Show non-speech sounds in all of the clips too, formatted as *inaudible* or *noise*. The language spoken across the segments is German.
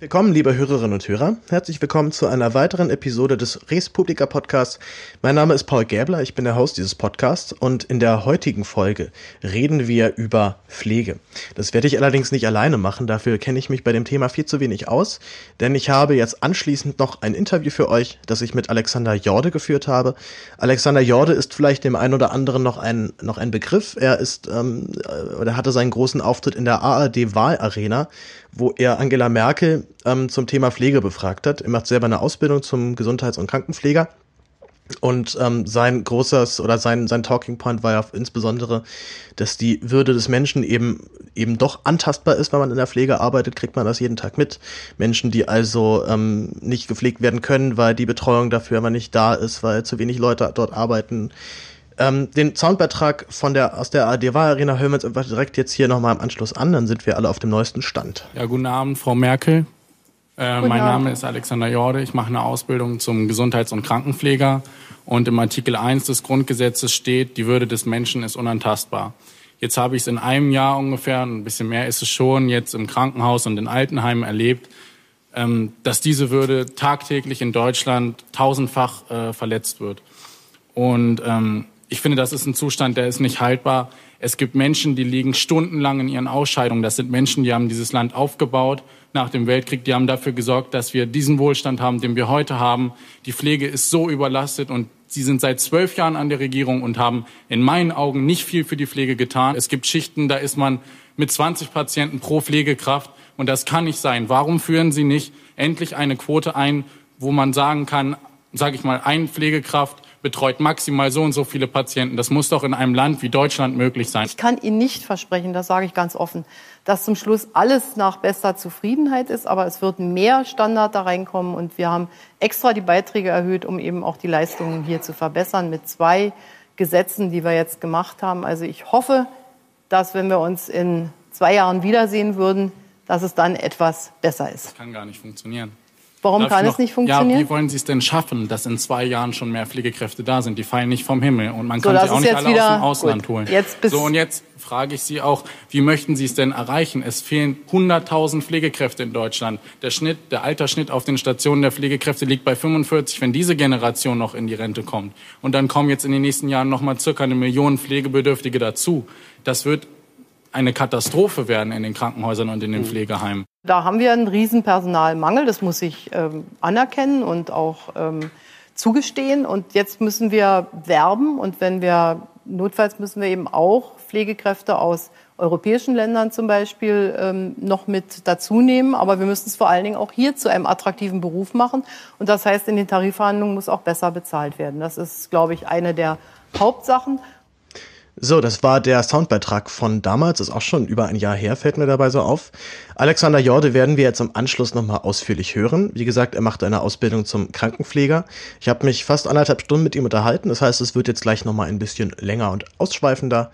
Willkommen, liebe Hörerinnen und Hörer. Herzlich willkommen zu einer weiteren Episode des Res Publica Podcasts. Mein Name ist Paul Gäbler, ich bin der Host dieses Podcasts und in der heutigen Folge reden wir über Pflege. Das werde ich allerdings nicht alleine machen, dafür kenne ich mich bei dem Thema viel zu wenig aus, denn ich habe jetzt anschließend noch ein Interview für euch, das ich mit Alexander Jorde geführt habe. Alexander Jorde ist vielleicht dem einen oder anderen noch ein, noch ein Begriff. Er ist, ähm, oder hatte seinen großen Auftritt in der ARD Wahlarena wo er Angela Merkel ähm, zum Thema Pflege befragt hat. Er macht selber eine Ausbildung zum Gesundheits- und Krankenpfleger. Und ähm, sein großes oder sein, sein Talking Point war ja insbesondere, dass die Würde des Menschen eben eben doch antastbar ist, wenn man in der Pflege arbeitet, kriegt man das jeden Tag mit. Menschen, die also ähm, nicht gepflegt werden können, weil die Betreuung dafür immer nicht da ist, weil zu wenig Leute dort arbeiten, ähm, den Soundbeitrag von der, aus der ARD Arena hören wir uns einfach direkt jetzt hier nochmal im Anschluss an, dann sind wir alle auf dem neuesten Stand. Ja, guten Abend, Frau Merkel. Äh, mein Name ist Alexander Jorde. Ich mache eine Ausbildung zum Gesundheits- und Krankenpfleger. Und im Artikel 1 des Grundgesetzes steht, die Würde des Menschen ist unantastbar. Jetzt habe ich es in einem Jahr ungefähr, ein bisschen mehr ist es schon, jetzt im Krankenhaus und in Altenheimen erlebt, ähm, dass diese Würde tagtäglich in Deutschland tausendfach äh, verletzt wird. Und ähm, ich finde, das ist ein Zustand, der ist nicht haltbar. Es gibt Menschen, die liegen stundenlang in ihren Ausscheidungen. Das sind Menschen, die haben dieses Land aufgebaut nach dem Weltkrieg. Die haben dafür gesorgt, dass wir diesen Wohlstand haben, den wir heute haben. Die Pflege ist so überlastet und sie sind seit zwölf Jahren an der Regierung und haben in meinen Augen nicht viel für die Pflege getan. Es gibt Schichten, da ist man mit 20 Patienten pro Pflegekraft und das kann nicht sein. Warum führen Sie nicht endlich eine Quote ein, wo man sagen kann, sage ich mal, ein Pflegekraft betreut maximal so und so viele Patienten. Das muss doch in einem Land wie Deutschland möglich sein. Ich kann Ihnen nicht versprechen, das sage ich ganz offen, dass zum Schluss alles nach bester Zufriedenheit ist, aber es wird mehr Standard da reinkommen und wir haben extra die Beiträge erhöht, um eben auch die Leistungen hier zu verbessern mit zwei Gesetzen, die wir jetzt gemacht haben. Also ich hoffe, dass wenn wir uns in zwei Jahren wiedersehen würden, dass es dann etwas besser ist. Das kann gar nicht funktionieren. Warum Darf kann noch, es nicht funktionieren? Ja, wie wollen Sie es denn schaffen, dass in zwei Jahren schon mehr Pflegekräfte da sind? Die fallen nicht vom Himmel und man so, kann sie auch nicht alle wieder, aus dem Ausland gut, holen. So, und jetzt frage ich Sie auch, wie möchten Sie es denn erreichen? Es fehlen 100.000 Pflegekräfte in Deutschland. Der Schnitt, der Altersschnitt auf den Stationen der Pflegekräfte liegt bei 45, wenn diese Generation noch in die Rente kommt. Und dann kommen jetzt in den nächsten Jahren noch mal circa eine Million Pflegebedürftige dazu. Das wird eine Katastrophe werden in den Krankenhäusern und in den Pflegeheimen. Da haben wir einen riesen Personalmangel, das muss ich ähm, anerkennen und auch ähm, zugestehen. Und jetzt müssen wir werben und wenn wir, notfalls müssen wir eben auch Pflegekräfte aus europäischen Ländern zum Beispiel ähm, noch mit dazu nehmen. Aber wir müssen es vor allen Dingen auch hier zu einem attraktiven Beruf machen. Und das heißt, in den Tarifverhandlungen muss auch besser bezahlt werden. Das ist, glaube ich, eine der Hauptsachen. So, das war der Soundbeitrag von damals, ist auch schon über ein Jahr her, fällt mir dabei so auf. Alexander Jorde werden wir jetzt im Anschluss nochmal ausführlich hören. Wie gesagt, er macht eine Ausbildung zum Krankenpfleger. Ich habe mich fast anderthalb Stunden mit ihm unterhalten, das heißt, es wird jetzt gleich nochmal ein bisschen länger und ausschweifender.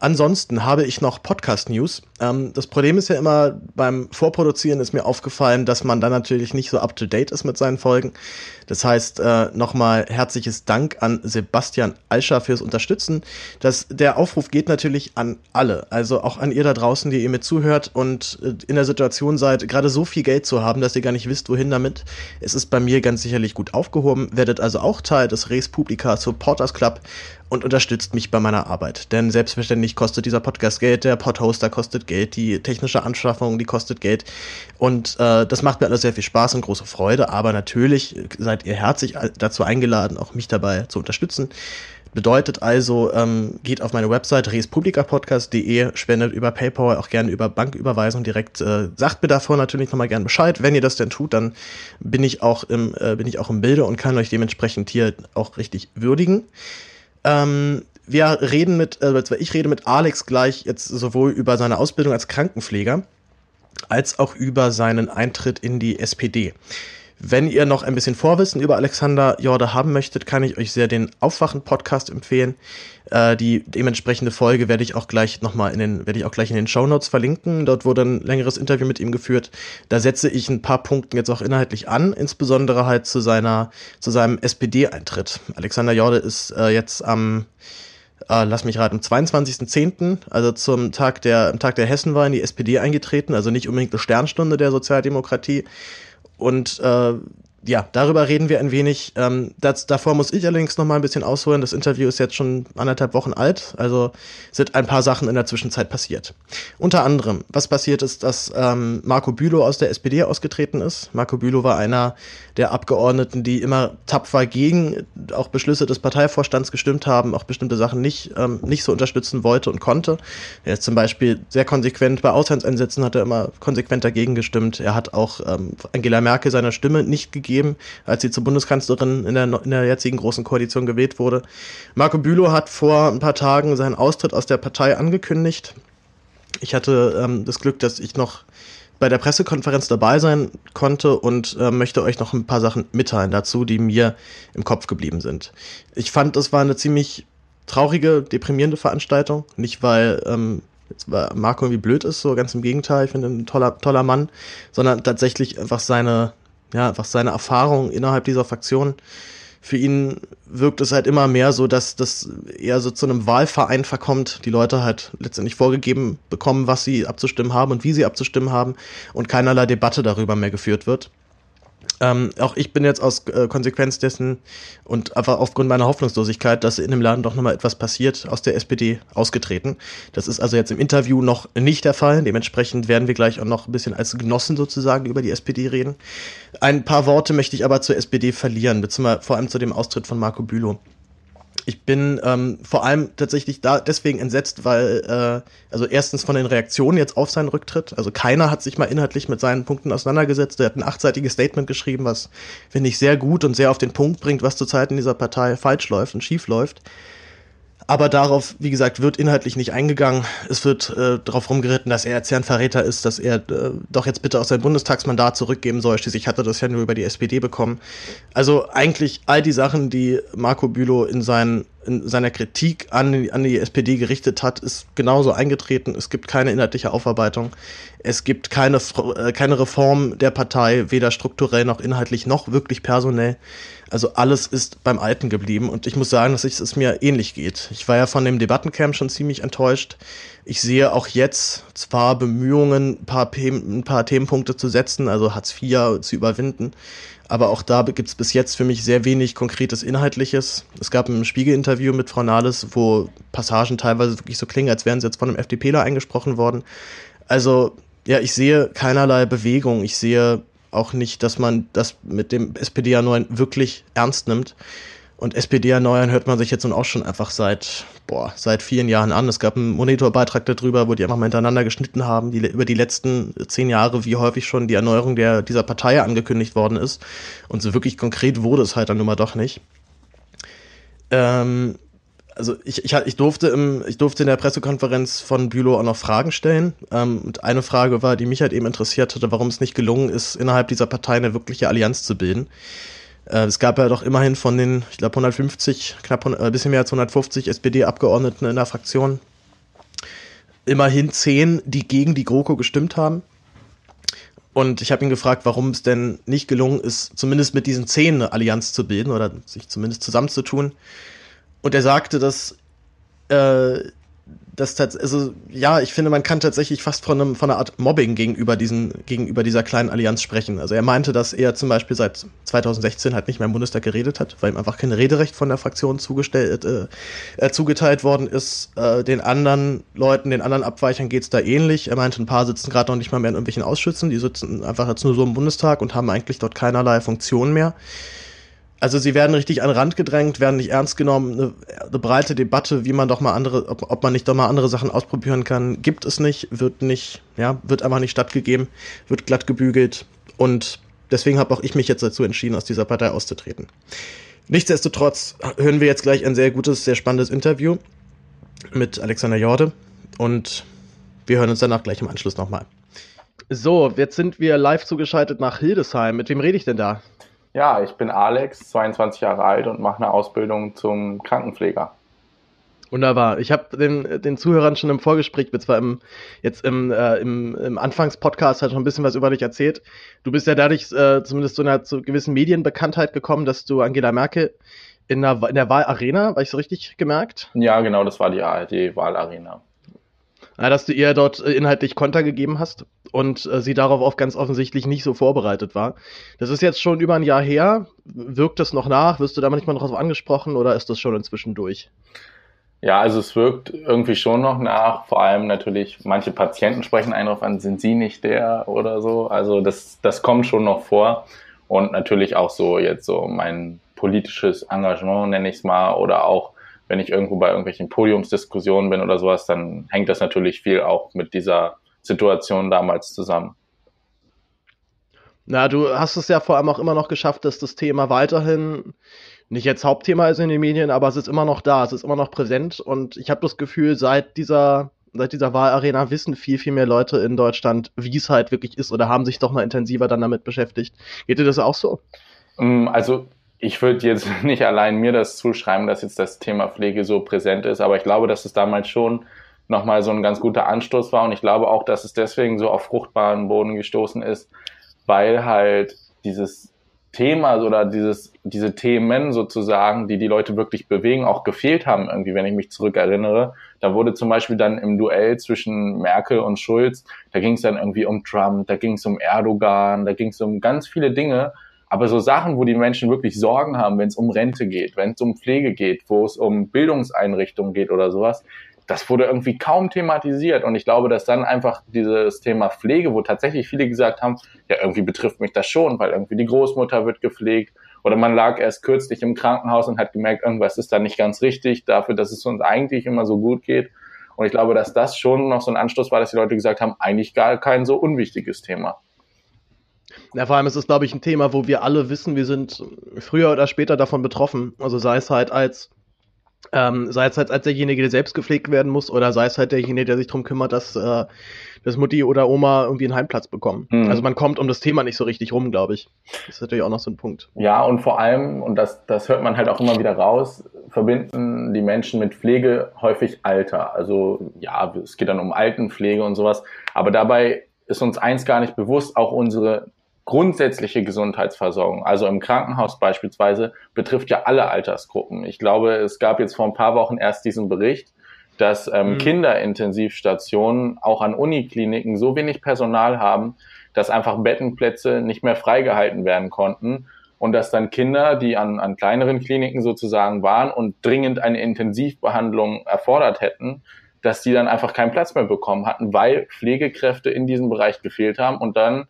Ansonsten habe ich noch Podcast-News. Ähm, das Problem ist ja immer, beim Vorproduzieren ist mir aufgefallen, dass man dann natürlich nicht so up-to-date ist mit seinen Folgen. Das heißt, äh, nochmal herzliches Dank an Sebastian Alscher fürs Unterstützen. Das, der Aufruf geht natürlich an alle, also auch an ihr da draußen, die ihr mit zuhört und äh, in der Situation seid, gerade so viel Geld zu haben, dass ihr gar nicht wisst, wohin damit. Es ist bei mir ganz sicherlich gut aufgehoben. Werdet also auch Teil des Res Publica Supporters Club und unterstützt mich bei meiner Arbeit. Denn selbstverständlich kostet dieser Podcast Geld, der Podhoster kostet Geld, die technische Anschaffung, die kostet Geld. Und äh, das macht mir alles sehr viel Spaß und große Freude. Aber natürlich seid ihr herzlich dazu eingeladen, auch mich dabei zu unterstützen. Bedeutet also, ähm, geht auf meine Website respublikapodcast.de, spendet über PayPal, auch gerne über Banküberweisung direkt. Äh, sagt mir davor natürlich nochmal gerne Bescheid. Wenn ihr das denn tut, dann bin ich auch im, äh, bin ich auch im Bilde und kann euch dementsprechend hier auch richtig würdigen. Ähm, wir reden mit, äh, ich rede mit Alex gleich jetzt sowohl über seine Ausbildung als Krankenpfleger als auch über seinen Eintritt in die SPD. Wenn ihr noch ein bisschen Vorwissen über Alexander Jorde haben möchtet, kann ich euch sehr den Aufwachen-Podcast empfehlen. Äh, die dementsprechende Folge werde ich auch gleich nochmal in den, werde ich auch gleich in den Show Notes verlinken. Dort wurde ein längeres Interview mit ihm geführt. Da setze ich ein paar Punkte jetzt auch inhaltlich an, insbesondere halt zu seiner, zu seinem SPD-Eintritt. Alexander Jorde ist äh, jetzt am äh, lass mich raten, am 22.10., also zum Tag der, am Tag der Hessenwahl in die SPD eingetreten, also nicht unbedingt eine Sternstunde der Sozialdemokratie. Und äh, ja, darüber reden wir ein wenig. Ähm, das, davor muss ich allerdings noch mal ein bisschen ausholen. Das Interview ist jetzt schon anderthalb Wochen alt, also sind ein paar Sachen in der Zwischenzeit passiert. Unter anderem, was passiert ist, dass ähm, Marco Bülow aus der SPD ausgetreten ist. Marco Bülow war einer der Abgeordneten, die immer tapfer gegen auch Beschlüsse des Parteivorstands gestimmt haben, auch bestimmte Sachen nicht, ähm, nicht so unterstützen wollte und konnte. Er ist zum Beispiel sehr konsequent bei Auslandseinsätzen, hat er immer konsequent dagegen gestimmt. Er hat auch ähm, Angela Merkel seine Stimme nicht gegeben, als sie zur Bundeskanzlerin in der, in der jetzigen großen Koalition gewählt wurde. Marco Bülow hat vor ein paar Tagen seinen Austritt aus der Partei angekündigt. Ich hatte ähm, das Glück, dass ich noch bei der Pressekonferenz dabei sein konnte und äh, möchte euch noch ein paar Sachen mitteilen dazu, die mir im Kopf geblieben sind. Ich fand, es war eine ziemlich traurige, deprimierende Veranstaltung. Nicht, weil ähm, Marco irgendwie blöd ist, so ganz im Gegenteil, ich finde ein toller, toller Mann, sondern tatsächlich einfach seine, ja, einfach seine Erfahrung innerhalb dieser Fraktion für ihn wirkt es halt immer mehr so, dass das eher so zu einem Wahlverein verkommt. Die Leute halt letztendlich vorgegeben bekommen, was sie abzustimmen haben und wie sie abzustimmen haben und keinerlei Debatte darüber mehr geführt wird. Ähm, auch ich bin jetzt aus äh, Konsequenz dessen und einfach aufgrund meiner Hoffnungslosigkeit, dass in dem Laden doch nochmal etwas passiert, aus der SPD ausgetreten. Das ist also jetzt im Interview noch nicht der Fall. Dementsprechend werden wir gleich auch noch ein bisschen als Genossen sozusagen über die SPD reden. Ein paar Worte möchte ich aber zur SPD verlieren, beziehungsweise vor allem zu dem Austritt von Marco Bülow ich bin ähm, vor allem tatsächlich da deswegen entsetzt, weil äh, also erstens von den Reaktionen jetzt auf seinen Rücktritt, also keiner hat sich mal inhaltlich mit seinen Punkten auseinandergesetzt. Er hat ein achtseitiges Statement geschrieben, was finde ich sehr gut und sehr auf den Punkt bringt, was zurzeit in dieser Partei falsch läuft und schief läuft. Aber darauf, wie gesagt, wird inhaltlich nicht eingegangen. Es wird äh, darauf rumgeritten, dass er jetzt ja ein Verräter ist, dass er äh, doch jetzt bitte auch sein Bundestagsmandat zurückgeben soll. Schließlich hat er das ja nur über die SPD bekommen. Also eigentlich all die Sachen, die Marco Bülow in, seinen, in seiner Kritik an, an die SPD gerichtet hat, ist genauso eingetreten. Es gibt keine inhaltliche Aufarbeitung. Es gibt keine, äh, keine Reform der Partei, weder strukturell noch inhaltlich noch wirklich personell. Also alles ist beim Alten geblieben und ich muss sagen, dass es mir ähnlich geht. Ich war ja von dem Debattencamp schon ziemlich enttäuscht. Ich sehe auch jetzt zwar Bemühungen, ein paar, ein paar Themenpunkte zu setzen, also Hartz IV zu überwinden, aber auch da gibt es bis jetzt für mich sehr wenig konkretes Inhaltliches. Es gab ein Spiegel-Interview mit Frau Nahles, wo Passagen teilweise wirklich so klingen, als wären sie jetzt von einem FDPler eingesprochen worden. Also ja, ich sehe keinerlei Bewegung. Ich sehe auch nicht, dass man das mit dem SPD erneuern wirklich ernst nimmt. Und SPD erneuern hört man sich jetzt nun auch schon einfach seit, boah, seit vielen Jahren an. Es gab einen Monitorbeitrag darüber, wo die einfach mal hintereinander geschnitten haben, die, über die letzten zehn Jahre, wie häufig schon die Erneuerung der, dieser Partei angekündigt worden ist. Und so wirklich konkret wurde es halt dann nun mal doch nicht. Ähm, also ich, ich, ich, durfte im, ich durfte in der Pressekonferenz von Bülow auch noch Fragen stellen. Ähm, und eine Frage war, die mich halt eben interessiert hatte, warum es nicht gelungen ist, innerhalb dieser Partei eine wirkliche Allianz zu bilden. Äh, es gab ja doch immerhin von den, ich glaube, 150, knapp ein äh, bisschen mehr als 150 SPD-Abgeordneten in der Fraktion, immerhin zehn, die gegen die GroKo gestimmt haben. Und ich habe ihn gefragt, warum es denn nicht gelungen ist, zumindest mit diesen zehn eine Allianz zu bilden oder sich zumindest zusammenzutun. Und er sagte, dass äh, das also ja, ich finde, man kann tatsächlich fast von, einem, von einer Art Mobbing gegenüber diesen, gegenüber dieser kleinen Allianz sprechen. Also er meinte, dass er zum Beispiel seit 2016 halt nicht mehr im Bundestag geredet hat, weil ihm einfach kein Rederecht von der Fraktion zugestellt, äh, äh, zugeteilt worden ist. Äh, den anderen Leuten, den anderen Abweichern geht's da ähnlich. Er meinte, ein paar sitzen gerade noch nicht mal mehr in irgendwelchen Ausschüssen, die sitzen einfach jetzt nur so im Bundestag und haben eigentlich dort keinerlei Funktion mehr. Also sie werden richtig an den Rand gedrängt, werden nicht ernst genommen. Eine, eine, breite Debatte, wie man doch mal andere, ob, ob, man nicht doch mal andere Sachen ausprobieren kann, gibt es nicht, wird nicht, ja, wird einfach nicht stattgegeben, wird glatt gebügelt und deswegen habe auch ich mich jetzt dazu entschieden, aus dieser Partei auszutreten. Nichtsdestotrotz hören wir jetzt gleich ein sehr gutes, sehr spannendes Interview mit Alexander Jorde und wir hören uns danach gleich im Anschluss nochmal. So, jetzt sind wir live zugeschaltet nach Hildesheim. Mit wem rede ich denn da? Ja, ich bin Alex, 22 Jahre alt und mache eine Ausbildung zum Krankenpfleger. Wunderbar. Ich habe den, den Zuhörern schon im Vorgespräch, zwar im, jetzt im, äh, im, im Anfangspodcast halt schon ein bisschen was über dich erzählt. Du bist ja dadurch äh, zumindest zu einer zu gewissen Medienbekanntheit gekommen, dass du Angela Merkel in der, in der Wahlarena, war ich so richtig gemerkt? Ja, genau, das war die ARD-Wahlarena. Ja, dass du ihr dort äh, inhaltlich Konter gegeben hast und äh, sie darauf auch ganz offensichtlich nicht so vorbereitet war. Das ist jetzt schon über ein Jahr her. Wirkt das noch nach? Wirst du da manchmal noch drauf angesprochen oder ist das schon inzwischen durch? Ja, also es wirkt irgendwie schon noch nach. Vor allem natürlich, manche Patienten sprechen einen darauf an, sind sie nicht der oder so. Also das, das kommt schon noch vor. Und natürlich auch so jetzt so mein politisches Engagement, nenne ich es mal, oder auch wenn ich irgendwo bei irgendwelchen Podiumsdiskussionen bin oder sowas, dann hängt das natürlich viel auch mit dieser Situation damals zusammen. Na, du hast es ja vor allem auch immer noch geschafft, dass das Thema weiterhin nicht jetzt Hauptthema ist in den Medien, aber es ist immer noch da, es ist immer noch präsent und ich habe das Gefühl, seit dieser seit dieser Wahlarena wissen viel, viel mehr Leute in Deutschland, wie es halt wirklich ist oder haben sich doch mal intensiver dann damit beschäftigt. Geht dir das auch so? Mm, also ich würde jetzt *laughs* nicht allein mir das zuschreiben, dass jetzt das Thema Pflege so präsent ist, aber ich glaube, dass es damals schon nochmal so ein ganz guter Anstoß war und ich glaube auch, dass es deswegen so auf fruchtbaren Boden gestoßen ist, weil halt dieses Thema oder dieses, diese Themen sozusagen, die die Leute wirklich bewegen, auch gefehlt haben irgendwie, wenn ich mich zurückerinnere. Da wurde zum Beispiel dann im Duell zwischen Merkel und Schulz, da ging es dann irgendwie um Trump, da ging es um Erdogan, da ging es um ganz viele Dinge, aber so Sachen, wo die Menschen wirklich Sorgen haben, wenn es um Rente geht, wenn es um Pflege geht, wo es um Bildungseinrichtungen geht oder sowas, das wurde irgendwie kaum thematisiert. Und ich glaube, dass dann einfach dieses Thema Pflege, wo tatsächlich viele gesagt haben, ja, irgendwie betrifft mich das schon, weil irgendwie die Großmutter wird gepflegt. Oder man lag erst kürzlich im Krankenhaus und hat gemerkt, irgendwas ist da nicht ganz richtig dafür, dass es uns eigentlich immer so gut geht. Und ich glaube, dass das schon noch so ein Anstoß war, dass die Leute gesagt haben, eigentlich gar kein so unwichtiges Thema. Ja, vor allem ist es, glaube ich, ein Thema, wo wir alle wissen, wir sind früher oder später davon betroffen. Also sei es halt als, ähm, sei es halt als derjenige, der selbst gepflegt werden muss, oder sei es halt derjenige, der sich darum kümmert, dass, äh, dass Mutti oder Oma irgendwie einen Heimplatz bekommen. Mhm. Also man kommt um das Thema nicht so richtig rum, glaube ich. Das ist natürlich auch noch so ein Punkt. Ja, und vor allem, und das, das hört man halt auch immer wieder raus, verbinden die Menschen mit Pflege häufig Alter. Also ja, es geht dann um Altenpflege und sowas. Aber dabei ist uns eins gar nicht bewusst, auch unsere grundsätzliche Gesundheitsversorgung, also im Krankenhaus beispielsweise, betrifft ja alle Altersgruppen. Ich glaube, es gab jetzt vor ein paar Wochen erst diesen Bericht, dass ähm, mhm. Kinderintensivstationen auch an Unikliniken so wenig Personal haben, dass einfach Bettenplätze nicht mehr freigehalten werden konnten und dass dann Kinder, die an, an kleineren Kliniken sozusagen waren und dringend eine Intensivbehandlung erfordert hätten, dass die dann einfach keinen Platz mehr bekommen hatten, weil Pflegekräfte in diesem Bereich gefehlt haben und dann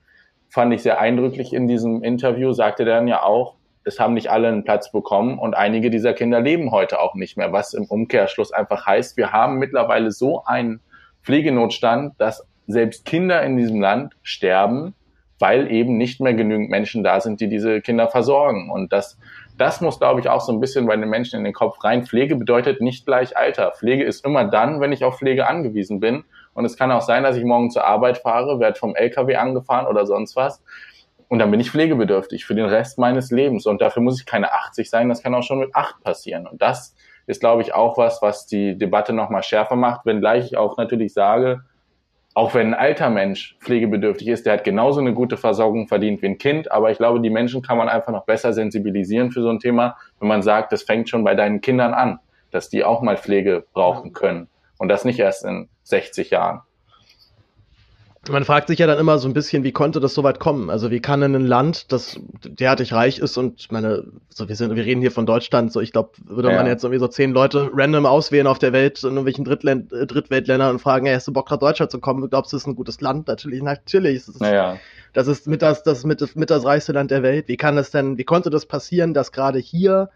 fand ich sehr eindrücklich in diesem Interview, sagte dann ja auch, es haben nicht alle einen Platz bekommen und einige dieser Kinder leben heute auch nicht mehr, was im Umkehrschluss einfach heißt, wir haben mittlerweile so einen Pflegenotstand, dass selbst Kinder in diesem Land sterben, weil eben nicht mehr genügend Menschen da sind, die diese Kinder versorgen. Und das, das muss, glaube ich, auch so ein bisschen bei den Menschen in den Kopf rein. Pflege bedeutet nicht gleich Alter. Pflege ist immer dann, wenn ich auf Pflege angewiesen bin. Und es kann auch sein, dass ich morgen zur Arbeit fahre, werde vom LKW angefahren oder sonst was. Und dann bin ich pflegebedürftig für den Rest meines Lebens. Und dafür muss ich keine 80 sein, das kann auch schon mit 8 passieren. Und das ist, glaube ich, auch was, was die Debatte nochmal schärfer macht, wenngleich ich auch natürlich sage, auch wenn ein alter Mensch pflegebedürftig ist, der hat genauso eine gute Versorgung verdient wie ein Kind. Aber ich glaube, die Menschen kann man einfach noch besser sensibilisieren für so ein Thema, wenn man sagt, das fängt schon bei deinen Kindern an, dass die auch mal Pflege brauchen können. Und das nicht erst in 60 Jahren. Man fragt sich ja dann immer so ein bisschen, wie konnte das so weit kommen? Also wie kann in ein Land, das derartig reich ist und meine, so wir sind, wir reden hier von Deutschland, so ich glaube, würde ja. man jetzt irgendwie so zehn Leute random auswählen auf der Welt in irgendwelchen Drittländ äh, Drittweltländern und fragen, hey, hast du Bock nach Deutschland zu kommen? Glaubst du, es ist ein gutes Land? Natürlich, natürlich ist es. Naja. Das ist mit das, das mit, mit das reichste Land der Welt. Wie kann es denn, wie konnte das passieren, dass gerade hier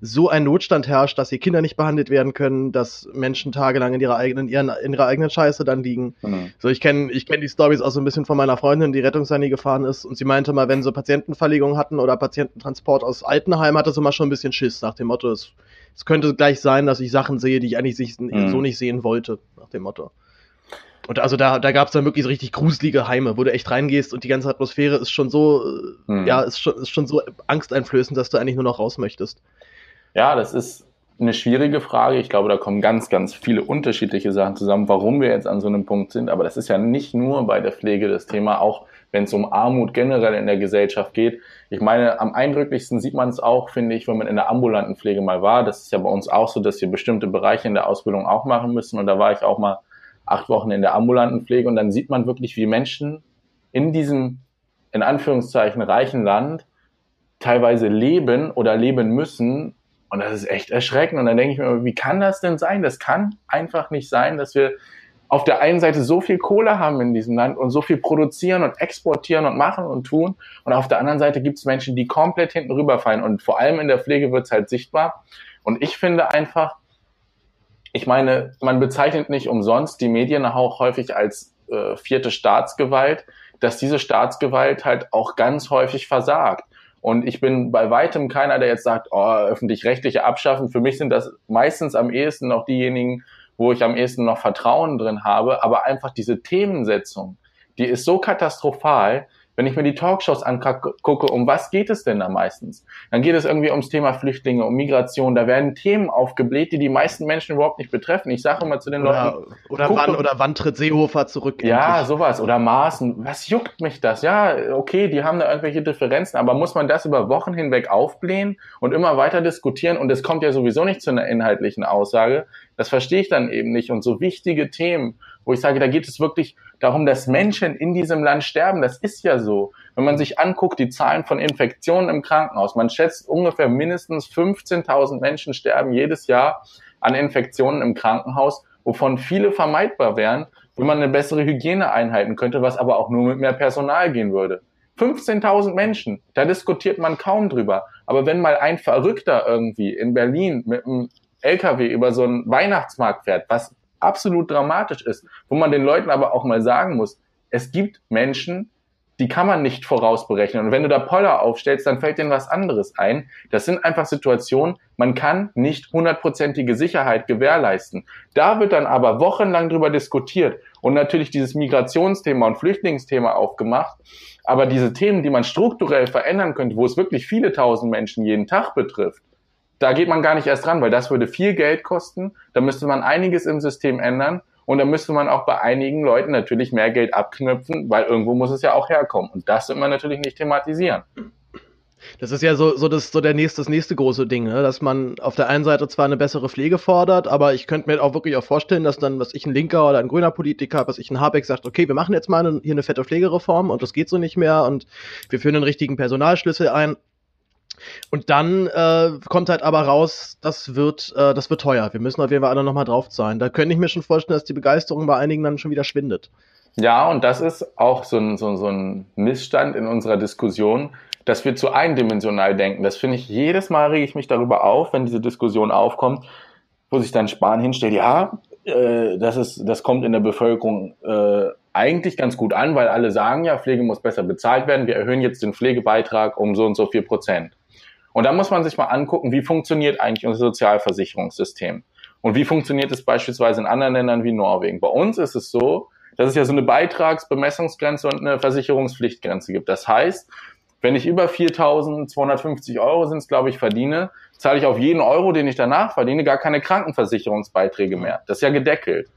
so ein Notstand herrscht, dass die Kinder nicht behandelt werden können, dass Menschen tagelang in ihrer eigenen, ihren, in ihrer eigenen Scheiße dann liegen. Mhm. So, ich kenne ich kenn die Stories auch so ein bisschen von meiner Freundin, die Rettungssani gefahren ist und sie meinte mal, wenn sie Patientenverlegung hatten oder Patiententransport aus Altenheim, hatte sie mal schon ein bisschen Schiss nach dem Motto, es, es könnte gleich sein, dass ich Sachen sehe, die ich eigentlich mhm. so nicht sehen wollte, nach dem Motto. Und also da, da gab es dann wirklich so richtig gruselige Heime, wo du echt reingehst und die ganze Atmosphäre ist schon so, mhm. ja, ist schon, ist schon so angsteinflößend, dass du eigentlich nur noch raus möchtest. Ja, das ist eine schwierige Frage. Ich glaube, da kommen ganz, ganz viele unterschiedliche Sachen zusammen, warum wir jetzt an so einem Punkt sind. Aber das ist ja nicht nur bei der Pflege das Thema, auch wenn es um Armut generell in der Gesellschaft geht. Ich meine, am eindrücklichsten sieht man es auch, finde ich, wenn man in der ambulanten Pflege mal war. Das ist ja bei uns auch so, dass wir bestimmte Bereiche in der Ausbildung auch machen müssen. Und da war ich auch mal acht Wochen in der ambulanten Pflege und dann sieht man wirklich, wie Menschen in diesem, in Anführungszeichen, reichen Land teilweise leben oder leben müssen. Und das ist echt erschreckend. Und dann denke ich mir, wie kann das denn sein? Das kann einfach nicht sein, dass wir auf der einen Seite so viel Kohle haben in diesem Land und so viel produzieren und exportieren und machen und tun. Und auf der anderen Seite gibt es Menschen, die komplett hinten rüberfallen. Und vor allem in der Pflege wird es halt sichtbar. Und ich finde einfach, ich meine, man bezeichnet nicht umsonst die Medien auch häufig als äh, vierte Staatsgewalt, dass diese Staatsgewalt halt auch ganz häufig versagt. Und ich bin bei weitem keiner, der jetzt sagt, oh, öffentlich-rechtliche abschaffen. Für mich sind das meistens am ehesten noch diejenigen, wo ich am ehesten noch Vertrauen drin habe. Aber einfach diese Themensetzung, die ist so katastrophal, wenn ich mir die Talkshows angucke, um was geht es denn da meistens? Dann geht es irgendwie ums Thema Flüchtlinge, um Migration. Da werden Themen aufgebläht, die die meisten Menschen überhaupt nicht betreffen. Ich sage immer zu den oder, Leuten. Oder wann, oder wann tritt Seehofer zurück? Ja, endlich? sowas. Oder Maßen. Was juckt mich das? Ja, okay, die haben da irgendwelche Differenzen, aber muss man das über Wochen hinweg aufblähen und immer weiter diskutieren? Und es kommt ja sowieso nicht zu einer inhaltlichen Aussage. Das verstehe ich dann eben nicht. Und so wichtige Themen, wo ich sage, da geht es wirklich darum, dass Menschen in diesem Land sterben. Das ist ja so. Wenn man sich anguckt, die Zahlen von Infektionen im Krankenhaus, man schätzt ungefähr mindestens 15.000 Menschen sterben jedes Jahr an Infektionen im Krankenhaus, wovon viele vermeidbar wären, wenn man eine bessere Hygiene einhalten könnte, was aber auch nur mit mehr Personal gehen würde. 15.000 Menschen, da diskutiert man kaum drüber. Aber wenn mal ein Verrückter irgendwie in Berlin mit einem LKW über so einen Weihnachtsmarkt fährt, was absolut dramatisch ist, wo man den Leuten aber auch mal sagen muss, es gibt Menschen, die kann man nicht vorausberechnen. Und wenn du da Poller aufstellst, dann fällt denen was anderes ein. Das sind einfach Situationen, man kann nicht hundertprozentige Sicherheit gewährleisten. Da wird dann aber wochenlang drüber diskutiert und natürlich dieses Migrationsthema und Flüchtlingsthema aufgemacht. Aber diese Themen, die man strukturell verändern könnte, wo es wirklich viele tausend Menschen jeden Tag betrifft, da geht man gar nicht erst dran, weil das würde viel Geld kosten. Da müsste man einiges im System ändern. Und da müsste man auch bei einigen Leuten natürlich mehr Geld abknüpfen, weil irgendwo muss es ja auch herkommen. Und das wird man natürlich nicht thematisieren. Das ist ja so, so, das, so der nächste, das nächste große Ding, ne? dass man auf der einen Seite zwar eine bessere Pflege fordert, aber ich könnte mir auch wirklich auch vorstellen, dass dann, was ich ein linker oder ein grüner Politiker, was ich ein Habeck sagt, okay, wir machen jetzt mal eine, hier eine fette Pflegereform und das geht so nicht mehr und wir führen einen richtigen Personalschlüssel ein. Und dann äh, kommt halt aber raus, das wird, äh, das wird teuer. Wir müssen auf jeden Fall alle nochmal drauf zahlen. Da könnte ich mir schon vorstellen, dass die Begeisterung bei einigen dann schon wieder schwindet. Ja, und das ist auch so ein, so, so ein Missstand in unserer Diskussion, dass wir zu eindimensional denken. Das finde ich, jedes Mal rege ich mich darüber auf, wenn diese Diskussion aufkommt, wo sich dann Spahn hinstellt, ja, äh, das, ist, das kommt in der Bevölkerung äh, eigentlich ganz gut an, weil alle sagen ja, Pflege muss besser bezahlt werden. Wir erhöhen jetzt den Pflegebeitrag um so und so viel Prozent. Und da muss man sich mal angucken, wie funktioniert eigentlich unser Sozialversicherungssystem? Und wie funktioniert es beispielsweise in anderen Ländern wie Norwegen? Bei uns ist es so, dass es ja so eine Beitragsbemessungsgrenze und eine Versicherungspflichtgrenze gibt. Das heißt, wenn ich über 4.250 Euro sind es, glaube ich, verdiene, zahle ich auf jeden Euro, den ich danach verdiene, gar keine Krankenversicherungsbeiträge mehr. Das ist ja gedeckelt.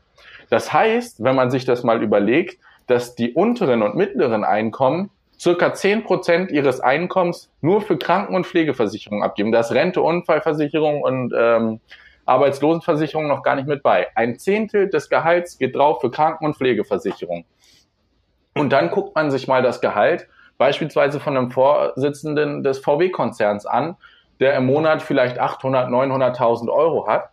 Das heißt, wenn man sich das mal überlegt, dass die unteren und mittleren Einkommen circa zehn Prozent ihres Einkommens nur für Kranken- und Pflegeversicherung abgeben. Da ist Rente, Unfallversicherung und ähm, Arbeitslosenversicherung noch gar nicht mit bei. Ein Zehntel des Gehalts geht drauf für Kranken- und Pflegeversicherung. Und dann guckt man sich mal das Gehalt beispielsweise von einem Vorsitzenden des VW-Konzerns an, der im Monat vielleicht 800, 900.000 Euro hat.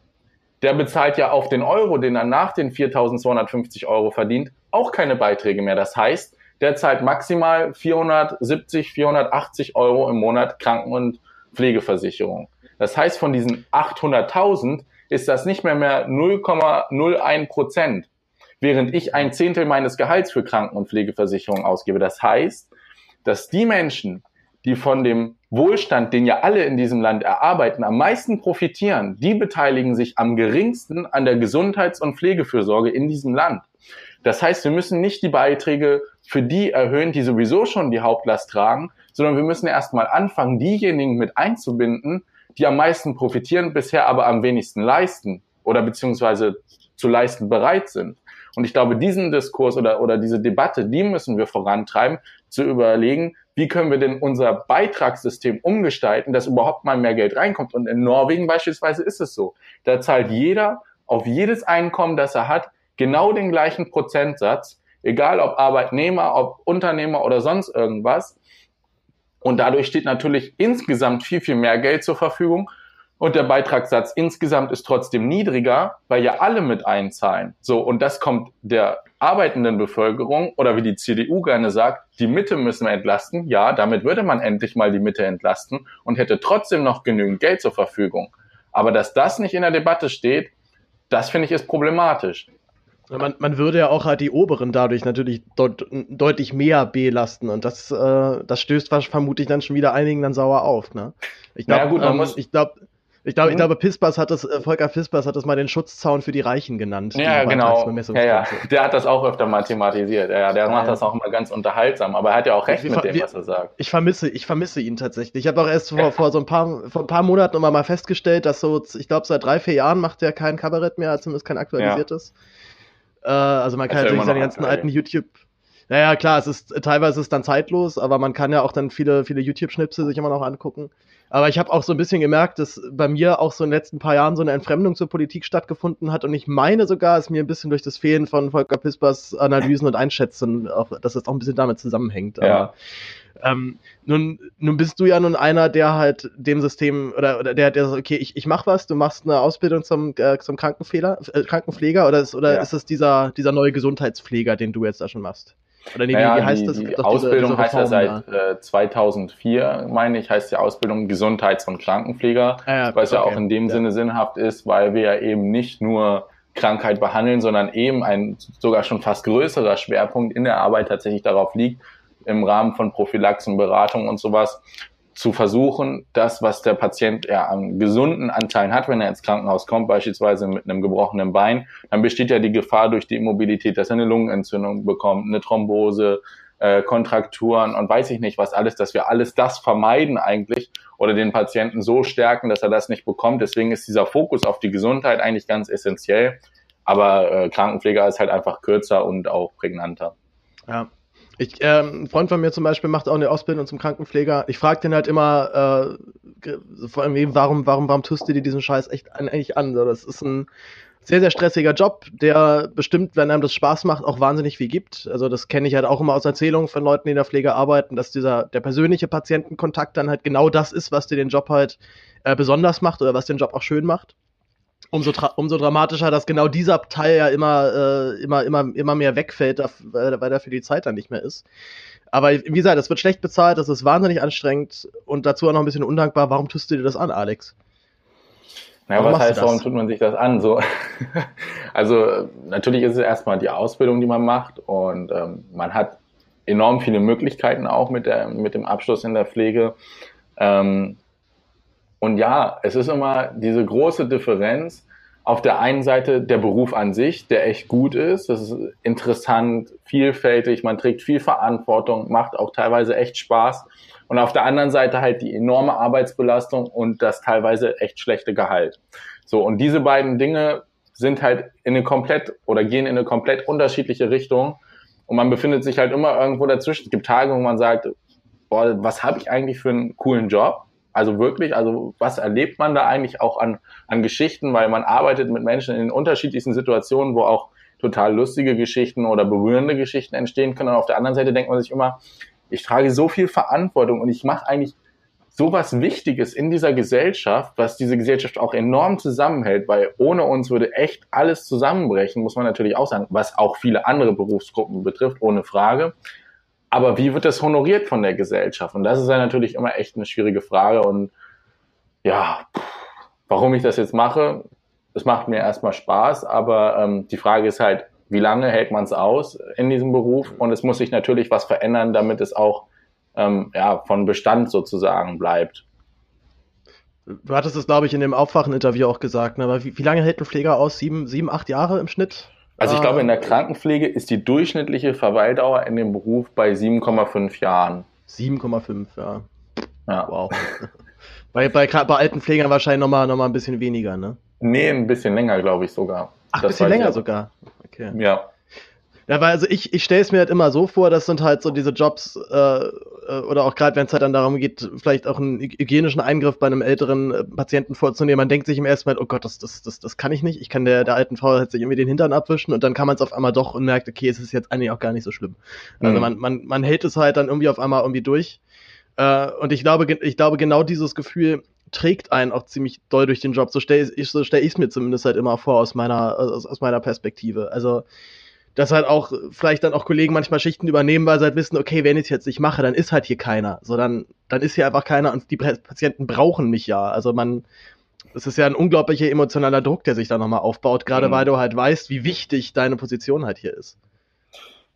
Der bezahlt ja auf den Euro, den er nach den 4.250 Euro verdient, auch keine Beiträge mehr. Das heißt, der zahlt maximal 470, 480 Euro im Monat Kranken- und Pflegeversicherung. Das heißt, von diesen 800.000 ist das nicht mehr mehr 0,01 Prozent, während ich ein Zehntel meines Gehalts für Kranken- und Pflegeversicherung ausgebe. Das heißt, dass die Menschen, die von dem Wohlstand, den ja alle in diesem Land erarbeiten, am meisten profitieren, die beteiligen sich am geringsten an der Gesundheits- und Pflegefürsorge in diesem Land. Das heißt, wir müssen nicht die Beiträge für die erhöhen, die sowieso schon die Hauptlast tragen, sondern wir müssen erstmal anfangen, diejenigen mit einzubinden, die am meisten profitieren, bisher aber am wenigsten leisten oder beziehungsweise zu leisten bereit sind. Und ich glaube, diesen Diskurs oder, oder diese Debatte, die müssen wir vorantreiben, zu überlegen, wie können wir denn unser Beitragssystem umgestalten, dass überhaupt mal mehr Geld reinkommt. Und in Norwegen beispielsweise ist es so. Da zahlt jeder auf jedes Einkommen, das er hat, genau den gleichen Prozentsatz, egal ob Arbeitnehmer, ob Unternehmer oder sonst irgendwas. Und dadurch steht natürlich insgesamt viel, viel mehr Geld zur Verfügung. Und der Beitragssatz insgesamt ist trotzdem niedriger, weil ja alle mit einzahlen. So, und das kommt der arbeitenden Bevölkerung oder wie die CDU gerne sagt, die Mitte müssen wir entlasten. Ja, damit würde man endlich mal die Mitte entlasten und hätte trotzdem noch genügend Geld zur Verfügung. Aber dass das nicht in der Debatte steht, das finde ich ist problematisch. Man, man würde ja auch halt die Oberen dadurch natürlich deut deutlich mehr belasten und das, äh, das stößt vermutlich dann schon wieder einigen dann sauer auf. Ne? Ich glaube, naja, ähm, ich glaube, ich glaube, mhm. ich glaube, Pispers hat das, äh, Volker Pispers hat das mal den Schutzzaun für die Reichen genannt. Ja, genau. Ja, ja. Der hat das auch öfter mal thematisiert. Ja, der ja, macht ja. das auch mal ganz unterhaltsam, aber er hat ja auch recht mit dem, was er sagt. Ich vermisse, ich vermisse ihn tatsächlich. Ich habe auch erst vor, vor so ein paar, vor ein paar Monaten mal festgestellt, dass so, ich glaube, seit drei, vier Jahren macht er kein Kabarett mehr, zumindest kein aktualisiertes. Äh, also man kann natürlich seine ganzen alten YouTube, naja, klar, es ist teilweise ist es dann zeitlos, aber man kann ja auch dann viele, viele YouTube-Schnipsel sich immer noch angucken. Aber ich habe auch so ein bisschen gemerkt, dass bei mir auch so in den letzten paar Jahren so eine Entfremdung zur Politik stattgefunden hat. Und ich meine sogar, es mir ein bisschen durch das Fehlen von Volker Pispers Analysen und Einschätzen, auch, dass das auch ein bisschen damit zusammenhängt. Ja. Aber, ähm, nun, nun bist du ja nun einer, der halt dem System oder, oder der, der sagt, okay, ich, ich mach was, du machst eine Ausbildung zum, äh, zum Krankenpfleger, äh, Krankenpfleger oder ist, oder ja. ist es dieser, dieser neue Gesundheitspfleger, den du jetzt da schon machst? Oder nee, naja, wie, heißt die, das? Die Ausbildung diese, diese heißt ja seit äh, 2004, meine ich, heißt die Ausbildung Gesundheits- und Krankenpfleger, ah, ja, was okay. ja auch in dem ja. Sinne sinnhaft ist, weil wir ja eben nicht nur Krankheit behandeln, sondern eben ein sogar schon fast größerer Schwerpunkt in der Arbeit tatsächlich darauf liegt, im Rahmen von Prophylaxen, Beratung und sowas, zu versuchen, das, was der Patient ja an gesunden Anteilen hat, wenn er ins Krankenhaus kommt, beispielsweise mit einem gebrochenen Bein, dann besteht ja die Gefahr durch die Immobilität, dass er eine Lungenentzündung bekommt, eine Thrombose, äh, Kontrakturen und weiß ich nicht was alles, dass wir alles das vermeiden eigentlich oder den Patienten so stärken, dass er das nicht bekommt. Deswegen ist dieser Fokus auf die Gesundheit eigentlich ganz essentiell. Aber äh, Krankenpfleger ist halt einfach kürzer und auch prägnanter. Ja, ich, ähm, ein Freund von mir zum Beispiel macht auch eine Ausbildung zum Krankenpfleger. Ich frage den halt immer, äh, vor allem, warum, warum, warum tust du dir diesen Scheiß echt eigentlich an? So, das ist ein sehr, sehr stressiger Job, der bestimmt, wenn einem das Spaß macht, auch wahnsinnig viel gibt. Also das kenne ich halt auch immer aus Erzählungen von Leuten, die in der Pflege arbeiten, dass dieser der persönliche Patientenkontakt dann halt genau das ist, was dir den Job halt äh, besonders macht oder was den Job auch schön macht umso, umso dramatischer, dass genau dieser Teil ja immer, äh, immer, immer, immer mehr wegfällt, weil, weil dafür die Zeit dann nicht mehr ist. Aber wie gesagt, es wird schlecht bezahlt, das ist wahnsinnig anstrengend und dazu auch noch ein bisschen undankbar. Warum tust du dir das an, Alex? Naja, warum was heißt, warum tut man sich das an? So, *laughs* also natürlich ist es erstmal die Ausbildung, die man macht und ähm, man hat enorm viele Möglichkeiten auch mit, der, mit dem Abschluss in der Pflege. Ähm, und ja, es ist immer diese große Differenz. Auf der einen Seite der Beruf an sich, der echt gut ist. Das ist interessant, vielfältig, man trägt viel Verantwortung, macht auch teilweise echt Spaß. Und auf der anderen Seite halt die enorme Arbeitsbelastung und das teilweise echt schlechte Gehalt. So, und diese beiden Dinge sind halt in eine komplett oder gehen in eine komplett unterschiedliche Richtung. Und man befindet sich halt immer irgendwo dazwischen. Es gibt Tage, wo man sagt, boah, was habe ich eigentlich für einen coolen Job? Also wirklich, also was erlebt man da eigentlich auch an, an Geschichten, weil man arbeitet mit Menschen in unterschiedlichsten Situationen, wo auch total lustige Geschichten oder berührende Geschichten entstehen können. Und auf der anderen Seite denkt man sich immer, ich trage so viel Verantwortung und ich mache eigentlich so was Wichtiges in dieser Gesellschaft, was diese Gesellschaft auch enorm zusammenhält, weil ohne uns würde echt alles zusammenbrechen, muss man natürlich auch sagen, was auch viele andere Berufsgruppen betrifft, ohne Frage. Aber wie wird das honoriert von der Gesellschaft? Und das ist ja natürlich immer echt eine schwierige Frage. Und ja, warum ich das jetzt mache, es macht mir erstmal Spaß, aber ähm, die Frage ist halt, wie lange hält man es aus in diesem Beruf? Und es muss sich natürlich was verändern, damit es auch ähm, ja, von Bestand sozusagen bleibt. Du hattest es, glaube ich, in dem Aufwachen-Interview auch gesagt, ne? aber wie, wie, lange hält ein Pfleger aus? Sieben, sieben, acht Jahre im Schnitt? Also ich glaube, in der Krankenpflege ist die durchschnittliche Verweildauer in dem Beruf bei 7,5 Jahren. 7,5, ja. ja. Wow. *laughs* bei, bei, bei alten Pflegern wahrscheinlich nochmal noch mal ein bisschen weniger, ne? Nee, ein bisschen länger, glaube ich sogar. Ach, ein bisschen länger sogar. Okay. Ja. Ja, weil also ich, ich stelle es mir halt immer so vor, das sind halt so diese Jobs, äh, äh oder auch gerade wenn es halt dann darum geht, vielleicht auch einen hygienischen Eingriff bei einem älteren äh, Patienten vorzunehmen, man denkt sich im ersten Mal, oh Gott, das, das, das, das kann ich nicht. Ich kann der, der alten Frau halt sich irgendwie den Hintern abwischen und dann kann man es auf einmal doch und merkt, okay, es ist jetzt eigentlich auch gar nicht so schlimm. Also mhm. man, man, man hält es halt dann irgendwie auf einmal irgendwie durch. Äh, und ich glaube, ich glaube, genau dieses Gefühl trägt einen auch ziemlich doll durch den Job. So stelle ich es so stell mir zumindest halt immer vor aus meiner, aus, aus meiner Perspektive. Also dass halt auch vielleicht dann auch Kollegen manchmal Schichten übernehmen, weil sie halt wissen, okay, wenn ich es jetzt nicht mache, dann ist halt hier keiner. So, dann, dann ist hier einfach keiner und die Patienten brauchen mich ja. Also man, es ist ja ein unglaublicher emotionaler Druck, der sich da nochmal aufbaut, gerade mhm. weil du halt weißt, wie wichtig deine Position halt hier ist.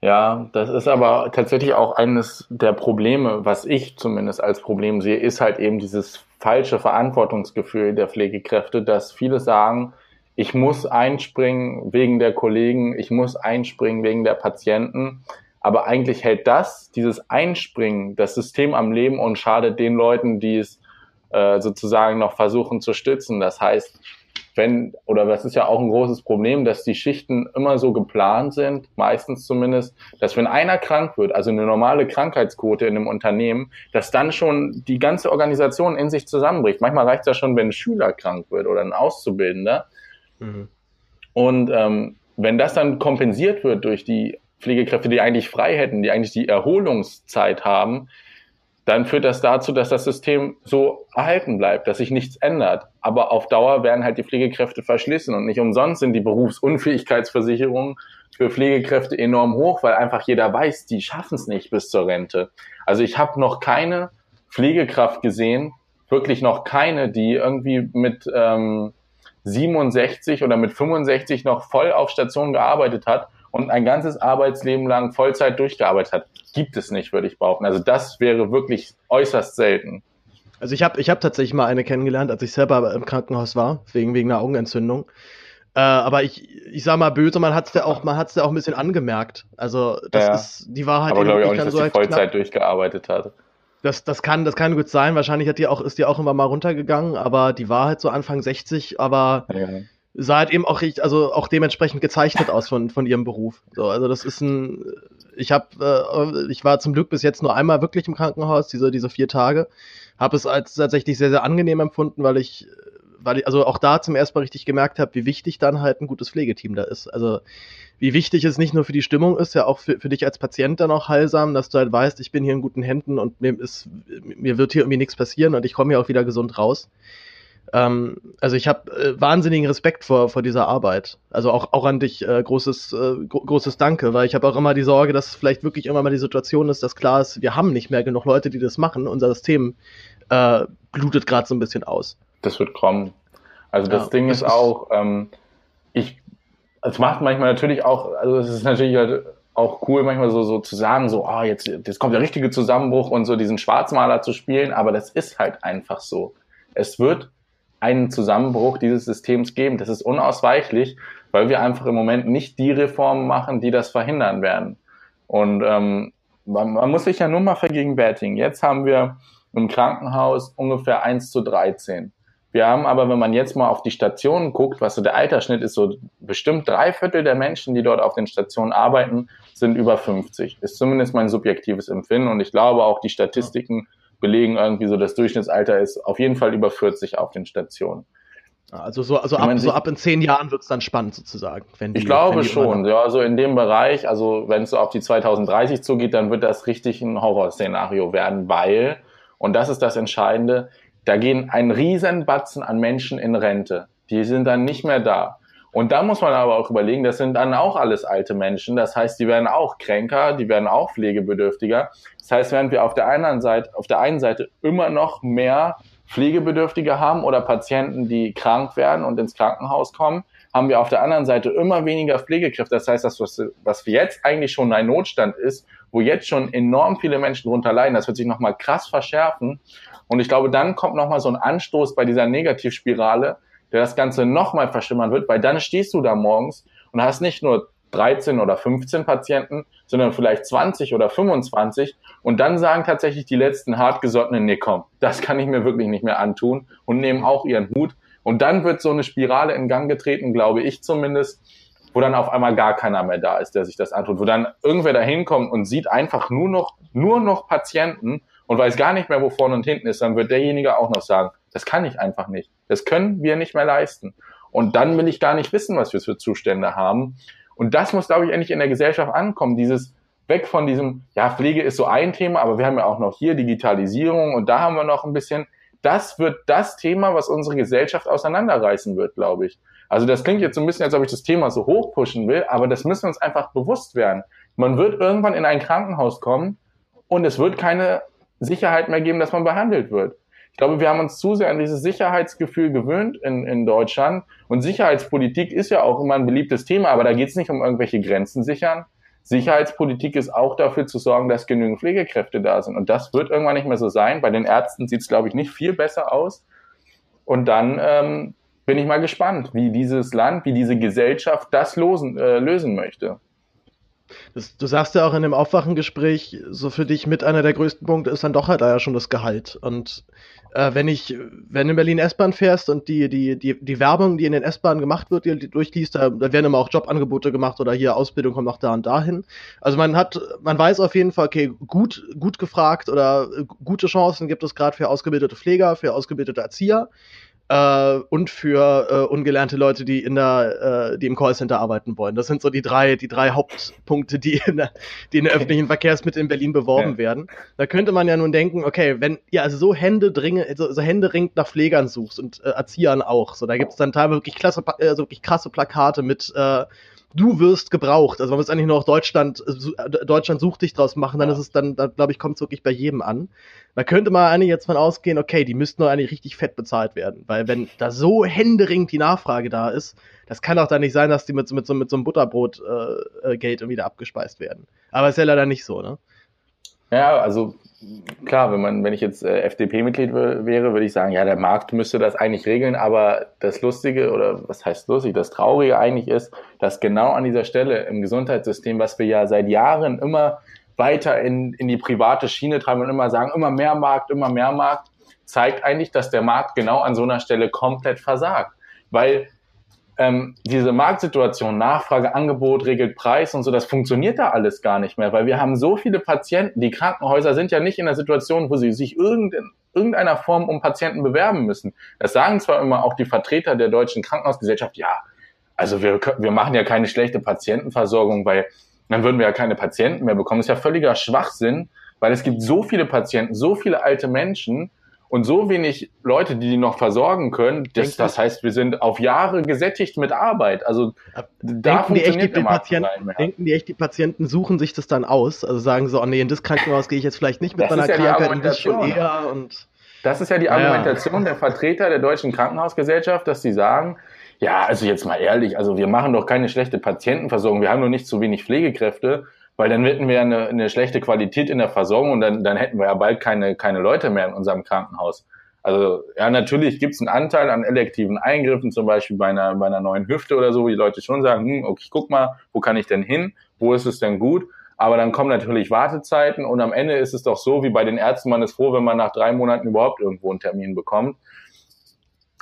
Ja, das ist aber tatsächlich auch eines der Probleme, was ich zumindest als Problem sehe, ist halt eben dieses falsche Verantwortungsgefühl der Pflegekräfte, dass viele sagen, ich muss einspringen wegen der Kollegen, ich muss einspringen wegen der Patienten. Aber eigentlich hält das, dieses Einspringen, das System am Leben und schadet den Leuten, die es äh, sozusagen noch versuchen zu stützen. Das heißt, wenn, oder das ist ja auch ein großes Problem, dass die Schichten immer so geplant sind, meistens zumindest, dass wenn einer krank wird, also eine normale Krankheitsquote in einem Unternehmen, dass dann schon die ganze Organisation in sich zusammenbricht. Manchmal reicht es ja schon, wenn ein Schüler krank wird oder ein Auszubildender. Mhm. Und ähm, wenn das dann kompensiert wird durch die Pflegekräfte, die eigentlich frei hätten, die eigentlich die Erholungszeit haben, dann führt das dazu, dass das System so erhalten bleibt, dass sich nichts ändert. Aber auf Dauer werden halt die Pflegekräfte verschlissen und nicht umsonst sind die Berufsunfähigkeitsversicherungen für Pflegekräfte enorm hoch, weil einfach jeder weiß, die schaffen es nicht bis zur Rente. Also ich habe noch keine Pflegekraft gesehen, wirklich noch keine, die irgendwie mit ähm, 67 oder mit 65 noch voll auf Station gearbeitet hat und ein ganzes Arbeitsleben lang Vollzeit durchgearbeitet hat. Gibt es nicht, würde ich behaupten. Also das wäre wirklich äußerst selten. Also ich habe ich hab tatsächlich mal eine kennengelernt, als ich selber im Krankenhaus war, wegen, wegen einer Augenentzündung. Äh, aber ich, ich sag mal böse, man hat es ja auch, man hat's ja auch ein bisschen angemerkt. Also das ja. ist, die war halt. Aber glaube ich auch nicht, dass so die Vollzeit knapp. durchgearbeitet hat. Das, das, kann, das kann gut sein. Wahrscheinlich hat die auch, ist die auch immer mal runtergegangen, aber die war halt so Anfang 60, aber ja. sah halt eben auch, also auch dementsprechend gezeichnet aus von, von ihrem Beruf. So, also das ist ein, ich habe, äh, ich war zum Glück bis jetzt nur einmal wirklich im Krankenhaus, diese, diese vier Tage, habe es als tatsächlich sehr, sehr angenehm empfunden, weil ich, weil ich also auch da zum ersten Mal richtig gemerkt habe, wie wichtig dann halt ein gutes Pflegeteam da ist. Also wie wichtig es nicht nur für die Stimmung ist, ja auch für, für dich als Patient dann auch heilsam, dass du halt weißt, ich bin hier in guten Händen und mir, ist, mir wird hier irgendwie nichts passieren und ich komme hier auch wieder gesund raus. Ähm, also ich habe äh, wahnsinnigen Respekt vor, vor dieser Arbeit. Also auch, auch an dich äh, großes, äh, gro großes Danke, weil ich habe auch immer die Sorge, dass vielleicht wirklich immer mal die Situation ist, dass klar ist, wir haben nicht mehr genug Leute, die das machen. Unser System äh, blutet gerade so ein bisschen aus. Das wird kommen. Also das ja, Ding ist auch, ähm, ich es macht manchmal natürlich auch, also es ist natürlich halt auch cool, manchmal so, so zu sagen, so, ah, oh, jetzt, jetzt kommt der richtige Zusammenbruch und so diesen Schwarzmaler zu spielen, aber das ist halt einfach so. Es wird einen Zusammenbruch dieses Systems geben. Das ist unausweichlich, weil wir einfach im Moment nicht die Reformen machen, die das verhindern werden. Und ähm, man, man muss sich ja nur mal vergegenwärtigen. Jetzt haben wir im Krankenhaus ungefähr 1 zu 13. Wir haben aber, wenn man jetzt mal auf die Stationen guckt, was so der Altersschnitt ist, so bestimmt drei Viertel der Menschen, die dort auf den Stationen arbeiten, sind über 50. Ist zumindest mein subjektives Empfinden und ich glaube auch die Statistiken belegen irgendwie so, das Durchschnittsalter ist auf jeden Fall über 40 auf den Stationen. Also so, also ab, so ab in zehn Jahren wird es dann spannend sozusagen. Wenn die, ich glaube schon, ja, so in dem Bereich, also wenn es so auf die 2030 zugeht, dann wird das richtig ein Horrorszenario werden, weil, und das ist das Entscheidende, da gehen ein Riesenbatzen an Menschen in Rente. Die sind dann nicht mehr da. Und da muss man aber auch überlegen, das sind dann auch alles alte Menschen. Das heißt, die werden auch kränker, die werden auch pflegebedürftiger. Das heißt, während wir auf der einen Seite, auf der einen Seite immer noch mehr Pflegebedürftige haben oder Patienten, die krank werden und ins Krankenhaus kommen, haben wir auf der anderen Seite immer weniger Pflegekräfte. Das heißt, das, was, was jetzt eigentlich schon ein Notstand ist, wo jetzt schon enorm viele Menschen drunter leiden, das wird sich nochmal krass verschärfen. Und ich glaube, dann kommt nochmal so ein Anstoß bei dieser Negativspirale, der das Ganze nochmal verschimmern wird, weil dann stehst du da morgens und hast nicht nur 13 oder 15 Patienten, sondern vielleicht 20 oder 25. Und dann sagen tatsächlich die letzten hartgesottenen, nee, komm, das kann ich mir wirklich nicht mehr antun und nehmen auch ihren Hut. Und dann wird so eine Spirale in Gang getreten, glaube ich zumindest, wo dann auf einmal gar keiner mehr da ist, der sich das antut, wo dann irgendwer da hinkommt und sieht einfach nur noch, nur noch Patienten und weiß gar nicht mehr, wo vorne und hinten ist, dann wird derjenige auch noch sagen, das kann ich einfach nicht. Das können wir nicht mehr leisten. Und dann will ich gar nicht wissen, was wir für Zustände haben. Und das muss, glaube ich, endlich in der Gesellschaft ankommen. Dieses weg von diesem, ja, Pflege ist so ein Thema, aber wir haben ja auch noch hier Digitalisierung und da haben wir noch ein bisschen. Das wird das Thema, was unsere Gesellschaft auseinanderreißen wird, glaube ich. Also das klingt jetzt so ein bisschen, als ob ich das Thema so hochpushen will, aber das müssen wir uns einfach bewusst werden. Man wird irgendwann in ein Krankenhaus kommen und es wird keine Sicherheit mehr geben, dass man behandelt wird. Ich glaube, wir haben uns zu sehr an dieses Sicherheitsgefühl gewöhnt in, in Deutschland. Und Sicherheitspolitik ist ja auch immer ein beliebtes Thema, aber da geht es nicht um irgendwelche Grenzen sichern. Sicherheitspolitik ist auch dafür zu sorgen, dass genügend Pflegekräfte da sind. Und das wird irgendwann nicht mehr so sein. Bei den Ärzten sieht es, glaube ich, nicht viel besser aus. Und dann ähm, bin ich mal gespannt, wie dieses Land, wie diese Gesellschaft das losen, äh, lösen möchte. Das, du sagst ja auch in dem Aufwachengespräch, so für dich mit einer der größten Punkte ist dann doch halt ja schon das Gehalt. Und äh, wenn ich, wenn du in Berlin S-Bahn fährst und die, die, die, die Werbung, die in den S-Bahnen gemacht wird, die, durchliest, da, da, werden immer auch Jobangebote gemacht oder hier Ausbildung kommt noch da und dahin. Also man hat, man weiß auf jeden Fall, okay, gut, gut gefragt oder gute Chancen gibt es gerade für ausgebildete Pfleger, für ausgebildete Erzieher äh, und für äh, ungelernte Leute, die in der, äh, die im Callcenter arbeiten wollen. Das sind so die drei, die drei Hauptpunkte, die in der, die in der öffentlichen Verkehrsmittel in Berlin beworben ja. werden. Da könnte man ja nun denken, okay, wenn ihr also so Hände dringe, so, so Hände ringt nach Pflegern suchst und äh, Erziehern auch, so da gibt es dann teilweise wirklich klasse, also wirklich krasse Plakate mit äh, du wirst gebraucht. Also man muss eigentlich nur noch Deutschland, äh, Deutschland sucht dich draus machen, dann ja. ist es dann, dann glaube ich, kommt es wirklich bei jedem an. Da könnte man eigentlich jetzt von ausgehen, okay, die müssten doch eigentlich richtig fett bezahlt werden. Weil wenn da so händeringend die Nachfrage da ist, das kann doch dann nicht sein, dass die mit, mit, so, mit so einem Butterbrot-Geld äh, äh irgendwie da abgespeist werden. Aber ist ja leider nicht so, ne? Ja, also klar, wenn man, wenn ich jetzt äh, FDP-Mitglied wäre, würde ich sagen, ja, der Markt müsste das eigentlich regeln, aber das Lustige oder was heißt lustig, das Traurige eigentlich ist, dass genau an dieser Stelle im Gesundheitssystem, was wir ja seit Jahren immer weiter in, in die private Schiene treiben und immer sagen, immer mehr Markt, immer mehr Markt, zeigt eigentlich, dass der Markt genau an so einer Stelle komplett versagt. Weil ähm, diese Marktsituation, Nachfrage, Angebot, regelt Preis und so, das funktioniert da alles gar nicht mehr, weil wir haben so viele Patienten, die Krankenhäuser sind ja nicht in der Situation, wo sie sich in irgendeiner Form um Patienten bewerben müssen. Das sagen zwar immer auch die Vertreter der deutschen Krankenhausgesellschaft, ja, also wir, wir machen ja keine schlechte Patientenversorgung, weil dann würden wir ja keine Patienten mehr bekommen. Das ist ja völliger Schwachsinn, weil es gibt so viele Patienten, so viele alte Menschen, und so wenig Leute, die die noch versorgen können, das, das heißt, wir sind auf Jahre gesättigt mit Arbeit. Also da denken die, echt, die, die Patienten, denken die echt, die Patienten suchen sich das dann aus? Also sagen so, oh nee, in das Krankenhaus gehe ich jetzt vielleicht nicht mit das meiner ja Krankheit, in das schon eher und das ist ja die Argumentation ja. der Vertreter der deutschen Krankenhausgesellschaft, dass sie sagen, ja, also jetzt mal ehrlich, also wir machen doch keine schlechte Patientenversorgung, wir haben nur nicht zu wenig Pflegekräfte weil dann hätten wir eine, eine schlechte Qualität in der Versorgung und dann, dann hätten wir ja bald keine, keine Leute mehr in unserem Krankenhaus. Also ja, natürlich gibt es einen Anteil an elektiven Eingriffen, zum Beispiel bei einer, bei einer neuen Hüfte oder so, wo die Leute schon sagen, hm, okay, guck mal, wo kann ich denn hin? Wo ist es denn gut? Aber dann kommen natürlich Wartezeiten und am Ende ist es doch so, wie bei den Ärzten, man ist froh, wenn man nach drei Monaten überhaupt irgendwo einen Termin bekommt.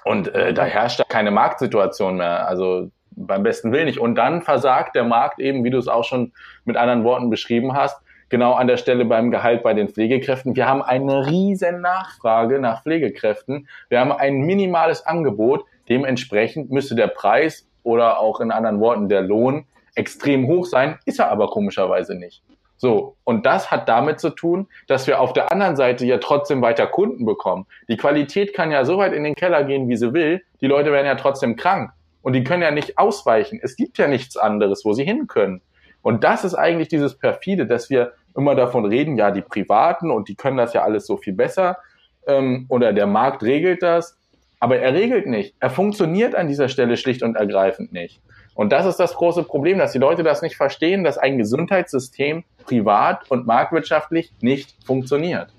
Und äh, da herrscht da keine Marktsituation mehr. Also beim besten Willen nicht. Und dann versagt der Markt eben, wie du es auch schon mit anderen Worten beschrieben hast, genau an der Stelle beim Gehalt bei den Pflegekräften. Wir haben eine riesen Nachfrage nach Pflegekräften. Wir haben ein minimales Angebot. Dementsprechend müsste der Preis oder auch in anderen Worten der Lohn extrem hoch sein, ist er aber komischerweise nicht. So, und das hat damit zu tun, dass wir auf der anderen Seite ja trotzdem weiter Kunden bekommen. Die Qualität kann ja so weit in den Keller gehen, wie sie will. Die Leute werden ja trotzdem krank. Und die können ja nicht ausweichen. Es gibt ja nichts anderes, wo sie hin können. Und das ist eigentlich dieses perfide, dass wir immer davon reden, ja, die Privaten und die können das ja alles so viel besser ähm, oder der Markt regelt das. Aber er regelt nicht. Er funktioniert an dieser Stelle schlicht und ergreifend nicht. Und das ist das große Problem, dass die Leute das nicht verstehen, dass ein Gesundheitssystem privat und marktwirtschaftlich nicht funktioniert.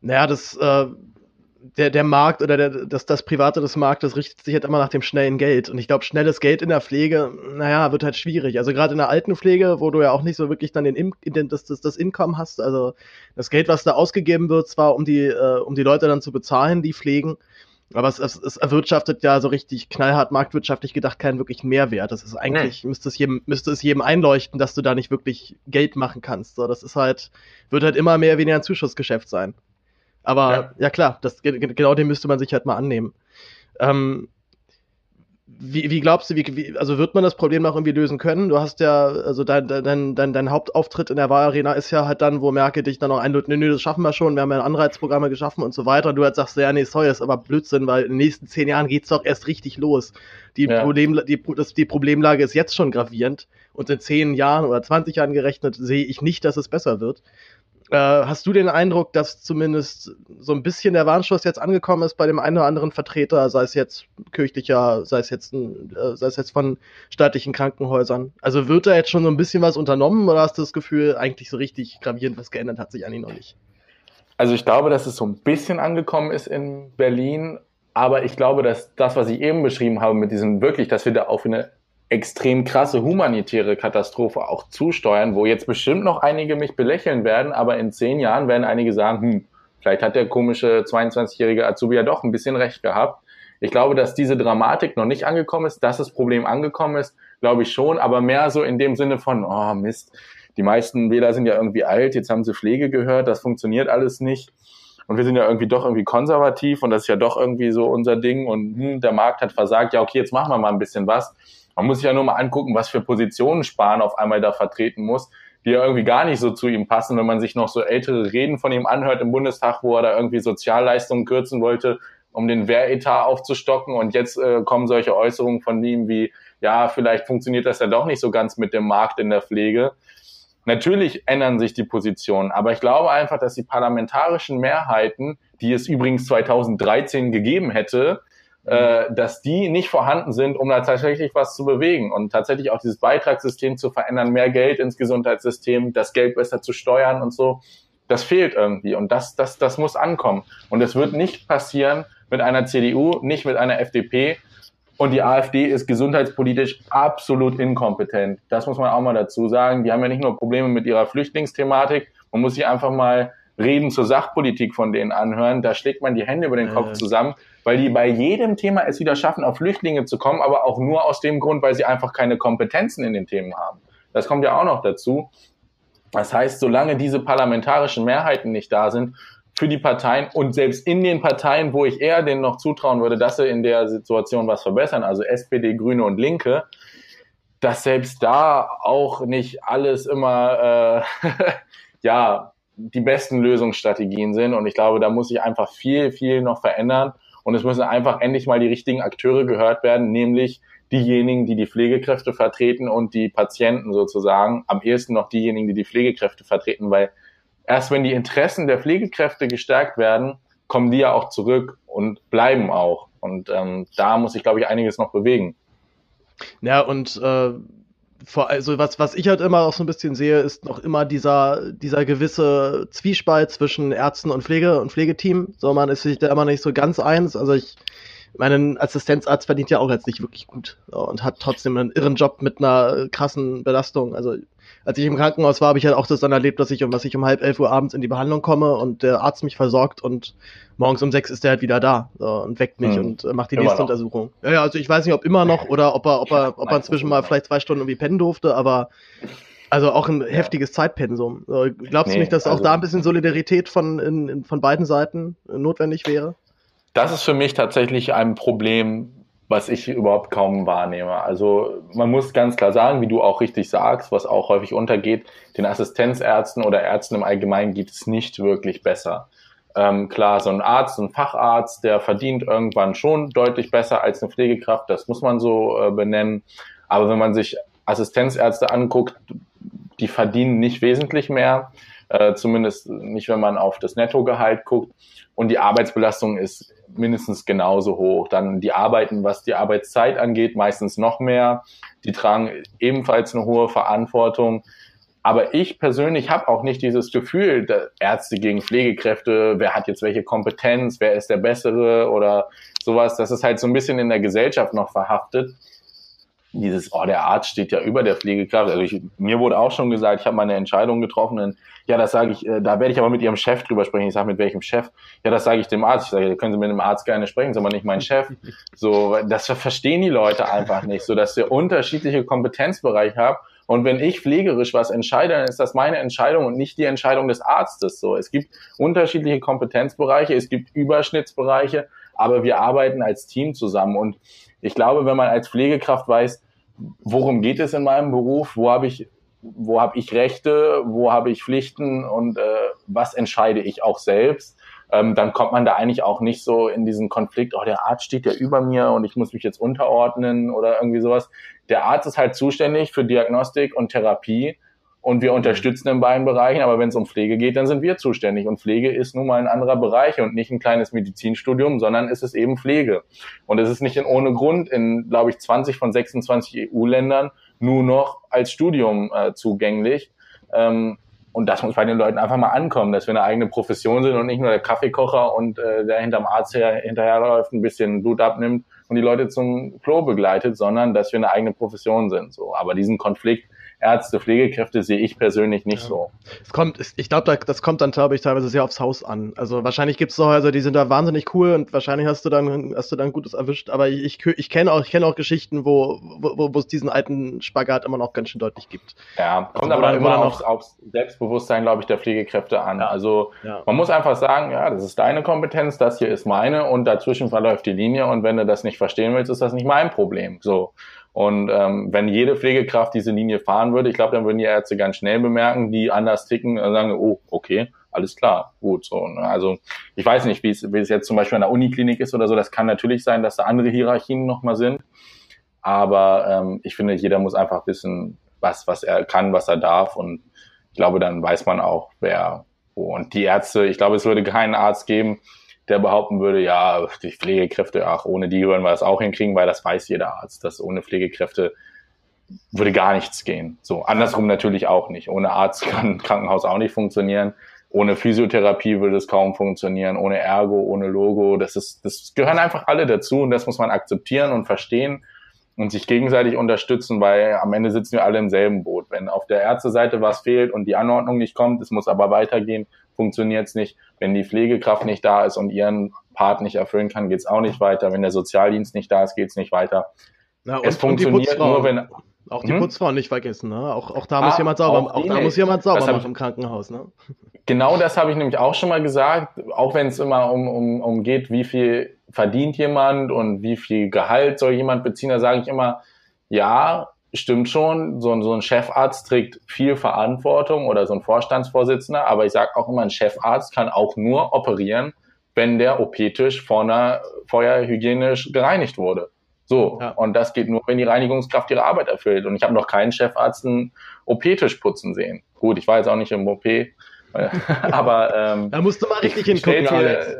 Naja, das äh, der, der Markt oder der, das, das Private des Marktes richtet sich halt immer nach dem schnellen Geld. Und ich glaube, schnelles Geld in der Pflege, naja, wird halt schwierig. Also gerade in der Altenpflege, wo du ja auch nicht so wirklich dann den, den das, das, das Income hast, also das Geld, was da ausgegeben wird, zwar um die, äh, um die Leute dann zu bezahlen, die pflegen, Aber es, es, es erwirtschaftet ja so richtig knallhart marktwirtschaftlich gedacht keinen wirklichen Mehrwert. Das ist eigentlich, nee. müsste, es jedem, müsste es jedem einleuchten, dass du da nicht wirklich Geld machen kannst. So, das ist halt, wird halt immer mehr weniger ein Zuschussgeschäft sein. Aber ja, ja klar, das, genau dem müsste man sich halt mal annehmen. Ähm, wie, wie glaubst du, wie, wie, also wird man das Problem noch irgendwie lösen können? Du hast ja, also dein, dein, dein, dein Hauptauftritt in der Wahlarena ist ja halt dann, wo Merkel dich dann noch einlädt, nee, nee, das schaffen wir schon, wir haben ja Anreizprogramme geschaffen und so weiter. Und du halt sagst, ja, nee, sorry, das ist aber Blödsinn, weil in den nächsten zehn Jahren geht's doch erst richtig los. Die, ja. Problem, die, das, die Problemlage ist jetzt schon gravierend und in zehn Jahren oder 20 Jahren gerechnet sehe ich nicht, dass es besser wird. Äh, hast du den Eindruck, dass zumindest so ein bisschen der Warnschuss jetzt angekommen ist bei dem einen oder anderen Vertreter, sei es jetzt kirchlicher, sei es jetzt, ein, äh, sei es jetzt von staatlichen Krankenhäusern? Also wird da jetzt schon so ein bisschen was unternommen oder hast du das Gefühl, eigentlich so richtig gravierend was geändert hat sich eigentlich noch nicht? Also ich glaube, dass es so ein bisschen angekommen ist in Berlin, aber ich glaube, dass das, was ich eben beschrieben habe, mit diesem wirklich, dass wir da auf eine extrem krasse humanitäre Katastrophe auch zusteuern, wo jetzt bestimmt noch einige mich belächeln werden, aber in zehn Jahren werden einige sagen, hm, vielleicht hat der komische 22-jährige Azubi ja doch ein bisschen recht gehabt. Ich glaube, dass diese Dramatik noch nicht angekommen ist, dass das Problem angekommen ist, glaube ich schon, aber mehr so in dem Sinne von, oh Mist, die meisten Wähler sind ja irgendwie alt, jetzt haben sie Pflege gehört, das funktioniert alles nicht. Und wir sind ja irgendwie doch irgendwie konservativ und das ist ja doch irgendwie so unser Ding und hm, der Markt hat versagt, ja okay, jetzt machen wir mal ein bisschen was. Man muss sich ja nur mal angucken, was für Positionen Spahn auf einmal da vertreten muss, die ja irgendwie gar nicht so zu ihm passen, wenn man sich noch so ältere Reden von ihm anhört im Bundestag, wo er da irgendwie Sozialleistungen kürzen wollte, um den Wehretat aufzustocken. Und jetzt äh, kommen solche Äußerungen von ihm wie, ja, vielleicht funktioniert das ja doch nicht so ganz mit dem Markt in der Pflege. Natürlich ändern sich die Positionen, aber ich glaube einfach, dass die parlamentarischen Mehrheiten, die es übrigens 2013 gegeben hätte, äh, dass die nicht vorhanden sind, um da tatsächlich was zu bewegen und tatsächlich auch dieses Beitragssystem zu verändern, mehr Geld ins Gesundheitssystem, das Geld besser zu steuern und so. Das fehlt irgendwie und das, das, das muss ankommen. Und es wird nicht passieren mit einer CDU, nicht mit einer FDP. Und die AfD ist gesundheitspolitisch absolut inkompetent. Das muss man auch mal dazu sagen. Die haben ja nicht nur Probleme mit ihrer Flüchtlingsthematik. Man muss sich einfach mal Reden zur Sachpolitik von denen anhören. Da schlägt man die Hände über den Kopf zusammen weil die bei jedem Thema es wieder schaffen, auf Flüchtlinge zu kommen, aber auch nur aus dem Grund, weil sie einfach keine Kompetenzen in den Themen haben. Das kommt ja auch noch dazu. Das heißt, solange diese parlamentarischen Mehrheiten nicht da sind für die Parteien und selbst in den Parteien, wo ich eher denen noch zutrauen würde, dass sie in der Situation was verbessern, also SPD, Grüne und Linke, dass selbst da auch nicht alles immer äh, *laughs* ja die besten Lösungsstrategien sind. Und ich glaube, da muss sich einfach viel, viel noch verändern. Und es müssen einfach endlich mal die richtigen Akteure gehört werden, nämlich diejenigen, die die Pflegekräfte vertreten und die Patienten sozusagen. Am ehesten noch diejenigen, die die Pflegekräfte vertreten, weil erst wenn die Interessen der Pflegekräfte gestärkt werden, kommen die ja auch zurück und bleiben auch. Und ähm, da muss ich, glaube ich, einiges noch bewegen. Ja, und äh, vor, also was, was ich halt immer auch so ein bisschen sehe, ist noch immer dieser, dieser gewisse Zwiespalt zwischen Ärzten und Pflege und Pflegeteam. So, man ist sich da immer nicht so ganz eins. Also ich, meinen Assistenzarzt verdient ja auch jetzt nicht wirklich gut so, und hat trotzdem einen irren Job mit einer krassen Belastung. Also als ich im Krankenhaus war, habe ich halt auch das dann erlebt, dass ich um was ich um halb elf Uhr abends in die Behandlung komme und der Arzt mich versorgt und morgens um sechs ist der halt wieder da so, und weckt mich hm. und äh, macht die immer nächste noch. Untersuchung. Ja, ja, also ich weiß nicht, ob immer noch oder ob er, ob er, ob er inzwischen mal vielleicht zwei Stunden irgendwie pennen durfte, aber also auch ein heftiges Zeitpensum. Glaubst nee, du nicht, dass also, auch da ein bisschen Solidarität von, in, von beiden Seiten notwendig wäre? Das ist für mich tatsächlich ein Problem, was ich überhaupt kaum wahrnehme. Also man muss ganz klar sagen, wie du auch richtig sagst, was auch häufig untergeht, den Assistenzärzten oder Ärzten im Allgemeinen geht es nicht wirklich besser. Ähm, klar, so ein Arzt, ein Facharzt, der verdient irgendwann schon deutlich besser als eine Pflegekraft, das muss man so äh, benennen. Aber wenn man sich Assistenzärzte anguckt, die verdienen nicht wesentlich mehr, äh, zumindest nicht, wenn man auf das Nettogehalt guckt. Und die Arbeitsbelastung ist mindestens genauso hoch. Dann die Arbeiten, was die Arbeitszeit angeht, meistens noch mehr. Die tragen ebenfalls eine hohe Verantwortung. Aber ich persönlich habe auch nicht dieses Gefühl, Ärzte gegen Pflegekräfte, wer hat jetzt welche Kompetenz, wer ist der Bessere oder sowas. Das ist halt so ein bisschen in der Gesellschaft noch verhaftet. Dieses, oh, der Arzt steht ja über der Pflegekraft. Also ich, mir wurde auch schon gesagt, ich habe meine Entscheidung getroffen. Und, ja, das sage ich, äh, da werde ich aber mit Ihrem Chef drüber sprechen. Ich sage, mit welchem Chef? Ja, das sage ich dem Arzt. Ich sage, können Sie mit dem Arzt gerne sprechen, ist aber nicht mein Chef. So, das verstehen die Leute einfach nicht, so dass wir unterschiedliche Kompetenzbereiche haben. Und wenn ich pflegerisch was entscheide, dann ist das meine Entscheidung und nicht die Entscheidung des Arztes. So, es gibt unterschiedliche Kompetenzbereiche, es gibt Überschnittsbereiche, aber wir arbeiten als Team zusammen. Und ich glaube, wenn man als Pflegekraft weiß, worum geht es in meinem Beruf, wo habe ich, wo habe ich Rechte, wo habe ich Pflichten und äh, was entscheide ich auch selbst, ähm, dann kommt man da eigentlich auch nicht so in diesen Konflikt, oh, der Arzt steht ja über mir und ich muss mich jetzt unterordnen oder irgendwie sowas. Der Arzt ist halt zuständig für Diagnostik und Therapie und wir unterstützen in beiden Bereichen, aber wenn es um Pflege geht, dann sind wir zuständig. Und Pflege ist nun mal ein anderer Bereich und nicht ein kleines Medizinstudium, sondern es ist eben Pflege. Und es ist nicht in, ohne Grund in, glaube ich, 20 von 26 EU-Ländern nur noch als Studium äh, zugänglich. Ähm, und das muss bei den Leuten einfach mal ankommen, dass wir eine eigene Profession sind und nicht nur der Kaffeekocher und äh, der hinterm Arzt her, hinterherläuft, ein bisschen Blut abnimmt und die Leute zum Klo begleitet, sondern dass wir eine eigene Profession sind. So, aber diesen Konflikt Ärzte, Pflegekräfte sehe ich persönlich nicht ja. so. Es kommt, ich glaube, das kommt dann, glaube ich, teilweise sehr aufs Haus an. Also wahrscheinlich gibt es so Häuser, die sind da wahnsinnig cool und wahrscheinlich hast du dann, hast du dann Gutes erwischt. Aber ich, ich, ich kenne auch, ich kenne auch Geschichten, wo, wo, wo es diesen alten Spagat immer noch ganz schön deutlich gibt. Ja, kommt also, aber immer noch aufs Selbstbewusstsein, glaube ich, der Pflegekräfte an. Ja. Also ja. man muss einfach sagen, ja, das ist deine Kompetenz, das hier ist meine und dazwischen verläuft die Linie und wenn du das nicht verstehen willst, ist das nicht mein Problem. So. Und ähm, wenn jede Pflegekraft diese Linie fahren würde, ich glaube, dann würden die Ärzte ganz schnell bemerken, die anders ticken und sagen, oh, okay, alles klar, gut. So, ne? Also ich weiß nicht, wie es, wie es jetzt zum Beispiel an der Uniklinik ist oder so. Das kann natürlich sein, dass da andere Hierarchien nochmal sind. Aber ähm, ich finde, jeder muss einfach wissen, was, was er kann, was er darf. Und ich glaube, dann weiß man auch, wer wo. Und die Ärzte, ich glaube, es würde keinen Arzt geben, der behaupten würde, ja, die Pflegekräfte, ach, ohne die würden wir das auch hinkriegen, weil das weiß jeder Arzt, dass ohne Pflegekräfte würde gar nichts gehen. So, andersrum natürlich auch nicht. Ohne Arzt *laughs* kann ein Krankenhaus auch nicht funktionieren. Ohne Physiotherapie würde es kaum funktionieren. Ohne Ergo, ohne Logo. Das ist, das gehören einfach alle dazu und das muss man akzeptieren und verstehen und sich gegenseitig unterstützen, weil am Ende sitzen wir alle im selben Boot. Wenn auf der Ärzteseite was fehlt und die Anordnung nicht kommt, es muss aber weitergehen, funktioniert es nicht. Wenn die Pflegekraft nicht da ist und ihren Part nicht erfüllen kann, geht es auch nicht weiter. Wenn der Sozialdienst nicht da ist, geht es nicht weiter. Na, und, es funktioniert nur, wenn. Auch die hm? Putzfrauen nicht vergessen, ne? Auch, auch da muss ah, jemand sauber, auch, auch da muss jemand sauber machen im Krankenhaus, ne? *laughs* Genau das habe ich nämlich auch schon mal gesagt, auch wenn es immer um, um, um geht, wie viel verdient jemand und wie viel Gehalt soll jemand beziehen, da sage ich immer, ja, stimmt schon, so, so ein Chefarzt trägt viel Verantwortung oder so ein Vorstandsvorsitzender, aber ich sage auch immer, ein Chefarzt kann auch nur operieren, wenn der OP-Tisch vorne, vorher hygienisch gereinigt wurde. So, ja. und das geht nur, wenn die Reinigungskraft ihre Arbeit erfüllt. Und ich habe noch keinen Chefarzt einen OP-Tisch putzen sehen. Gut, ich war jetzt auch nicht im OP, *laughs* aber ähm, da musst du mal richtig hingucken, Alex.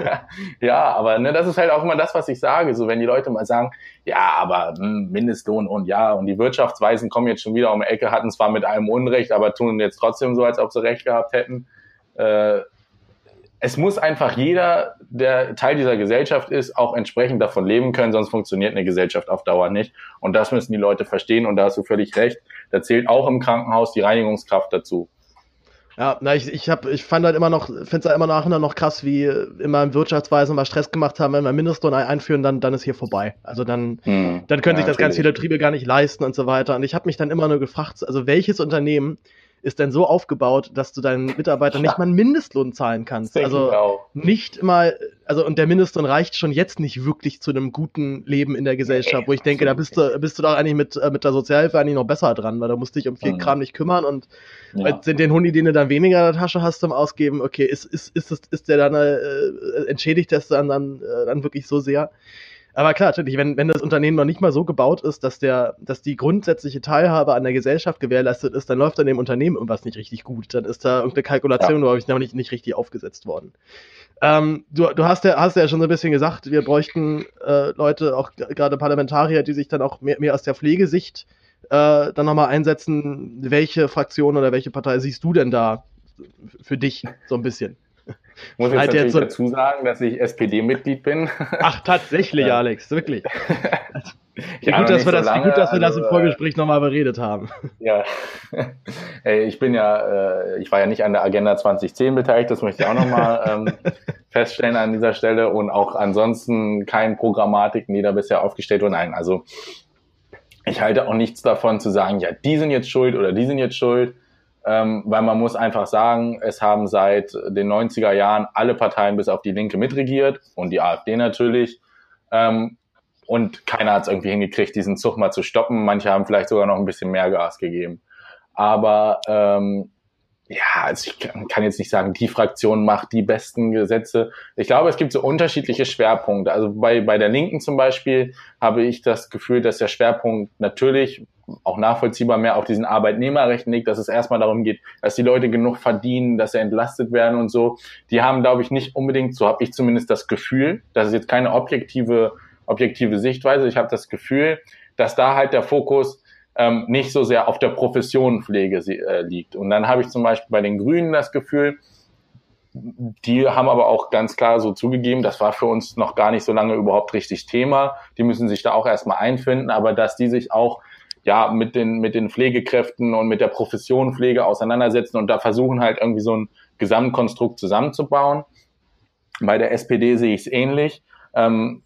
*laughs* ja, aber ne, das ist halt auch immer das, was ich sage. So, wenn die Leute mal sagen, ja, aber hm, Mindestlohn und ja, und die Wirtschaftsweisen kommen jetzt schon wieder um die Ecke, hatten zwar mit allem Unrecht, aber tun jetzt trotzdem so, als ob sie recht gehabt hätten. Äh, es muss einfach jeder, der Teil dieser Gesellschaft ist, auch entsprechend davon leben können, sonst funktioniert eine Gesellschaft auf Dauer nicht. Und das müssen die Leute verstehen und da hast du völlig recht. Da zählt auch im Krankenhaus die Reinigungskraft dazu. Ja, na, ich, ich, hab, ich fand halt immer noch, finde es halt immer nachher noch krass, wie immer im Wirtschaftsweisen mal Stress gemacht haben, wenn wir Mindestlohn einführen, dann, dann ist hier vorbei. Also dann, hm. dann können ja, sich das ganz viele Betriebe gar nicht leisten und so weiter. Und ich habe mich dann immer nur gefragt, also welches Unternehmen ist denn so aufgebaut, dass du deinen Mitarbeitern nicht *laughs* mal einen Mindestlohn zahlen kannst. Also nicht mal, also und der Mindestlohn reicht schon jetzt nicht wirklich zu einem guten Leben in der Gesellschaft, wo ich denke, da bist du, bist du doch eigentlich mit, äh, mit der Sozialhilfe eigentlich noch besser dran, weil da musst du dich um viel mhm. Kram nicht kümmern und ja. den Hundi, den du dann weniger in der Tasche hast zum Ausgeben, okay, ist, ist, ist, ist, ist der dann, äh, entschädigt das dann, dann, äh, dann wirklich so sehr? Aber klar, natürlich, wenn, wenn das Unternehmen noch nicht mal so gebaut ist, dass, der, dass die grundsätzliche Teilhabe an der Gesellschaft gewährleistet ist, dann läuft an dem Unternehmen irgendwas nicht richtig gut. Dann ist da irgendeine Kalkulation, ja. glaube ich, noch nicht, nicht richtig aufgesetzt worden. Ähm, du du hast, ja, hast ja schon so ein bisschen gesagt, wir bräuchten äh, Leute, auch gerade Parlamentarier, die sich dann auch mehr, mehr aus der Pflegesicht äh, dann nochmal einsetzen. Welche Fraktion oder welche Partei siehst du denn da für dich so ein bisschen? Ich muss jetzt halt natürlich so dazu sagen, dass ich SPD-Mitglied bin. Ach, tatsächlich, *laughs* Alex, wirklich. *laughs* ja, gut, dass wir das, lange, gut, dass wir das im Vorgespräch nochmal beredet haben. Ja, *laughs* ich bin ja, äh, ich war ja nicht an der Agenda 2010 beteiligt, das möchte ich auch nochmal ähm, feststellen an dieser Stelle und auch ansonsten kein Programmatiken, die da bisher aufgestellt wurden. Nein, also ich halte auch nichts davon zu sagen, ja, die sind jetzt schuld oder die sind jetzt schuld, ähm, weil man muss einfach sagen, es haben seit den 90er Jahren alle Parteien bis auf die Linke mitregiert und die AfD natürlich. Ähm, und keiner hat es irgendwie hingekriegt, diesen Zug mal zu stoppen. Manche haben vielleicht sogar noch ein bisschen mehr Gas gegeben. Aber ähm, ja, also ich kann jetzt nicht sagen, die Fraktion macht die besten Gesetze. Ich glaube, es gibt so unterschiedliche Schwerpunkte. Also bei, bei der Linken zum Beispiel habe ich das Gefühl, dass der Schwerpunkt natürlich auch nachvollziehbar mehr auf diesen Arbeitnehmerrechten liegt, dass es erstmal darum geht, dass die Leute genug verdienen, dass sie entlastet werden und so. Die haben, glaube ich, nicht unbedingt, so habe ich zumindest das Gefühl, das ist jetzt keine objektive, objektive Sichtweise, ich habe das Gefühl, dass da halt der Fokus ähm, nicht so sehr auf der Profession Pflege äh, liegt. Und dann habe ich zum Beispiel bei den Grünen das Gefühl, die haben aber auch ganz klar so zugegeben, das war für uns noch gar nicht so lange überhaupt richtig Thema. Die müssen sich da auch erstmal einfinden, aber dass die sich auch ja mit den mit den Pflegekräften und mit der Profession Pflege auseinandersetzen und da versuchen halt irgendwie so ein Gesamtkonstrukt zusammenzubauen. Bei der SPD sehe ich es ähnlich. Ähm,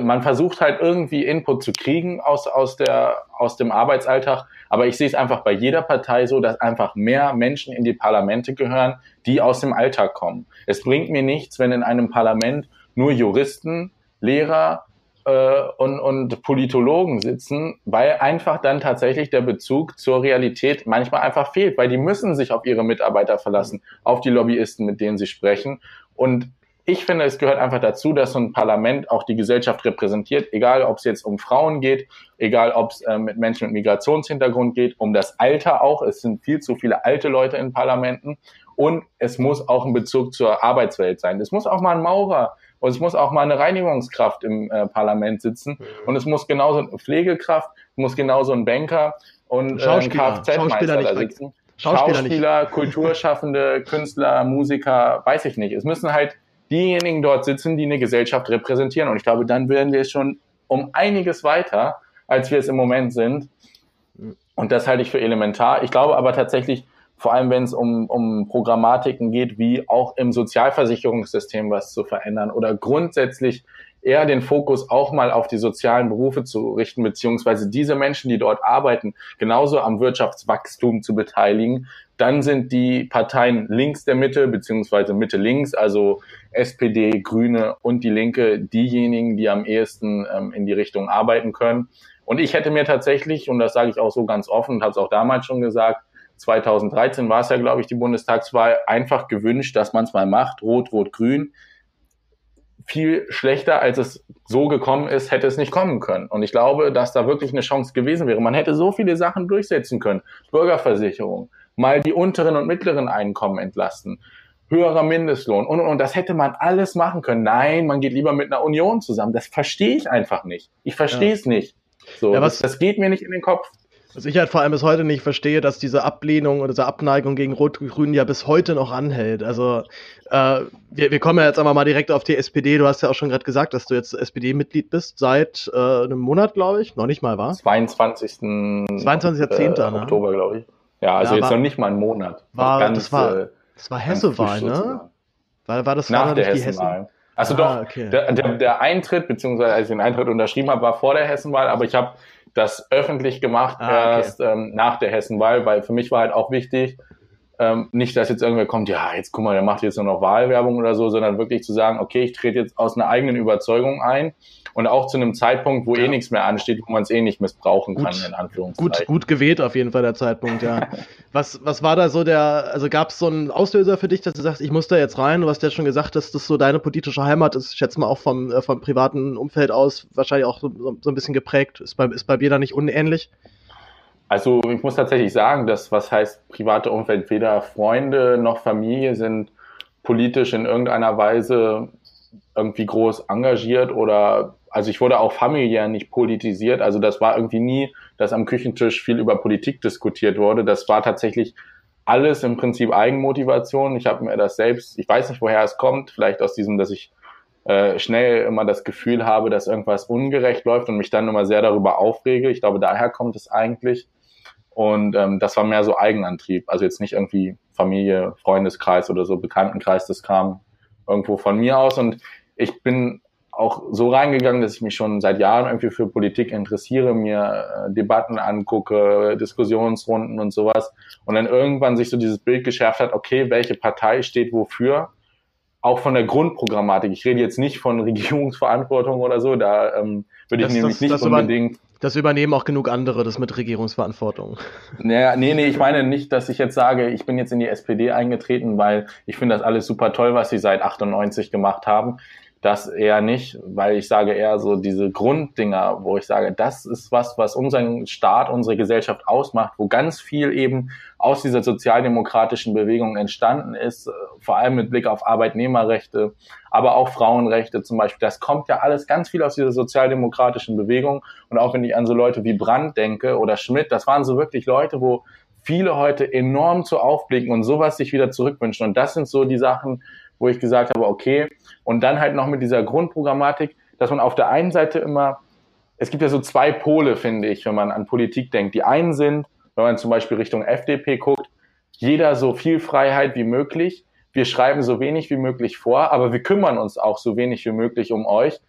man versucht halt irgendwie Input zu kriegen aus, aus, der, aus dem Arbeitsalltag. Aber ich sehe es einfach bei jeder Partei so, dass einfach mehr Menschen in die Parlamente gehören, die aus dem Alltag kommen. Es bringt mir nichts, wenn in einem Parlament nur Juristen, Lehrer äh, und, und Politologen sitzen, weil einfach dann tatsächlich der Bezug zur Realität manchmal einfach fehlt, weil die müssen sich auf ihre Mitarbeiter verlassen, auf die Lobbyisten, mit denen sie sprechen. Und ich finde, es gehört einfach dazu, dass so ein Parlament auch die Gesellschaft repräsentiert, egal ob es jetzt um Frauen geht, egal ob es äh, mit Menschen mit Migrationshintergrund geht, um das Alter auch. Es sind viel zu viele alte Leute in Parlamenten und es muss auch ein Bezug zur Arbeitswelt sein. Es muss auch mal ein Maurer und es muss auch mal eine Reinigungskraft im äh, Parlament sitzen mhm. und es muss genauso eine Pflegekraft, muss genauso ein Banker und äh, ein Kfz-Meister da sitzen. Schauspieler, Schauspieler Kulturschaffende, *laughs* Künstler, Musiker, weiß ich nicht. Es müssen halt diejenigen dort sitzen, die eine Gesellschaft repräsentieren. Und ich glaube, dann werden wir schon um einiges weiter, als wir es im Moment sind. Und das halte ich für elementar. Ich glaube aber tatsächlich, vor allem wenn es um, um Programmatiken geht, wie auch im Sozialversicherungssystem was zu verändern oder grundsätzlich eher den Fokus auch mal auf die sozialen Berufe zu richten, beziehungsweise diese Menschen, die dort arbeiten, genauso am Wirtschaftswachstum zu beteiligen. Dann sind die Parteien links der Mitte, beziehungsweise Mitte links, also SPD, Grüne und die Linke, diejenigen, die am ehesten ähm, in die Richtung arbeiten können. Und ich hätte mir tatsächlich, und das sage ich auch so ganz offen habe es auch damals schon gesagt, 2013 war es ja, glaube ich, die Bundestagswahl, einfach gewünscht, dass man es mal macht, rot, rot, grün viel schlechter, als es so gekommen ist, hätte es nicht kommen können. Und ich glaube, dass da wirklich eine Chance gewesen wäre. Man hätte so viele Sachen durchsetzen können. Bürgerversicherung, mal die unteren und mittleren Einkommen entlasten, höherer Mindestlohn und, und, und das hätte man alles machen können. Nein, man geht lieber mit einer Union zusammen. Das verstehe ich einfach nicht. Ich verstehe es ja. nicht. So, ja, was, das, das geht mir nicht in den Kopf. Was ich halt vor allem bis heute nicht verstehe, dass diese Ablehnung oder diese Abneigung gegen Rot-Grün ja bis heute noch anhält. Also äh, wir, wir kommen ja jetzt einmal mal direkt auf die SPD. Du hast ja auch schon gerade gesagt, dass du jetzt SPD-Mitglied bist seit äh, einem Monat, glaube ich. Noch nicht mal, war? 22. 22. Äh, ne? Oktober, glaube ich. Ja, also ja, jetzt war, noch nicht mal einen Monat. War, ganz, das war, äh, das war Hessewahl, ne? War, war das Nach der Hessenwahl. Hessen? Also ah, doch, okay. der, der, der Eintritt, beziehungsweise als ich den Eintritt unterschrieben habe, war vor der Hessenwahl, aber ich habe das öffentlich gemacht ah, okay. erst ähm, nach der Hessenwahl, weil für mich war halt auch wichtig, ähm, nicht, dass jetzt irgendwer kommt, ja, jetzt guck mal, der macht jetzt nur noch Wahlwerbung oder so, sondern wirklich zu sagen, okay, ich trete jetzt aus einer eigenen Überzeugung ein und auch zu einem Zeitpunkt, wo eh ja. eh nichts mehr ansteht, wo man es eh nicht missbrauchen gut, kann, in Anführungszeichen. Gut, gut gewählt auf jeden Fall der Zeitpunkt, ja. *laughs* was, was war da so der, also gab es so einen Auslöser für dich, dass du sagst, ich muss da jetzt rein? Du hast ja schon gesagt, dass das so deine politische Heimat ist. Ich schätze mal auch vom, äh, vom privaten Umfeld aus wahrscheinlich auch so, so ein bisschen geprägt. Ist bei, ist bei dir da nicht unähnlich? Also ich muss tatsächlich sagen, dass was heißt private Umfeld, weder Freunde noch Familie sind politisch in irgendeiner Weise irgendwie groß engagiert oder also ich wurde auch familiär nicht politisiert. Also das war irgendwie nie, dass am Küchentisch viel über Politik diskutiert wurde. Das war tatsächlich alles im Prinzip Eigenmotivation. Ich habe mir das selbst, ich weiß nicht, woher es kommt, vielleicht aus diesem, dass ich äh, schnell immer das Gefühl habe, dass irgendwas ungerecht läuft und mich dann immer sehr darüber aufrege. Ich glaube, daher kommt es eigentlich. Und ähm, das war mehr so Eigenantrieb. Also jetzt nicht irgendwie Familie, Freundeskreis oder so, Bekanntenkreis, das kam irgendwo von mir aus. Und ich bin auch so reingegangen, dass ich mich schon seit Jahren irgendwie für Politik interessiere, mir äh, Debatten angucke, Diskussionsrunden und sowas. Und dann irgendwann sich so dieses Bild geschärft hat, okay, welche Partei steht wofür? Auch von der Grundprogrammatik. Ich rede jetzt nicht von *laughs* Regierungsverantwortung oder so, da ähm, würde ich das, nämlich das, nicht das unbedingt. Das übernehmen auch genug andere, das mit Regierungsverantwortung. *laughs* Naja, nee, nee, ich meine nicht, dass ich jetzt sage, ich bin jetzt in die SPD eingetreten, weil ich finde das alles super toll, was sie seit 98 gemacht haben das eher nicht, weil ich sage eher so diese Grunddinger, wo ich sage, das ist was, was unseren Staat, unsere Gesellschaft ausmacht, wo ganz viel eben aus dieser sozialdemokratischen Bewegung entstanden ist, vor allem mit Blick auf Arbeitnehmerrechte, aber auch Frauenrechte zum Beispiel. Das kommt ja alles ganz viel aus dieser sozialdemokratischen Bewegung. Und auch wenn ich an so Leute wie Brandt denke oder Schmidt, das waren so wirklich Leute, wo viele heute enorm zu aufblicken und sowas sich wieder zurückwünschen. Und das sind so die Sachen, wo ich gesagt habe, okay, und dann halt noch mit dieser Grundprogrammatik, dass man auf der einen Seite immer, es gibt ja so zwei Pole, finde ich, wenn man an Politik denkt. Die einen sind, wenn man zum Beispiel Richtung FDP guckt, jeder so viel Freiheit wie möglich. Wir schreiben so wenig wie möglich vor, aber wir kümmern uns auch so wenig wie möglich um euch.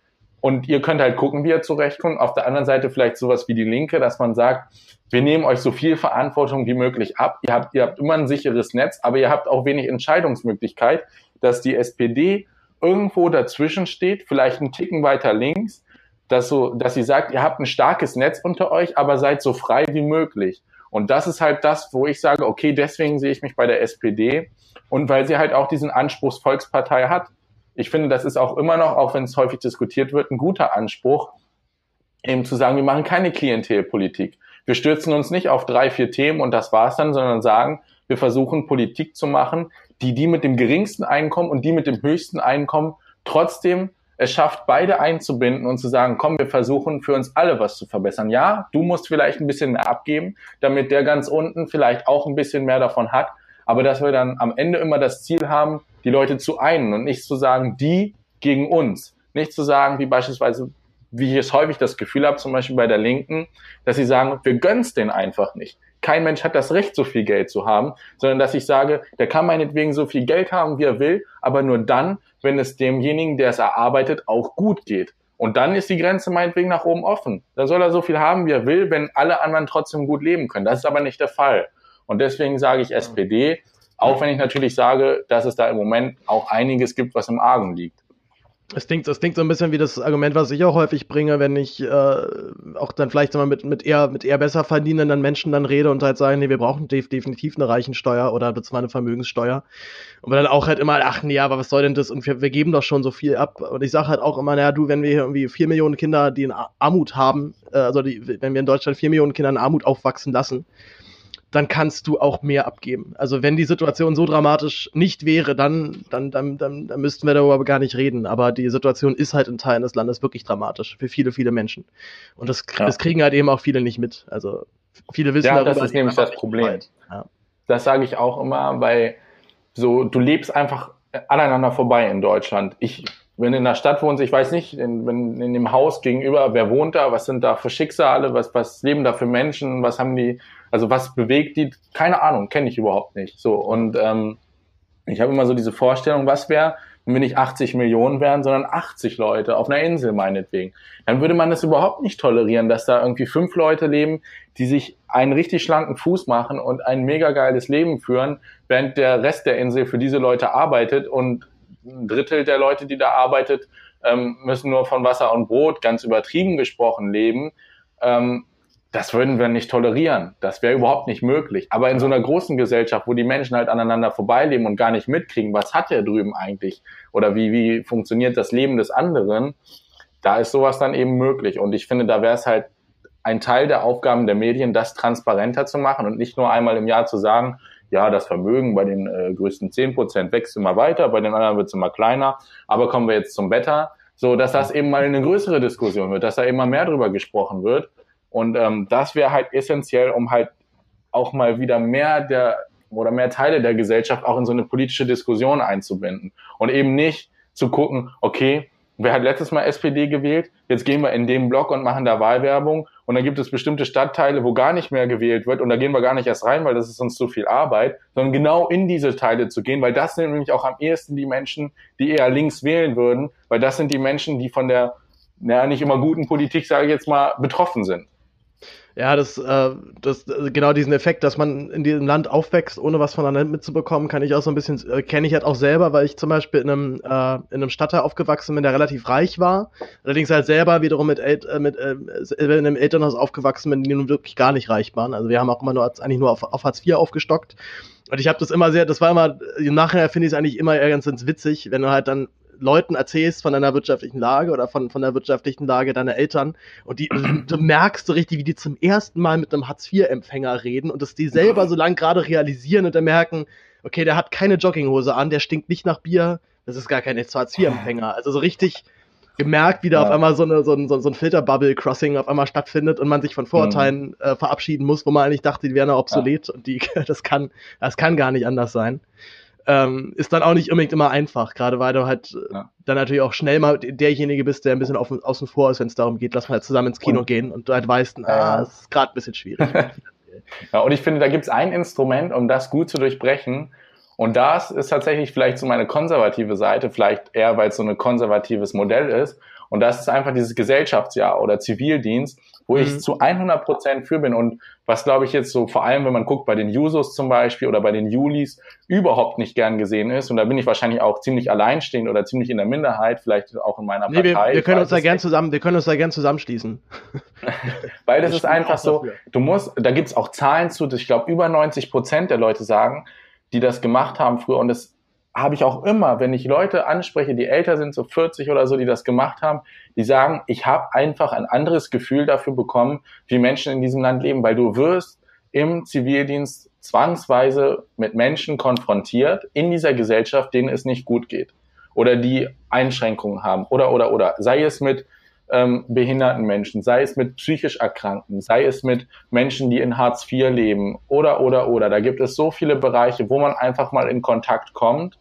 Und ihr könnt halt gucken, wie ihr zurechtkommt. Auf der anderen Seite vielleicht sowas wie die Linke, dass man sagt, wir nehmen euch so viel Verantwortung wie möglich ab. Ihr habt, ihr habt immer ein sicheres Netz, aber ihr habt auch wenig Entscheidungsmöglichkeit, dass die SPD irgendwo dazwischen steht, vielleicht einen Ticken weiter links, dass so, dass sie sagt, ihr habt ein starkes Netz unter euch, aber seid so frei wie möglich. Und das ist halt das, wo ich sage, okay, deswegen sehe ich mich bei der SPD und weil sie halt auch diesen Anspruch Volkspartei hat. Ich finde, das ist auch immer noch, auch wenn es häufig diskutiert wird, ein guter Anspruch, eben zu sagen, wir machen keine Klientelpolitik. Wir stürzen uns nicht auf drei, vier Themen und das war's dann, sondern sagen, wir versuchen Politik zu machen, die die mit dem geringsten Einkommen und die mit dem höchsten Einkommen trotzdem es schafft, beide einzubinden und zu sagen, komm, wir versuchen für uns alle was zu verbessern. Ja, du musst vielleicht ein bisschen mehr abgeben, damit der ganz unten vielleicht auch ein bisschen mehr davon hat, aber dass wir dann am Ende immer das Ziel haben, die Leute zu einen und nicht zu sagen, die gegen uns. Nicht zu sagen, wie beispielsweise, wie ich es häufig das Gefühl habe, zum Beispiel bei der Linken, dass sie sagen, wir gönn's den einfach nicht kein Mensch hat das Recht, so viel Geld zu haben, sondern dass ich sage, der kann meinetwegen so viel Geld haben, wie er will, aber nur dann, wenn es demjenigen, der es erarbeitet, auch gut geht. Und dann ist die Grenze meinetwegen nach oben offen. Da soll er so viel haben, wie er will, wenn alle anderen trotzdem gut leben können. Das ist aber nicht der Fall. Und deswegen sage ich SPD, auch wenn ich natürlich sage, dass es da im Moment auch einiges gibt, was im Argen liegt. Es klingt, es klingt so ein bisschen wie das Argument, was ich auch häufig bringe, wenn ich äh, auch dann vielleicht mal mit, mit, eher, mit eher besser verdienenden Menschen dann rede und halt sagen, nee, wir brauchen def definitiv eine Reichensteuer oder zwar eine Vermögenssteuer. Und wir dann auch halt immer, ach nee, aber was soll denn das? Und wir, wir geben doch schon so viel ab. Und ich sage halt auch immer, naja, du, wenn wir hier irgendwie vier Millionen Kinder, die in Armut haben, äh, also die, wenn wir in Deutschland vier Millionen Kinder in Armut aufwachsen lassen, dann kannst du auch mehr abgeben. Also wenn die Situation so dramatisch nicht wäre, dann, dann, dann, dann, dann müssten wir darüber gar nicht reden. Aber die Situation ist halt in Teilen des Landes wirklich dramatisch für viele, viele Menschen. Und das, ja. das kriegen halt eben auch viele nicht mit. Also viele wissen ja, darüber. Das ist nämlich das Problem. Ja. Das sage ich auch immer, weil so, du lebst einfach aneinander vorbei in Deutschland. Ich, wenn du in der Stadt wohnst, ich weiß nicht, in, wenn in dem Haus gegenüber, wer wohnt da, was sind da für Schicksale, was, was leben da für Menschen, was haben die also was bewegt die? Keine Ahnung, kenne ich überhaupt nicht. So und ähm, ich habe immer so diese Vorstellung, was wäre, wenn wir nicht 80 Millionen wären, sondern 80 Leute auf einer Insel meinetwegen. Dann würde man das überhaupt nicht tolerieren, dass da irgendwie fünf Leute leben, die sich einen richtig schlanken Fuß machen und ein mega geiles Leben führen, während der Rest der Insel für diese Leute arbeitet und ein Drittel der Leute, die da arbeitet, ähm, müssen nur von Wasser und Brot, ganz übertrieben gesprochen, leben. Ähm, das würden wir nicht tolerieren. Das wäre überhaupt nicht möglich. Aber in so einer großen Gesellschaft, wo die Menschen halt aneinander vorbeileben und gar nicht mitkriegen, was hat der drüben eigentlich oder wie, wie funktioniert das Leben des anderen, da ist sowas dann eben möglich. Und ich finde, da wäre es halt ein Teil der Aufgaben der Medien, das transparenter zu machen und nicht nur einmal im Jahr zu sagen, ja, das Vermögen bei den äh, größten zehn Prozent wächst immer weiter, bei den anderen wird es immer kleiner. Aber kommen wir jetzt zum Wetter, so dass das eben mal eine größere Diskussion wird, dass da immer mehr drüber gesprochen wird. Und ähm, das wäre halt essentiell, um halt auch mal wieder mehr der oder mehr Teile der Gesellschaft auch in so eine politische Diskussion einzubinden. Und eben nicht zu gucken, okay, wer hat letztes Mal SPD gewählt? Jetzt gehen wir in den Block und machen da Wahlwerbung und dann gibt es bestimmte Stadtteile, wo gar nicht mehr gewählt wird und da gehen wir gar nicht erst rein, weil das ist uns zu viel Arbeit, sondern genau in diese Teile zu gehen, weil das sind nämlich auch am ehesten die Menschen, die eher links wählen würden, weil das sind die Menschen, die von der, naja, nicht immer guten Politik, sage ich jetzt mal, betroffen sind. Ja, das, äh, das, genau diesen Effekt, dass man in diesem Land aufwächst, ohne was voneinander mitzubekommen, kann ich auch so ein bisschen, äh, kenne ich halt auch selber, weil ich zum Beispiel in einem, äh, in einem Stadtteil aufgewachsen bin, der relativ reich war. Allerdings halt selber wiederum mit, El äh, mit äh, in einem Elternhaus aufgewachsen bin, die nun wirklich gar nicht reich waren. Also wir haben auch immer nur eigentlich nur auf, auf Hartz IV aufgestockt. Und ich habe das immer sehr, das war immer, im Nachhinein finde ich es eigentlich immer ganz witzig, wenn du halt dann Leuten erzählst von deiner wirtschaftlichen Lage oder von, von der wirtschaftlichen Lage deiner Eltern und die, *clears throat* du merkst so richtig, wie die zum ersten Mal mit einem Hartz-IV-Empfänger reden und das die selber so lang gerade realisieren und dann merken, okay, der hat keine Jogginghose an, der stinkt nicht nach Bier, das ist gar kein Hartz-IV-Empfänger. Also so richtig gemerkt, wie da ja. auf einmal so, eine, so ein, so ein Filterbubble-Crossing auf einmal stattfindet und man sich von Vorurteilen mhm. äh, verabschieden muss, wo man eigentlich dachte, die wären obsolet ja. und die, *laughs* das kann, das kann gar nicht anders sein ähm, ist dann auch nicht unbedingt immer einfach, gerade weil du halt äh, ja. dann natürlich auch schnell mal derjenige bist, der ein bisschen auf, außen vor ist, wenn es darum geht, lass mal halt zusammen ins Kino und, gehen und du halt weißt, ah, es ist gerade ein bisschen schwierig. *laughs* ja, und ich finde, da gibt es ein Instrument, um das gut zu durchbrechen. Und das ist tatsächlich vielleicht so meine konservative Seite, vielleicht eher, weil es so ein konservatives Modell ist. Und das ist einfach dieses Gesellschaftsjahr oder Zivildienst, wo mhm. ich zu 100 Prozent für bin und was glaube ich jetzt so vor allem, wenn man guckt bei den Jusos zum Beispiel oder bei den Julis überhaupt nicht gern gesehen ist und da bin ich wahrscheinlich auch ziemlich alleinstehend oder ziemlich in der Minderheit, vielleicht auch in meiner nee, Partei. Wir, wir können uns da gern zusammen, wir können uns da gern zusammenschließen. *laughs* Weil das ist einfach so, du musst, da gibt's auch Zahlen zu, ich glaube über 90 Prozent der Leute sagen, die das gemacht haben früher und das habe ich auch immer, wenn ich Leute anspreche, die älter sind, so 40 oder so, die das gemacht haben, die sagen, ich habe einfach ein anderes Gefühl dafür bekommen, wie Menschen in diesem Land leben, weil du wirst im Zivildienst zwangsweise mit Menschen konfrontiert in dieser Gesellschaft, denen es nicht gut geht oder die Einschränkungen haben oder oder oder sei es mit ähm, behinderten Menschen, sei es mit psychisch Erkrankten, sei es mit Menschen, die in Hartz IV leben oder oder oder. Da gibt es so viele Bereiche, wo man einfach mal in Kontakt kommt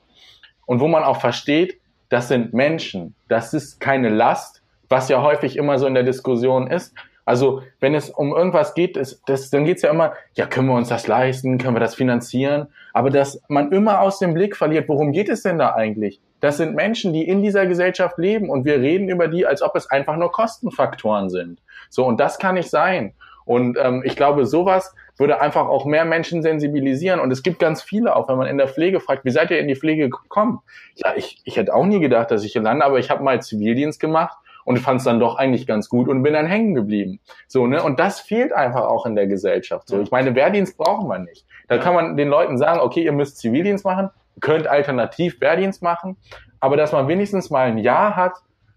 und wo man auch versteht, das sind Menschen, das ist keine Last, was ja häufig immer so in der Diskussion ist. Also wenn es um irgendwas geht, ist, das, dann geht's ja immer, ja, können wir uns das leisten, können wir das finanzieren, aber dass man immer aus dem Blick verliert, worum geht es denn da eigentlich? Das sind Menschen, die in dieser Gesellschaft leben und wir reden über die, als ob es einfach nur Kostenfaktoren sind. So, und das kann nicht sein. Und ähm, ich glaube, sowas würde einfach auch mehr Menschen sensibilisieren. Und es gibt ganz viele, auch wenn man in der Pflege fragt, wie seid ihr in die Pflege gekommen? Ja, ich, ich hätte auch nie gedacht, dass ich hier lande, aber ich habe mal Zivildienst gemacht und fand es dann doch eigentlich ganz gut und bin dann hängen geblieben. So, ne? Und das fehlt einfach auch in der Gesellschaft. So, ich meine, Wehrdienst brauchen wir nicht. Da kann man den Leuten sagen, okay, ihr müsst Zivildienst machen, könnt alternativ Wehrdienst machen, aber dass man wenigstens mal ein Jahr hat,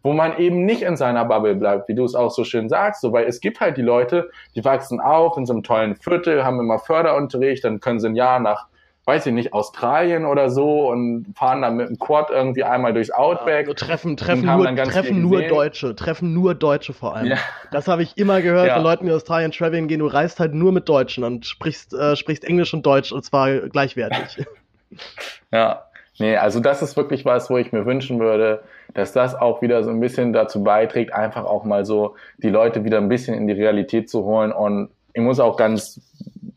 wo man eben nicht in seiner Bubble bleibt, wie du es auch so schön sagst, so, weil es gibt halt die Leute, die wachsen auf in so einem tollen Viertel, haben immer Förderunterricht, dann können sie ein Jahr nach, weiß ich nicht, Australien oder so und fahren dann mit dem Quad irgendwie einmal durchs Outback. Ja, treffen treffen nur, treffen nur Deutsche, treffen nur Deutsche vor allem. Ja. Das habe ich immer gehört ja. von Leuten, die Australien traveln gehen, du reist halt nur mit Deutschen und sprichst, äh, sprichst Englisch und Deutsch und zwar gleichwertig. *laughs* ja, Nee, also das ist wirklich was, wo ich mir wünschen würde, dass das auch wieder so ein bisschen dazu beiträgt, einfach auch mal so die Leute wieder ein bisschen in die Realität zu holen. Und ich muss auch ganz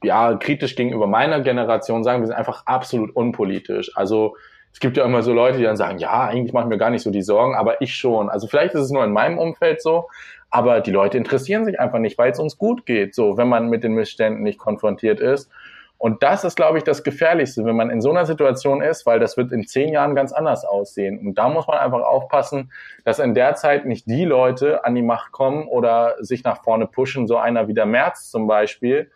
ja kritisch gegenüber meiner Generation sagen, wir sind einfach absolut unpolitisch. Also es gibt ja immer so Leute, die dann sagen, ja, eigentlich machen mir gar nicht so die Sorgen, aber ich schon. Also vielleicht ist es nur in meinem Umfeld so, aber die Leute interessieren sich einfach nicht, weil es uns gut geht, so wenn man mit den Missständen nicht konfrontiert ist. Und das ist, glaube ich, das Gefährlichste, wenn man in so einer Situation ist, weil das wird in zehn Jahren ganz anders aussehen. Und da muss man einfach aufpassen, dass in der Zeit nicht die Leute an die Macht kommen oder sich nach vorne pushen, so einer wie der Merz zum Beispiel,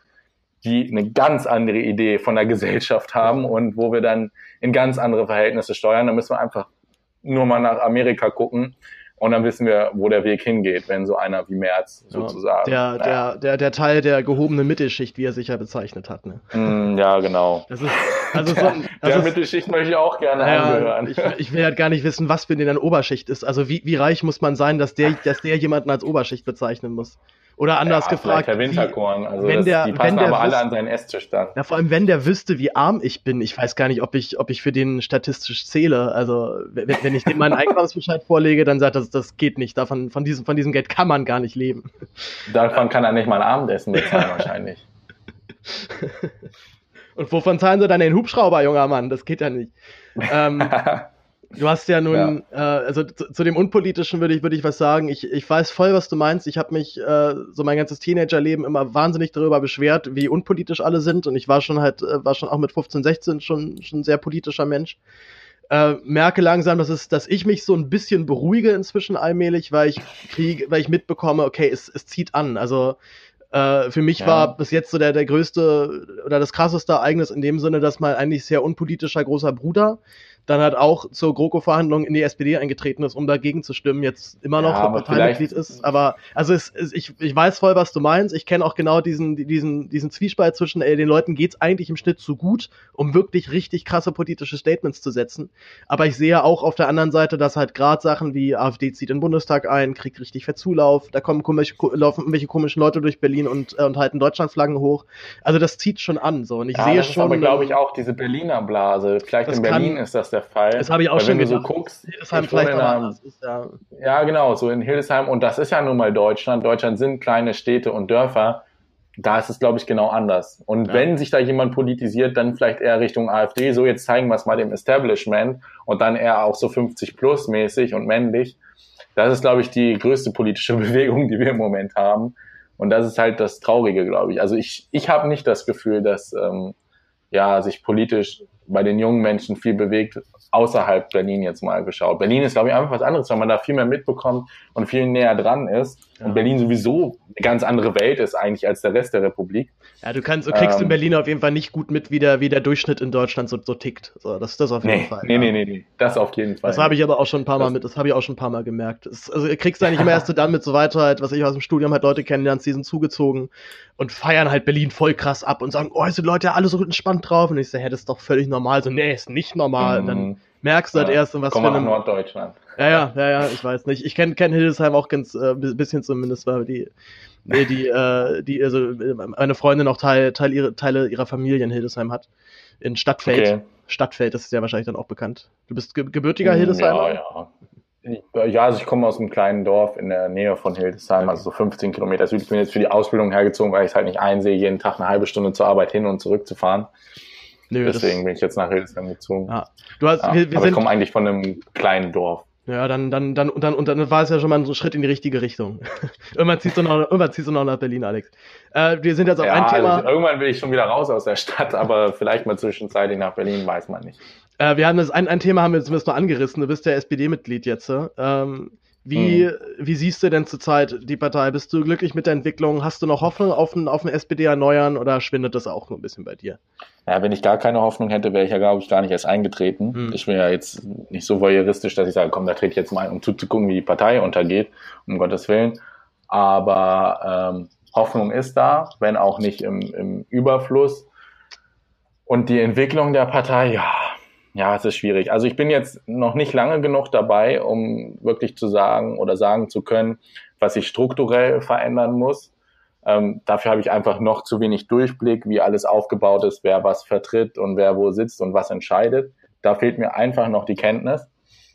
die eine ganz andere Idee von der Gesellschaft haben und wo wir dann in ganz andere Verhältnisse steuern. Da müssen wir einfach nur mal nach Amerika gucken und dann wissen wir, wo der Weg hingeht, wenn so einer wie Merz sozusagen. Der, der, der, der Teil der gehobenen Mittelschicht, wie er sich ja bezeichnet hat. Ne? Mm, ja, genau. Das ist, Also so ein, der, der Mittelschicht möchte ich auch gerne ja, angehören. Ich, ich, will halt gar nicht wissen, was für den dann Oberschicht ist. Also wie, wie reich muss man sein, dass der, dass der jemanden als Oberschicht bezeichnen muss? Oder anders ja, gefragt. Herr Winterkorn, also wenn das, der, die passen wenn aber alle an seinen Esstisch dann. Ja, vor allem, wenn der wüsste, wie arm ich bin. Ich weiß gar nicht, ob ich, ob ich für den statistisch zähle. Also, wenn, wenn ich dem meinen Einkommensbescheid *laughs* vorlege, dann sagt er, das, das geht nicht. Davon, von, diesem, von diesem Geld kann man gar nicht leben. Davon kann er nicht mal ein Abendessen bezahlen, wahrscheinlich. *laughs* Und wovon zahlen sie dann den Hubschrauber, junger Mann? Das geht ja nicht. Ähm, *laughs* du hast ja nun, ja. Äh, also zu, zu, dem Unpolitischen würde ich, würde ich was sagen. Ich, ich weiß voll, was du meinst. Ich habe mich äh, so mein ganzes Teenagerleben immer wahnsinnig darüber beschwert, wie unpolitisch alle sind. Und ich war schon halt, äh, war schon auch mit 15, 16 schon, schon ein sehr politischer Mensch. Äh, merke langsam, dass, es, dass ich mich so ein bisschen beruhige inzwischen allmählich, weil ich kriege, weil ich mitbekomme, okay, es, es zieht an. Also äh, für mich ja. war bis jetzt so der, der größte oder das krasseste Ereignis in dem Sinne, dass mein eigentlich sehr unpolitischer großer Bruder dann halt auch zur GroKo-Verhandlung in die SPD eingetreten ist, um dagegen zu stimmen, jetzt immer noch ja, Parteimitglied ist. Aber also es, es, ich, ich weiß voll, was du meinst. Ich kenne auch genau diesen, diesen, diesen Zwiespalt zwischen, ey, den Leuten geht's eigentlich im Schnitt zu gut, um wirklich richtig krasse politische Statements zu setzen. Aber ich sehe auch auf der anderen Seite, dass halt gerade Sachen wie AfD zieht in den Bundestag ein, kriegt richtig Verzulauf, da kommen komische, laufen irgendwelche komischen Leute durch Berlin und, äh, und halten Deutschlandflaggen hoch. Also das zieht schon an. So. Und ich ja, sehe das schon. Ist aber, glaube ich, auch diese Berliner Blase. Vielleicht in Berlin kann, ist das der Fall. Das habe ich auch Weil schon wenn gedacht. du so guckst, Hildesheim vielleicht einer, ist, ja, ja, genau, so in Hildesheim. Und das ist ja nun mal Deutschland. Deutschland sind kleine Städte und Dörfer. Da ist es, glaube ich, genau anders. Und ja. wenn sich da jemand politisiert, dann vielleicht eher Richtung AfD. So, jetzt zeigen wir es mal dem Establishment und dann eher auch so 50 plus mäßig und männlich. Das ist, glaube ich, die größte politische *laughs* Bewegung, die wir im Moment haben. Und das ist halt das Traurige, glaube ich. Also ich, ich habe nicht das Gefühl, dass ähm, ja, sich politisch bei den jungen Menschen viel bewegt, außerhalb Berlin jetzt mal geschaut. Berlin ist, glaube ich, einfach was anderes, weil man da viel mehr mitbekommt und viel näher dran ist. Ja. Und Berlin sowieso eine ganz andere Welt ist eigentlich als der Rest der Republik. Ja, du kannst, du kriegst ähm, in Berlin auf jeden Fall nicht gut mit, wie der, wie der Durchschnitt in Deutschland so, so tickt. So, das ist das auf jeden nee, Fall. Nee, ja. nee, nee, nee, das auf jeden Fall. Das habe ich aber auch schon ein paar Mal das, mit, das habe ich auch schon ein paar Mal gemerkt. Das, also, kriegst eigentlich immer erst dann mit so weiter halt, was ich aus dem Studium halt Leute kennenlernst, die sind zugezogen und feiern halt Berlin voll krass ab und sagen, oh, sind Leute ja alle so entspannt drauf. Und ich sage, hä, das ist doch völlig normal. So, nee, ist nicht normal. Mhm. Dann merkst du halt ja, erst, in was für einem... Norddeutschland. Ja, ja, ja, ja, ich weiß nicht. Ich kenne kenn Hildesheim auch ganz äh, bisschen zumindest, weil die, die, die, äh, die, also meine Freundin auch Teil, Teil ihre, Teile ihrer Familie in Hildesheim hat. In Stadtfeld. Okay. Stadtfeld, das ist ja wahrscheinlich dann auch bekannt. Du bist ge gebürtiger Hildesheimer? Ja, ja. Ja, also ich komme aus einem kleinen Dorf in der Nähe von Hildesheim, also so 15 Kilometer südlich. Ich bin jetzt für die Ausbildung hergezogen, weil ich es halt nicht einsehe, jeden Tag eine halbe Stunde zur Arbeit hin und zurück zu fahren. Nö, Deswegen bin ich jetzt nach Hildesheim gezogen. Ja. Du hast, ja, wir, wir aber ich komme eigentlich von einem kleinen Dorf. Ja, dann, dann, dann, und dann, und dann war es ja schon mal ein Schritt in die richtige Richtung. *laughs* irgendwann, ziehst du noch, irgendwann ziehst du noch nach Berlin, Alex. Äh, wir sind jetzt auf ja, ein Thema. Also irgendwann will ich schon wieder raus aus der Stadt, aber *laughs* vielleicht mal zwischenzeitlich nach Berlin, weiß man nicht. Äh, wir haben das, ein, ein Thema haben wir zumindest mal angerissen. Du bist ja SPD-Mitglied jetzt. Ähm, wie, hm. wie siehst du denn zurzeit die Partei? Bist du glücklich mit der Entwicklung? Hast du noch Hoffnung auf ein, auf ein SPD erneuern oder schwindet das auch nur ein bisschen bei dir? Ja, wenn ich gar keine Hoffnung hätte, wäre ich ja, glaube ich, gar nicht erst eingetreten. Hm. Ich bin ja jetzt nicht so voyeuristisch, dass ich sage, komm, da trete ich jetzt mal ein, um zuzugucken, wie die Partei untergeht, um Gottes Willen. Aber ähm, Hoffnung ist da, wenn auch nicht im, im Überfluss. Und die Entwicklung der Partei, ja, ja, es ist schwierig. Also ich bin jetzt noch nicht lange genug dabei, um wirklich zu sagen oder sagen zu können, was ich strukturell verändern muss. Ähm, dafür habe ich einfach noch zu wenig Durchblick, wie alles aufgebaut ist, wer was vertritt und wer wo sitzt und was entscheidet. Da fehlt mir einfach noch die Kenntnis.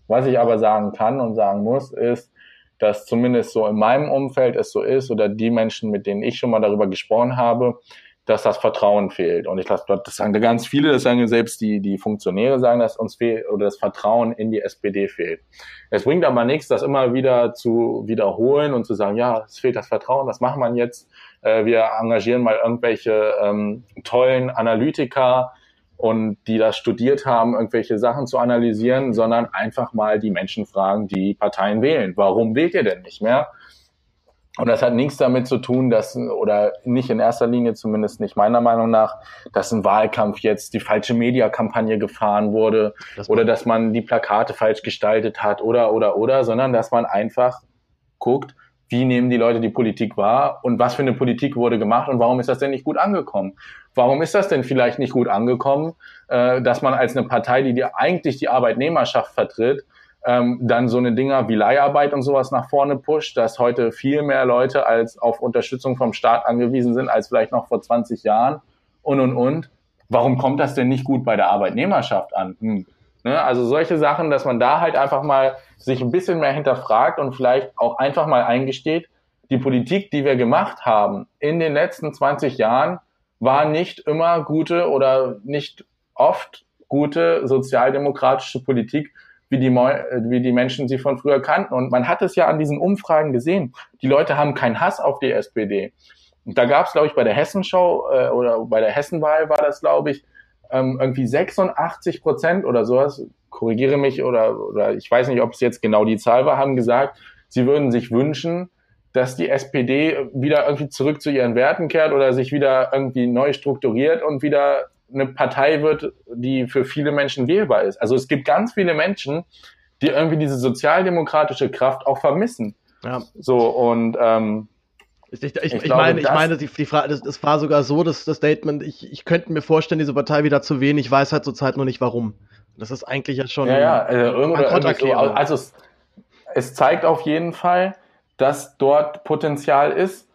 Was ich aber sagen kann und sagen muss, ist, dass zumindest so in meinem Umfeld es so ist oder die Menschen, mit denen ich schon mal darüber gesprochen habe, dass das Vertrauen fehlt. Und ich glaube, das sagen ganz viele, das sagen selbst die, die Funktionäre sagen, dass uns fehlt oder das Vertrauen in die SPD fehlt. Es bringt aber nichts, das immer wieder zu wiederholen und zu sagen, ja, es fehlt das Vertrauen, was macht man jetzt? Äh, wir engagieren mal irgendwelche ähm, tollen Analytiker und die das studiert haben, irgendwelche Sachen zu analysieren, sondern einfach mal die Menschen fragen, die Parteien wählen. Warum wählt ihr denn nicht mehr? Und das hat nichts damit zu tun, dass, oder nicht in erster Linie zumindest nicht meiner Meinung nach, dass ein Wahlkampf jetzt die falsche Mediakampagne gefahren wurde das oder dass man die Plakate falsch gestaltet hat oder, oder, oder, sondern dass man einfach guckt, wie nehmen die Leute die Politik wahr und was für eine Politik wurde gemacht und warum ist das denn nicht gut angekommen? Warum ist das denn vielleicht nicht gut angekommen, äh, dass man als eine Partei, die, die eigentlich die Arbeitnehmerschaft vertritt, ähm, dann so eine Dinger wie Leiharbeit und sowas nach vorne pusht, dass heute viel mehr Leute als auf Unterstützung vom Staat angewiesen sind als vielleicht noch vor 20 Jahren und und und. Warum kommt das denn nicht gut bei der Arbeitnehmerschaft an? Hm. Ne? Also solche Sachen, dass man da halt einfach mal sich ein bisschen mehr hinterfragt und vielleicht auch einfach mal eingesteht, die Politik, die wir gemacht haben in den letzten 20 Jahren, war nicht immer gute oder nicht oft gute sozialdemokratische Politik, wie die, wie die Menschen sie von früher kannten. Und man hat es ja an diesen Umfragen gesehen. Die Leute haben keinen Hass auf die SPD. Und da gab es, glaube ich, bei der Hessenschau äh, oder bei der Hessenwahl war das, glaube ich, ähm, irgendwie 86 Prozent oder sowas, korrigiere mich oder, oder ich weiß nicht, ob es jetzt genau die Zahl war, haben gesagt, sie würden sich wünschen, dass die SPD wieder irgendwie zurück zu ihren Werten kehrt oder sich wieder irgendwie neu strukturiert und wieder eine Partei wird, die für viele Menschen wählbar ist. Also es gibt ganz viele Menschen, die irgendwie diese sozialdemokratische Kraft auch vermissen. Ja. So und ähm, ich, ich, ich, ich glaube, meine, ich meine, die, die Frage, das, das, war sogar so, dass das Statement, ich, ich könnte mir vorstellen, diese Partei wieder zu wählen, ich weiß halt zurzeit nur nicht warum. Das ist eigentlich ja schon. Ja, ja, also, irgendwie so, also es, es zeigt auf jeden Fall, dass dort Potenzial ist.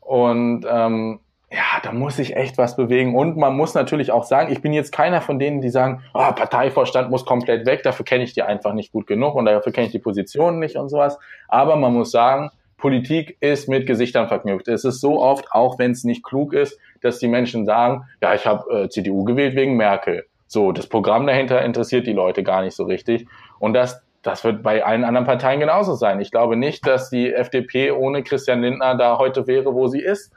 Und ähm, ja, da muss sich echt was bewegen. Und man muss natürlich auch sagen, ich bin jetzt keiner von denen, die sagen, oh, Parteivorstand muss komplett weg, dafür kenne ich die einfach nicht gut genug und dafür kenne ich die Positionen nicht und sowas. Aber man muss sagen, Politik ist mit Gesichtern verknüpft. Es ist so oft, auch wenn es nicht klug ist, dass die Menschen sagen, ja, ich habe äh, CDU gewählt wegen Merkel. So, das Programm dahinter interessiert die Leute gar nicht so richtig. Und das, das wird bei allen anderen Parteien genauso sein. Ich glaube nicht, dass die FDP ohne Christian Lindner da heute wäre, wo sie ist.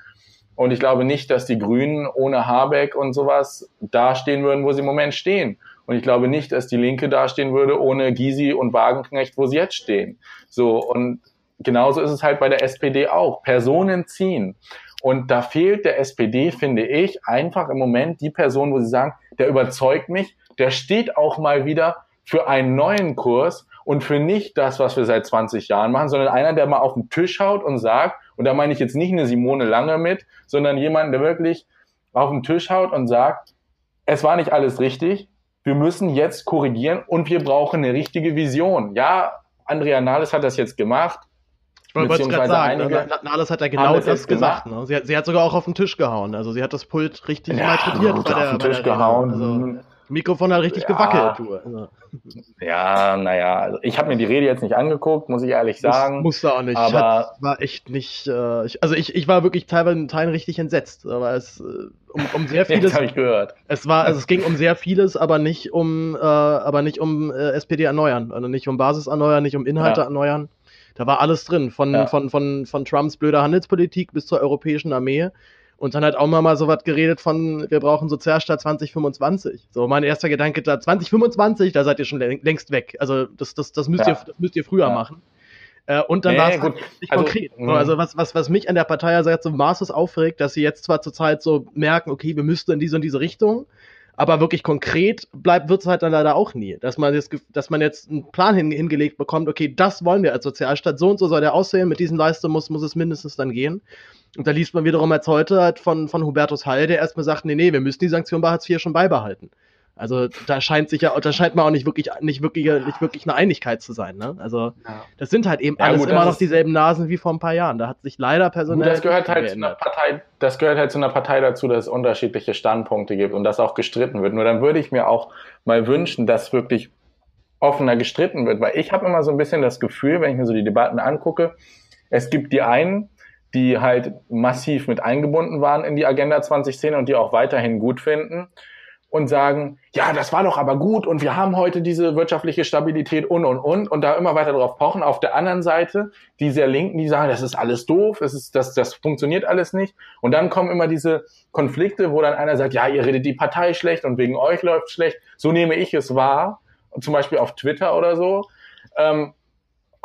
Und ich glaube nicht, dass die Grünen ohne Habeck und sowas dastehen würden, wo sie im Moment stehen. Und ich glaube nicht, dass die Linke dastehen würde ohne Gysi und Wagenknecht, wo sie jetzt stehen. So, und genauso ist es halt bei der SPD auch. Personen ziehen. Und da fehlt der SPD, finde ich, einfach im Moment die Person, wo sie sagen, der überzeugt mich, der steht auch mal wieder für einen neuen Kurs und für nicht das, was wir seit 20 Jahren machen, sondern einer, der mal auf den Tisch haut und sagt, und da meine ich jetzt nicht eine Simone Lange mit, sondern jemand, der wirklich auf den Tisch haut und sagt, es war nicht alles richtig, wir müssen jetzt korrigieren und wir brauchen eine richtige Vision. Ja, Andrea Nahles hat das jetzt gemacht. Ich wollte gerade sagen, einige Nahles hat ja genau das gesagt. Ne? Sie, hat, sie, hat, sogar auch auf den Tisch gehauen. Also sie hat das Pult richtig ja, malträtiert. Bei der, auf den Tisch gehauen. Also, Mikrofon hat richtig ja. gewackelt. Du. Also. Ja, naja, also ich habe mir die Rede jetzt nicht angeguckt, muss ich ehrlich sagen. Muss, musste auch nicht. Aber hat, war echt nicht. Äh, ich, also ich, ich war wirklich teilweise in Teilen richtig entsetzt. Aber es äh, um, um sehr *laughs* vieles. habe ich gehört. Es war, also es ging um sehr vieles, aber nicht um, äh, aber nicht um äh, SPD erneuern, also nicht um Basis erneuern, nicht um Inhalte ja. erneuern. Da war alles drin, von, ja. von, von, von Trumps blöder Handelspolitik bis zur europäischen Armee. Und dann hat auch mal so was geredet von, wir brauchen Sozialstaat 2025. So, mein erster Gedanke da, 2025, da seid ihr schon längst weg. Also, das, das, das, müsst, ja. ihr, das müsst ihr früher ja. machen. Äh, und dann nee, war es halt nicht also, konkret. So, also, was, was, was mich an der Partei also jetzt so maßlos aufregt, dass sie jetzt zwar zurzeit so merken, okay, wir müssten in diese und diese Richtung, aber wirklich konkret bleibt, wird es halt dann leider auch nie. Dass man jetzt, dass man jetzt einen Plan hin, hingelegt bekommt, okay, das wollen wir als Sozialstaat, so und so soll der aussehen, mit diesen Leistungen muss, muss es mindestens dann gehen. Und da liest man wiederum als heute halt von, von Hubertus Heil, der erstmal sagt, nee, nee, wir müssen die Sanktion bei Hartz IV schon beibehalten. Also da scheint sich ja, da scheint man auch nicht wirklich, nicht wirklich, nicht wirklich eine Einigkeit zu sein. Ne? Also ja. das sind halt eben ja, alles gut, immer noch dieselben Nasen wie vor ein paar Jahren. Da hat sich leider personell. das gehört halt zu einer Partei, das gehört halt zu einer Partei dazu, dass es unterschiedliche Standpunkte gibt und das auch gestritten wird. Nur dann würde ich mir auch mal wünschen, dass wirklich offener gestritten wird, weil ich habe immer so ein bisschen das Gefühl, wenn ich mir so die Debatten angucke, es gibt die einen, die halt massiv mit eingebunden waren in die Agenda 2010 und die auch weiterhin gut finden und sagen, ja, das war doch aber gut und wir haben heute diese wirtschaftliche Stabilität und und und und da immer weiter drauf pochen. Auf der anderen Seite die sehr Linken, die sagen, das ist alles doof, es ist, das, das funktioniert alles nicht. Und dann kommen immer diese Konflikte, wo dann einer sagt, ja, ihr redet die Partei schlecht und wegen euch läuft schlecht. So nehme ich es wahr, zum Beispiel auf Twitter oder so. Ähm,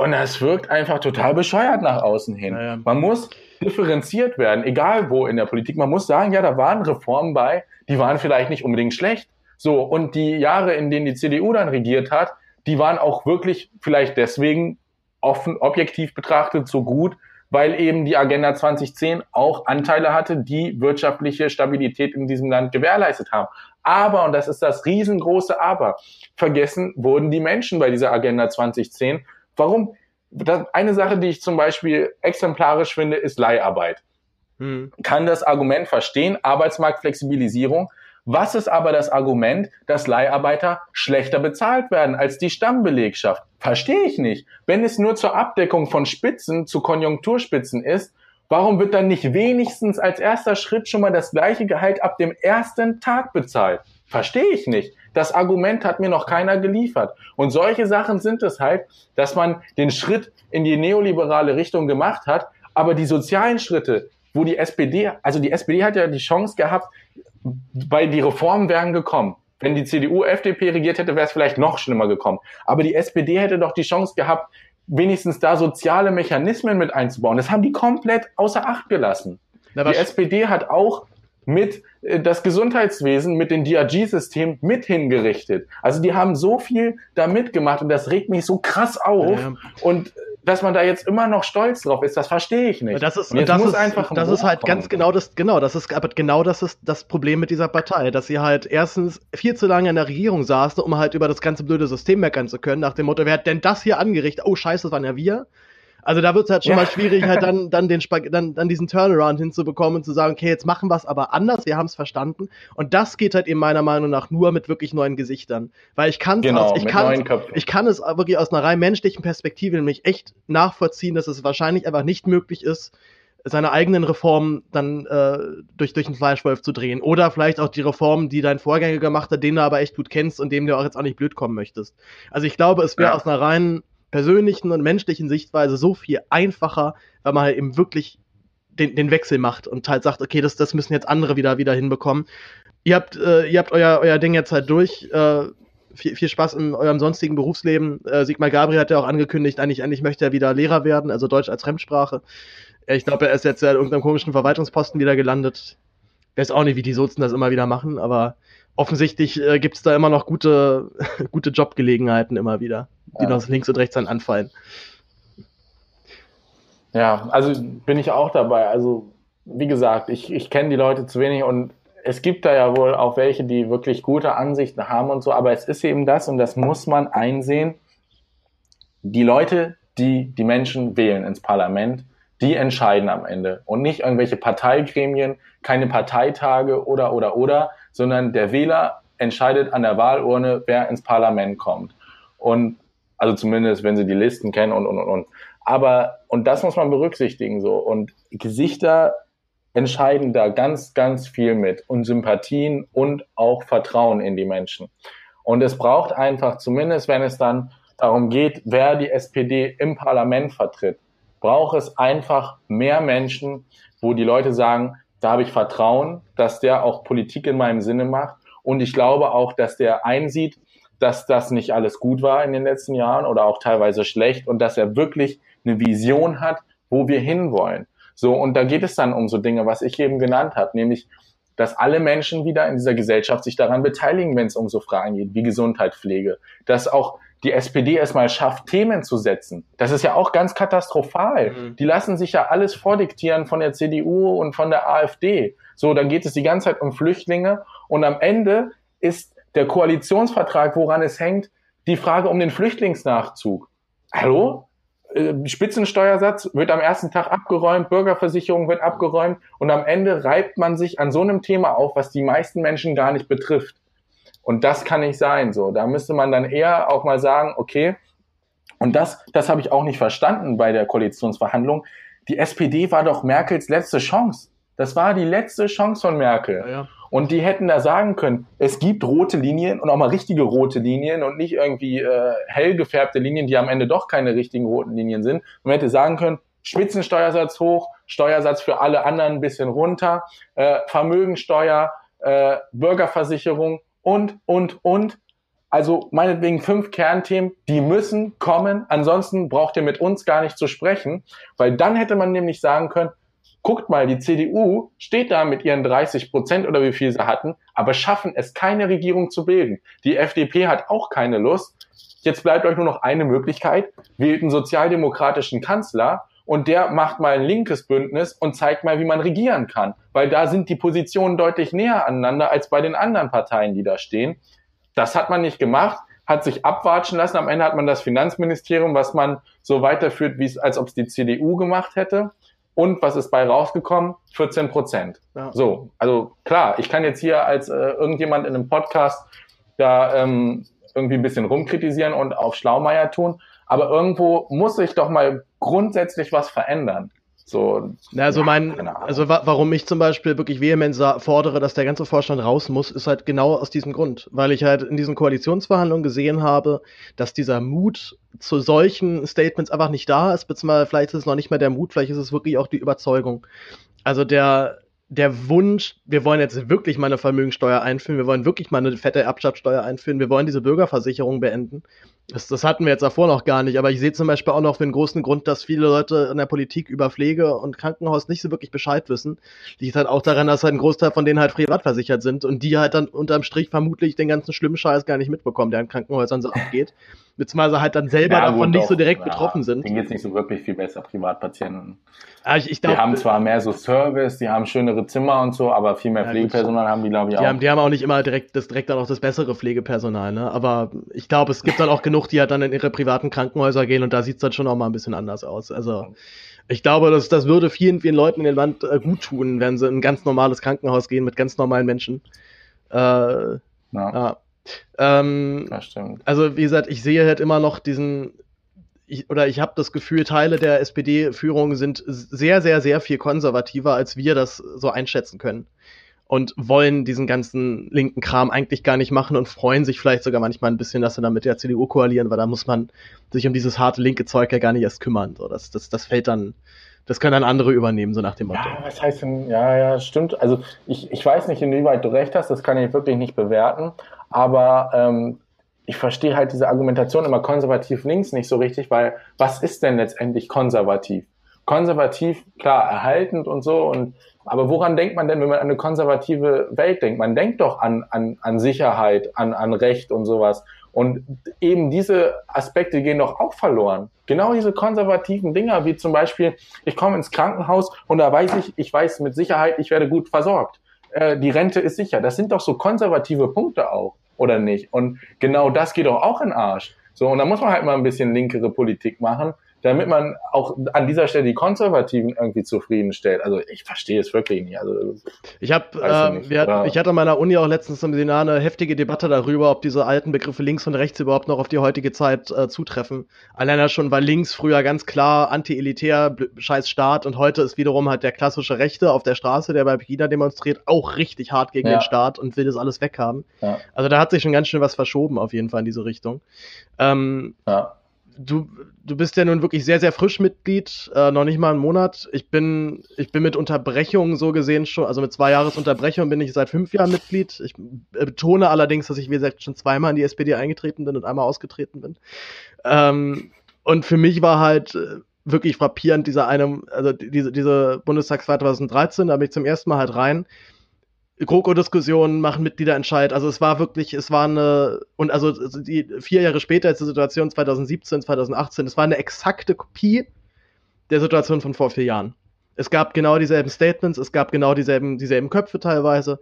und das wirkt einfach total bescheuert nach außen hin. Ja, Man muss differenziert werden, egal wo in der Politik. Man muss sagen, ja, da waren Reformen bei, die waren vielleicht nicht unbedingt schlecht. So, und die Jahre, in denen die CDU dann regiert hat, die waren auch wirklich vielleicht deswegen offen, objektiv betrachtet so gut, weil eben die Agenda 2010 auch Anteile hatte, die wirtschaftliche Stabilität in diesem Land gewährleistet haben. Aber, und das ist das riesengroße Aber, vergessen wurden die Menschen bei dieser Agenda 2010. Warum? Eine Sache, die ich zum Beispiel exemplarisch finde, ist Leiharbeit. Hm. Kann das Argument verstehen, Arbeitsmarktflexibilisierung. Was ist aber das Argument, dass Leiharbeiter schlechter bezahlt werden als die Stammbelegschaft? Verstehe ich nicht. Wenn es nur zur Abdeckung von Spitzen zu Konjunkturspitzen ist, warum wird dann nicht wenigstens als erster Schritt schon mal das gleiche Gehalt ab dem ersten Tag bezahlt? Verstehe ich nicht. Das Argument hat mir noch keiner geliefert. Und solche Sachen sind es halt, dass man den Schritt in die neoliberale Richtung gemacht hat, aber die sozialen Schritte, wo die SPD, also die SPD hat ja die Chance gehabt, weil die Reformen wären gekommen. Wenn die CDU, FDP regiert hätte, wäre es vielleicht noch schlimmer gekommen. Aber die SPD hätte doch die Chance gehabt, wenigstens da soziale Mechanismen mit einzubauen. Das haben die komplett außer Acht gelassen. Na, die SPD hat auch mit äh, das Gesundheitswesen, mit dem DRG-System mit hingerichtet. Also die haben so viel da mitgemacht und das regt mich so krass auf. Ja. Und dass man da jetzt immer noch stolz drauf ist, das verstehe ich nicht. Das ist, das, ist, einfach das ist halt ganz genau das, genau, das ist, aber genau das ist das Problem mit dieser Partei, dass sie halt erstens viel zu lange in der Regierung saßen, um halt über das ganze blöde System meckern zu können, nach dem Motto, wer hat denn das hier angerichtet? Oh, scheiße, das waren ja wir. Also da wird es halt schon ja. mal schwierig, halt *laughs* dann, dann, den dann, dann diesen Turnaround hinzubekommen und zu sagen, okay, jetzt machen wir es aber anders, wir haben es verstanden. Und das geht halt eben meiner Meinung nach nur mit wirklich neuen Gesichtern. Weil ich kann genau, ich kann ich kann es wirklich aus einer rein menschlichen Perspektive nämlich echt nachvollziehen, dass es wahrscheinlich einfach nicht möglich ist, seine eigenen Reformen dann äh, durch, durch einen Fleischwolf zu drehen. Oder vielleicht auch die Reformen, die dein Vorgänger gemacht hat, den du aber echt gut kennst und dem du auch jetzt auch nicht blöd kommen möchtest. Also ich glaube, es wäre ja. aus einer reinen persönlichen und menschlichen Sichtweise so viel einfacher, weil man halt eben wirklich den, den Wechsel macht und halt sagt, okay, das, das müssen jetzt andere wieder, wieder hinbekommen. Ihr habt, äh, ihr habt euer, euer Ding jetzt halt durch. Äh, viel, viel Spaß in eurem sonstigen Berufsleben. Äh, Sigmar Gabriel hat ja auch angekündigt, eigentlich, eigentlich möchte er wieder Lehrer werden, also Deutsch als Fremdsprache. Ich glaube, er ist jetzt ja in irgendeinem komischen Verwaltungsposten wieder gelandet. Weiß auch nicht, wie die Sozen das immer wieder machen, aber offensichtlich äh, gibt es da immer noch gute, *laughs* gute Jobgelegenheiten immer wieder, die ja. noch links und rechts dann anfallen. Ja, also bin ich auch dabei. Also, wie gesagt, ich, ich kenne die Leute zu wenig und es gibt da ja wohl auch welche, die wirklich gute Ansichten haben und so, aber es ist eben das und das muss man einsehen. Die Leute, die die Menschen wählen ins Parlament, die entscheiden am Ende und nicht irgendwelche Parteigremien, keine Parteitage oder, oder, oder, sondern der Wähler entscheidet an der Wahlurne, wer ins Parlament kommt. Und, also zumindest, wenn sie die Listen kennen und, und, und, und. Aber, und das muss man berücksichtigen, so. Und Gesichter entscheiden da ganz, ganz viel mit und Sympathien und auch Vertrauen in die Menschen. Und es braucht einfach, zumindest wenn es dann darum geht, wer die SPD im Parlament vertritt, braucht es einfach mehr Menschen, wo die Leute sagen, da habe ich Vertrauen, dass der auch Politik in meinem Sinne macht. Und ich glaube auch, dass der einsieht, dass das nicht alles gut war in den letzten Jahren oder auch teilweise schlecht und dass er wirklich eine Vision hat, wo wir hinwollen. So, und da geht es dann um so Dinge, was ich eben genannt habe, nämlich, dass alle Menschen wieder in dieser Gesellschaft sich daran beteiligen, wenn es um so Fragen geht, wie Gesundheit, Pflege, dass auch die SPD erstmal schafft, Themen zu setzen. Das ist ja auch ganz katastrophal. Mhm. Die lassen sich ja alles vordiktieren von der CDU und von der AfD. So, dann geht es die ganze Zeit um Flüchtlinge und am Ende ist der Koalitionsvertrag, woran es hängt, die Frage um den Flüchtlingsnachzug. Hallo? Äh, Spitzensteuersatz wird am ersten Tag abgeräumt, Bürgerversicherung wird abgeräumt und am Ende reibt man sich an so einem Thema auf, was die meisten Menschen gar nicht betrifft. Und das kann nicht sein. So, da müsste man dann eher auch mal sagen, okay, und das, das habe ich auch nicht verstanden bei der Koalitionsverhandlung. Die SPD war doch Merkels letzte Chance. Das war die letzte Chance von Merkel. Ja, ja. Und die hätten da sagen können, es gibt rote Linien und auch mal richtige rote Linien und nicht irgendwie äh, hell gefärbte Linien, die am Ende doch keine richtigen roten Linien sind. Man hätte sagen können, Spitzensteuersatz hoch, Steuersatz für alle anderen ein bisschen runter, äh, Vermögensteuer, äh, Bürgerversicherung und, und, und. Also meinetwegen fünf Kernthemen, die müssen kommen. Ansonsten braucht ihr mit uns gar nicht zu sprechen, weil dann hätte man nämlich sagen können, guckt mal, die CDU steht da mit ihren 30 Prozent oder wie viel sie hatten, aber schaffen es, keine Regierung zu bilden. Die FDP hat auch keine Lust. Jetzt bleibt euch nur noch eine Möglichkeit, wählt einen sozialdemokratischen Kanzler und der macht mal ein linkes Bündnis und zeigt mal, wie man regieren kann. Weil da sind die Positionen deutlich näher aneinander als bei den anderen Parteien, die da stehen. Das hat man nicht gemacht, hat sich abwatschen lassen. Am Ende hat man das Finanzministerium, was man so weiterführt, wie es, als ob es die CDU gemacht hätte. Und was ist bei rausgekommen? 14 Prozent. Ja. So, also klar, ich kann jetzt hier als äh, irgendjemand in einem Podcast da ähm, irgendwie ein bisschen rumkritisieren und auf Schlaumeier tun. Aber irgendwo muss sich doch mal grundsätzlich was verändern. So, ja, also mein, also wa warum ich zum Beispiel wirklich vehement fordere, dass der ganze Vorstand raus muss, ist halt genau aus diesem Grund, weil ich halt in diesen Koalitionsverhandlungen gesehen habe, dass dieser Mut zu solchen Statements einfach nicht da ist, beziehungsweise vielleicht ist es noch nicht mehr der Mut, vielleicht ist es wirklich auch die Überzeugung. Also der, der Wunsch, wir wollen jetzt wirklich mal eine Vermögensteuer einführen, wir wollen wirklich mal eine fette Erbschaftssteuer einführen, wir wollen diese Bürgerversicherung beenden. Das, das hatten wir jetzt davor noch gar nicht, aber ich sehe zum Beispiel auch noch für einen großen Grund, dass viele Leute in der Politik über Pflege und Krankenhaus nicht so wirklich Bescheid wissen. Liegt halt auch daran, dass halt ein Großteil von denen halt privat versichert sind und die halt dann unterm Strich vermutlich den ganzen schlimmen Scheiß gar nicht mitbekommen, der in Krankenhäusern so abgeht. Beziehungsweise halt dann selber ja, davon nicht doch, so direkt ja, betroffen sind. Denen geht's nicht so wirklich viel besser, Privatpatienten. Ja, ich, ich glaub, die haben zwar mehr so Service, die haben schönere Zimmer und so, aber viel mehr ja, Pflegepersonal haben die, glaube ich, die auch. Haben, die haben auch nicht immer direkt das direkt dann auch das bessere Pflegepersonal, ne? Aber ich glaube, es gibt dann auch genug, die halt dann in ihre privaten Krankenhäuser gehen und da sieht's dann schon auch mal ein bisschen anders aus. Also ich glaube, das, das würde vielen, vielen Leuten in dem Land äh, gut tun, wenn sie in ein ganz normales Krankenhaus gehen mit ganz normalen Menschen. Äh, ja. Ähm, das stimmt. Also, wie gesagt, ich sehe halt immer noch diesen, ich, oder ich habe das Gefühl, Teile der SPD-Führung sind sehr, sehr, sehr viel konservativer, als wir das so einschätzen können. Und wollen diesen ganzen linken Kram eigentlich gar nicht machen und freuen sich vielleicht sogar manchmal ein bisschen, dass sie dann mit der CDU koalieren, weil da muss man sich um dieses harte linke Zeug ja gar nicht erst kümmern. So, das, das, das fällt dann, das können dann andere übernehmen, so nach dem Motto. Ja, was heißt denn, ja, ja, stimmt. Also ich, ich weiß nicht, inwieweit du recht hast, das kann ich wirklich nicht bewerten. Aber ähm, ich verstehe halt diese Argumentation immer konservativ links nicht so richtig, weil was ist denn letztendlich konservativ? Konservativ, klar, erhaltend und so und aber woran denkt man denn, wenn man an eine konservative Welt denkt? Man denkt doch an, an, an Sicherheit, an, an Recht und sowas. Und eben diese Aspekte gehen doch auch verloren. Genau diese konservativen Dinger, wie zum Beispiel, ich komme ins Krankenhaus und da weiß ich, ich weiß mit Sicherheit, ich werde gut versorgt. Äh, die Rente ist sicher. Das sind doch so konservative Punkte auch, oder nicht? Und genau das geht doch auch in Arsch. So, und da muss man halt mal ein bisschen linkere Politik machen damit man auch an dieser Stelle die Konservativen irgendwie zufriedenstellt. Also ich verstehe es wirklich nicht. Also, ich habe, äh, wir, ich hatte an meiner Uni auch letztens im Seminar eine heftige Debatte darüber, ob diese alten Begriffe links und rechts überhaupt noch auf die heutige Zeit äh, zutreffen. Alleine schon, weil links früher ganz klar anti-elitär, scheiß Staat und heute ist wiederum halt der klassische Rechte auf der Straße, der bei Pegida demonstriert, auch richtig hart gegen ja. den Staat und will das alles weghaben. Ja. Also da hat sich schon ganz schön was verschoben auf jeden Fall in diese Richtung. Ähm, ja du, du bist ja nun wirklich sehr, sehr frisch Mitglied, äh, noch nicht mal einen Monat. Ich bin, ich bin mit Unterbrechungen so gesehen schon, also mit zwei Jahres Unterbrechung bin ich seit fünf Jahren Mitglied. Ich betone allerdings, dass ich, wie gesagt, schon zweimal in die SPD eingetreten bin und einmal ausgetreten bin. Ähm, und für mich war halt äh, wirklich frappierend dieser eine, also diese, diese Bundestag 2013, da bin ich zum ersten Mal halt rein GroKo-Diskussionen machen Mitgliederentscheid. Also es war wirklich, es war eine, und also die vier Jahre später ist die Situation 2017, 2018, es war eine exakte Kopie der Situation von vor vier Jahren. Es gab genau dieselben Statements, es gab genau dieselben, dieselben Köpfe teilweise.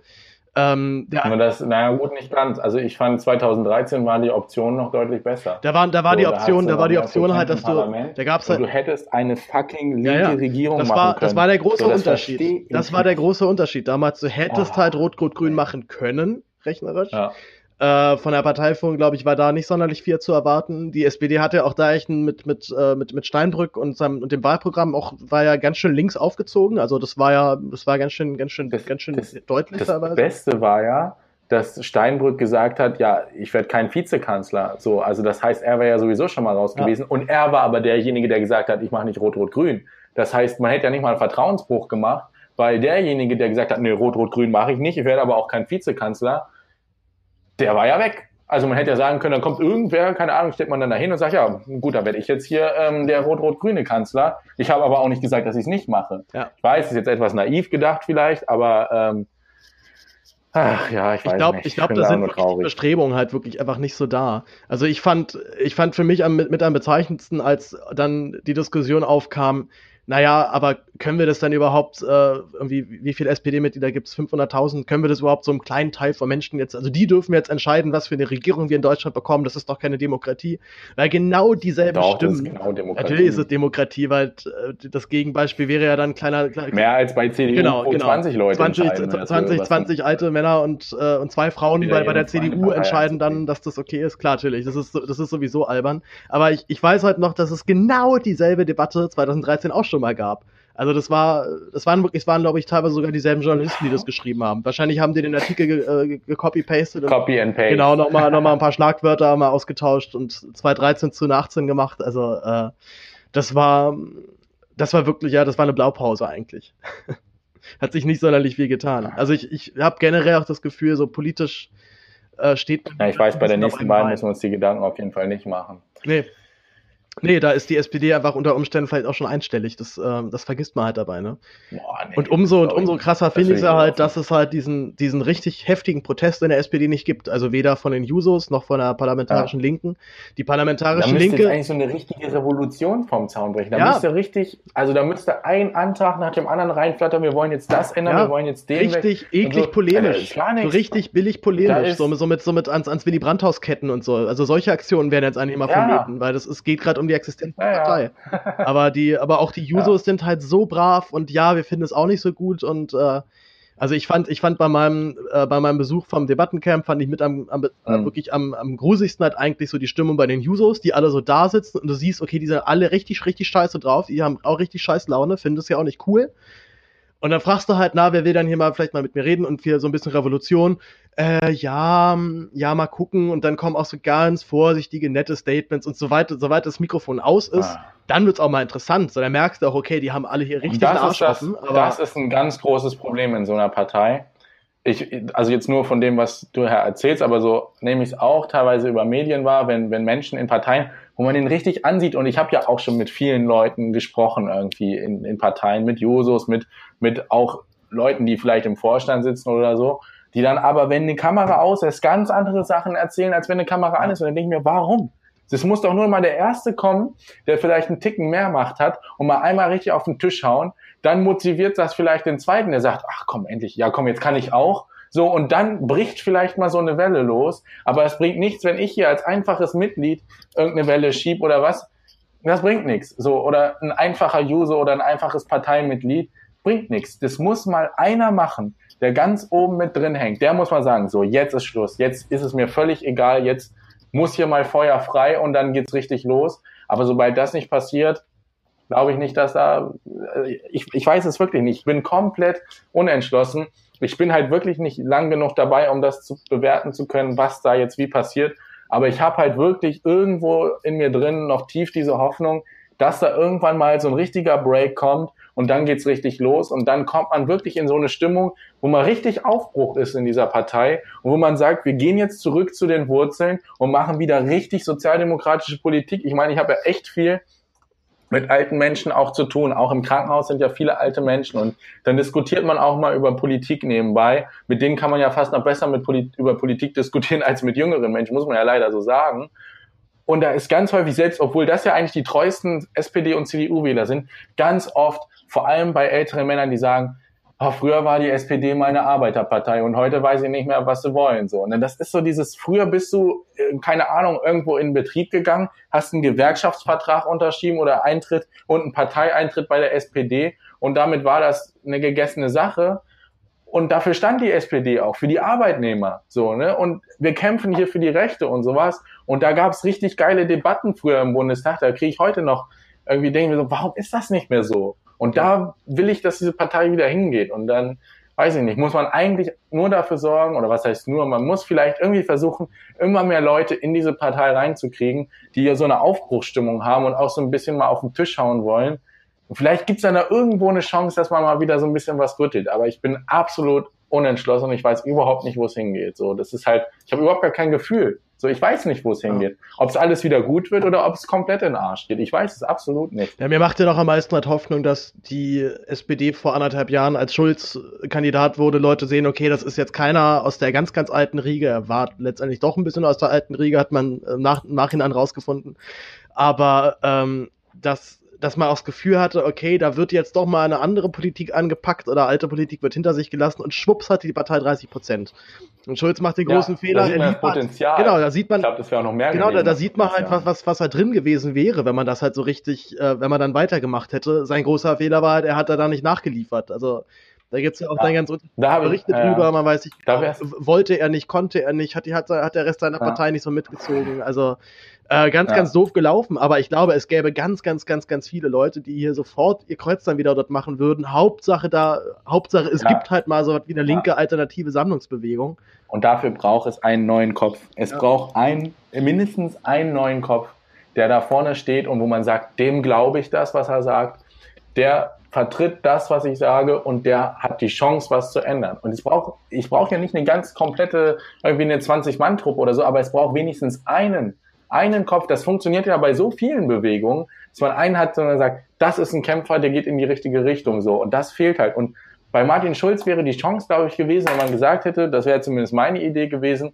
Ähm, der, das, naja, gut, nicht ganz. Also ich fand 2013 waren die Optionen noch deutlich besser. Da, waren, da war so, die Option, da, da war die Option halt, dass du, da gab's halt, du hättest eine fucking linke ja, ja. Regierung das war, machen können. Das war der große so, Unterschied. Das war der große Unterschied. Damals, du hättest oh. halt Rot-Rot-Grün machen können, rechnerisch. Ja. Äh, von der Parteiführung, glaube ich, war da nicht sonderlich viel zu erwarten. Die SPD hatte auch da echt mit, mit, äh, mit, mit Steinbrück und, seinem, und dem Wahlprogramm auch, war ja ganz schön links aufgezogen. Also das war ja, das war ganz schön, ganz schön, das, ganz schön das, deutlich. Das teilweise. Beste war ja, dass Steinbrück gesagt hat, ja, ich werde kein Vizekanzler. So, also das heißt, er wäre ja sowieso schon mal raus gewesen. Ja. Und er war aber derjenige, der gesagt hat, ich mache nicht Rot-Rot-Grün. Das heißt, man hätte ja nicht mal einen Vertrauensbruch gemacht, weil derjenige, der gesagt hat, nee, Rot-Rot-Grün mache ich nicht, ich werde aber auch kein Vizekanzler, der war ja weg. Also man hätte ja sagen können, dann kommt irgendwer, keine Ahnung, steht man dann dahin und sagt, ja, gut, dann werde ich jetzt hier ähm, der rot-rot-grüne Kanzler. Ich habe aber auch nicht gesagt, dass ich es nicht mache. Ja. Ich weiß, ist jetzt etwas naiv gedacht vielleicht, aber ähm, ach ja, ich weiß ich glaub, nicht. Ich glaube, da sind die Bestrebungen halt wirklich einfach nicht so da. Also ich fand, ich fand für mich am, mit am bezeichnendsten, als dann die Diskussion aufkam, naja, aber können wir das dann überhaupt, äh, irgendwie, wie viele SPD-Mitglieder gibt es? 500.000? Können wir das überhaupt so einem kleinen Teil von Menschen jetzt, also die dürfen jetzt entscheiden, was für eine Regierung wir in Deutschland bekommen, das ist doch keine Demokratie. Weil genau dieselben Doch, Stimmen. Genau Natürlich ist es Demokratie, weil äh, das Gegenbeispiel wäre ja dann kleiner. kleiner Mehr als bei CDU, genau, wo genau. 20 Leute 20, entscheiden. 20, 20 alte Männer und, äh, und zwei Frauen bei, bei der CDU entscheiden dann, dass das okay ist. Klar, natürlich, das ist, das ist sowieso albern. Aber ich, ich weiß halt noch, dass es genau dieselbe Debatte 2013 auch schon mal gab. Also das war, das waren wirklich, es waren glaube ich teilweise sogar dieselben Journalisten, die das geschrieben haben. Wahrscheinlich haben die den Artikel gecopy-pasted. Ge Copy and paste. Genau, nochmal noch mal ein paar *laughs* Schlagwörter mal ausgetauscht und 2013 zu 18 gemacht. Also äh, das war, das war wirklich, ja, das war eine Blaupause eigentlich. *laughs* Hat sich nicht sonderlich viel getan. Also ich, ich habe generell auch das Gefühl, so politisch äh, steht. Ja, ich weiß, bei der nächsten Wahl müssen wir uns die Gedanken auf jeden Fall nicht machen. Nee, Nee, da ist die SPD einfach unter Umständen vielleicht auch schon einstellig. Das, ähm, das vergisst man halt dabei, ne? Boah, nee, und umso und umso krasser finde ich es ja halt, dass es halt diesen, diesen richtig heftigen Protest in der SPD nicht gibt. Also weder von den Jusos noch von der parlamentarischen ja. Linken. Die parlamentarische da Linke. Da eigentlich so eine richtige Revolution vom Zaun brechen. Da ja. müsste richtig, also da müsste ein Antrag nach dem anderen reinflattern, wir wollen jetzt das ändern, ja. wir wollen jetzt den. Richtig weg. eklig so, polemisch. So richtig billig polemisch. So, so, mit, so mit ans, ans Willy Brandt-Haus-Ketten und so. Also solche Aktionen werden jetzt eigentlich immer vermieden, weil das ist, geht gerade um die Existenz der ja, Partei. Ja. aber die, aber auch die *laughs* Jusos sind halt so brav und ja, wir finden es auch nicht so gut und äh, also ich fand, ich fand bei meinem, äh, bei meinem Besuch vom Debattencamp fand ich mit am, am mhm. wirklich am, am grusigsten halt eigentlich so die Stimmung bei den Jusos, die alle so da sitzen und du siehst, okay, die sind alle richtig, richtig scheiße drauf, die haben auch richtig scheiß Laune, finden es ja auch nicht cool. Und dann fragst du halt, na, wer will dann hier mal vielleicht mal mit mir reden und für so ein bisschen Revolution? Äh, ja, ja, mal gucken. Und dann kommen auch so ganz vorsichtige, nette Statements und so weiter, soweit das Mikrofon aus ist, ah. dann wird's auch mal interessant. So, dann merkst du auch, okay, die haben alle hier richtig das Arsch das, offen. Das ist ein ganz großes Problem in so einer Partei. Ich, also jetzt nur von dem, was du Herr erzählst, aber so nehme ich es auch teilweise über Medien wahr, wenn, wenn Menschen in Parteien wo man den richtig ansieht. Und ich habe ja auch schon mit vielen Leuten gesprochen, irgendwie in, in Parteien, mit Jusos, mit, mit auch Leuten, die vielleicht im Vorstand sitzen oder so, die dann aber, wenn eine Kamera aus ist, ganz andere Sachen erzählen, als wenn eine Kamera an ist. Und dann denke ich mir, warum? Es muss doch nur mal der Erste kommen, der vielleicht einen Ticken mehr Macht hat und mal einmal richtig auf den Tisch hauen. Dann motiviert das vielleicht den Zweiten, der sagt, ach komm, endlich, ja komm, jetzt kann ich auch. So, und dann bricht vielleicht mal so eine Welle los. Aber es bringt nichts, wenn ich hier als einfaches Mitglied irgendeine Welle schieb oder was. Das bringt nichts. So, oder ein einfacher User oder ein einfaches Parteimitglied bringt nichts. Das muss mal einer machen, der ganz oben mit drin hängt. Der muss mal sagen, so, jetzt ist Schluss. Jetzt ist es mir völlig egal. Jetzt muss hier mal Feuer frei und dann geht's richtig los. Aber sobald das nicht passiert, glaube ich nicht, dass da, äh, ich, ich weiß es wirklich nicht. Ich bin komplett unentschlossen ich bin halt wirklich nicht lang genug dabei, um das zu bewerten zu können, was da jetzt wie passiert. Aber ich habe halt wirklich irgendwo in mir drin noch tief diese Hoffnung, dass da irgendwann mal so ein richtiger Break kommt und dann geht's richtig los und dann kommt man wirklich in so eine Stimmung, wo man richtig Aufbruch ist in dieser Partei und wo man sagt, wir gehen jetzt zurück zu den Wurzeln und machen wieder richtig sozialdemokratische Politik. Ich meine, ich habe ja echt viel mit alten Menschen auch zu tun. Auch im Krankenhaus sind ja viele alte Menschen und dann diskutiert man auch mal über Politik nebenbei. Mit denen kann man ja fast noch besser mit Polit über Politik *laughs* diskutieren als mit jüngeren Menschen, muss man ja leider so sagen. Und da ist ganz häufig selbst, obwohl das ja eigentlich die treuesten SPD- und CDU-Wähler sind, ganz oft, vor allem bei älteren Männern, die sagen, oh, früher war die SPD meine Arbeiterpartei und heute weiß ich nicht mehr, was sie wollen. So. Und das ist so dieses, früher bist du, äh, keine Ahnung, irgendwo in Betrieb gegangen, hast einen Gewerkschaftsvertrag unterschrieben oder Eintritt und einen Parteieintritt bei der SPD und damit war das eine gegessene Sache. Und dafür stand die SPD auch, für die Arbeitnehmer. So, ne? Und wir kämpfen hier für die Rechte und sowas. Und da gab's richtig geile Debatten früher im Bundestag. Da kriege ich heute noch irgendwie denken so, warum ist das nicht mehr so? Und da will ich, dass diese Partei wieder hingeht. Und dann, weiß ich nicht, muss man eigentlich nur dafür sorgen, oder was heißt nur, man muss vielleicht irgendwie versuchen, immer mehr Leute in diese Partei reinzukriegen, die ja so eine Aufbruchsstimmung haben und auch so ein bisschen mal auf den Tisch hauen wollen. Und vielleicht gibt's dann da irgendwo eine Chance, dass man mal wieder so ein bisschen was rüttelt. Aber ich bin absolut unentschlossen. Ich weiß überhaupt nicht, wo es hingeht. So, das ist halt, ich habe überhaupt gar kein Gefühl. So, ich weiß nicht, wo es hingeht. Ob es alles wieder gut wird oder ob es komplett in den Arsch geht. Ich weiß es absolut nicht. Ja, mir macht ja noch am meisten halt Hoffnung, dass die SPD vor anderthalb Jahren als Schulz-Kandidat wurde, Leute sehen, okay, das ist jetzt keiner aus der ganz, ganz alten Riege. Er war letztendlich doch ein bisschen aus der alten Riege, hat man nach, im Nachhinein rausgefunden. Aber ähm, dass dass man auch das Gefühl hatte, okay, da wird jetzt doch mal eine andere Politik angepackt oder alte Politik wird hinter sich gelassen und schwupps hatte die Partei 30 Prozent. Und Schulz macht den großen ja, Fehler. Da sieht man das Potenzial. Genau, da sieht man. Ich glaube, das wäre auch noch mehr. Genau, da, da sieht man halt, was, was, was halt drin gewesen wäre, wenn man das halt so richtig, äh, wenn man dann weitergemacht hätte. Sein großer Fehler war halt, er hat da nicht nachgeliefert. Also da gibt es ja auch ja, dann ganz da Berichte ich, drüber, man weiß nicht, wollte er nicht, konnte er nicht, hat, die, hat, hat der Rest seiner ja. Partei nicht so mitgezogen. Also äh, ganz, ja. ganz doof gelaufen, aber ich glaube, es gäbe ganz, ganz, ganz, ganz viele Leute, die hier sofort ihr Kreuz dann wieder dort machen würden. Hauptsache da, Hauptsache es gibt halt mal so was wie eine linke alternative Sammlungsbewegung. Und dafür braucht es einen neuen Kopf. Es braucht ein, mindestens einen neuen Kopf, der da vorne steht und wo man sagt, dem glaube ich das, was er sagt. Der vertritt das, was ich sage und der hat die Chance, was zu ändern. Und ich brauche ich brauch ja nicht eine ganz komplette, irgendwie eine 20-Mann-Truppe oder so, aber es braucht wenigstens einen, einen Kopf. Das funktioniert ja bei so vielen Bewegungen, dass man einen hat, sondern sagt, das ist ein Kämpfer, der geht in die richtige Richtung so. Und das fehlt halt. Und bei Martin Schulz wäre die Chance, glaube ich, gewesen, wenn man gesagt hätte, das wäre zumindest meine Idee gewesen,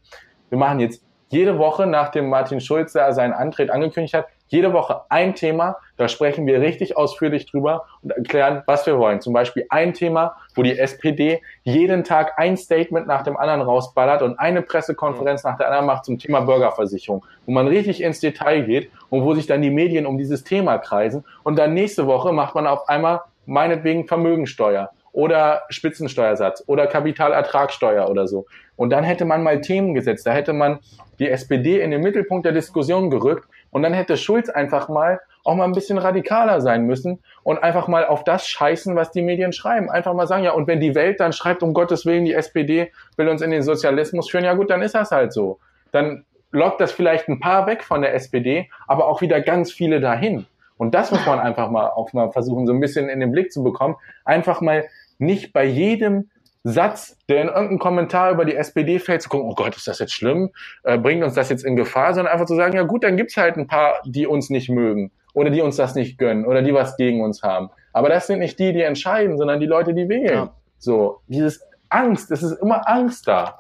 wir machen jetzt jede Woche, nachdem Martin Schulz da seinen Antritt angekündigt hat, jede Woche ein Thema, da sprechen wir richtig ausführlich drüber und erklären, was wir wollen. Zum Beispiel ein Thema, wo die SPD jeden Tag ein Statement nach dem anderen rausballert und eine Pressekonferenz nach der anderen macht zum Thema Bürgerversicherung, wo man richtig ins Detail geht und wo sich dann die Medien um dieses Thema kreisen. Und dann nächste Woche macht man auf einmal meinetwegen Vermögensteuer oder Spitzensteuersatz oder Kapitalertragssteuer oder so. Und dann hätte man mal Themen gesetzt. Da hätte man die SPD in den Mittelpunkt der Diskussion gerückt und dann hätte Schulz einfach mal auch mal ein bisschen radikaler sein müssen und einfach mal auf das scheißen, was die Medien schreiben. Einfach mal sagen, ja, und wenn die Welt dann schreibt, um Gottes Willen, die SPD will uns in den Sozialismus führen, ja gut, dann ist das halt so. Dann lockt das vielleicht ein paar weg von der SPD, aber auch wieder ganz viele dahin. Und das muss man einfach mal auch mal versuchen, so ein bisschen in den Blick zu bekommen. Einfach mal nicht bei jedem Satz, der in irgendeinem Kommentar über die SPD fällt, zu gucken, oh Gott, ist das jetzt schlimm? Äh, bringt uns das jetzt in Gefahr? Sondern einfach zu sagen, ja gut, dann gibt's halt ein paar, die uns nicht mögen oder die uns das nicht gönnen oder die was gegen uns haben. Aber das sind nicht die, die entscheiden, sondern die Leute, die wählen. Ja. So, dieses Angst, es ist immer Angst da.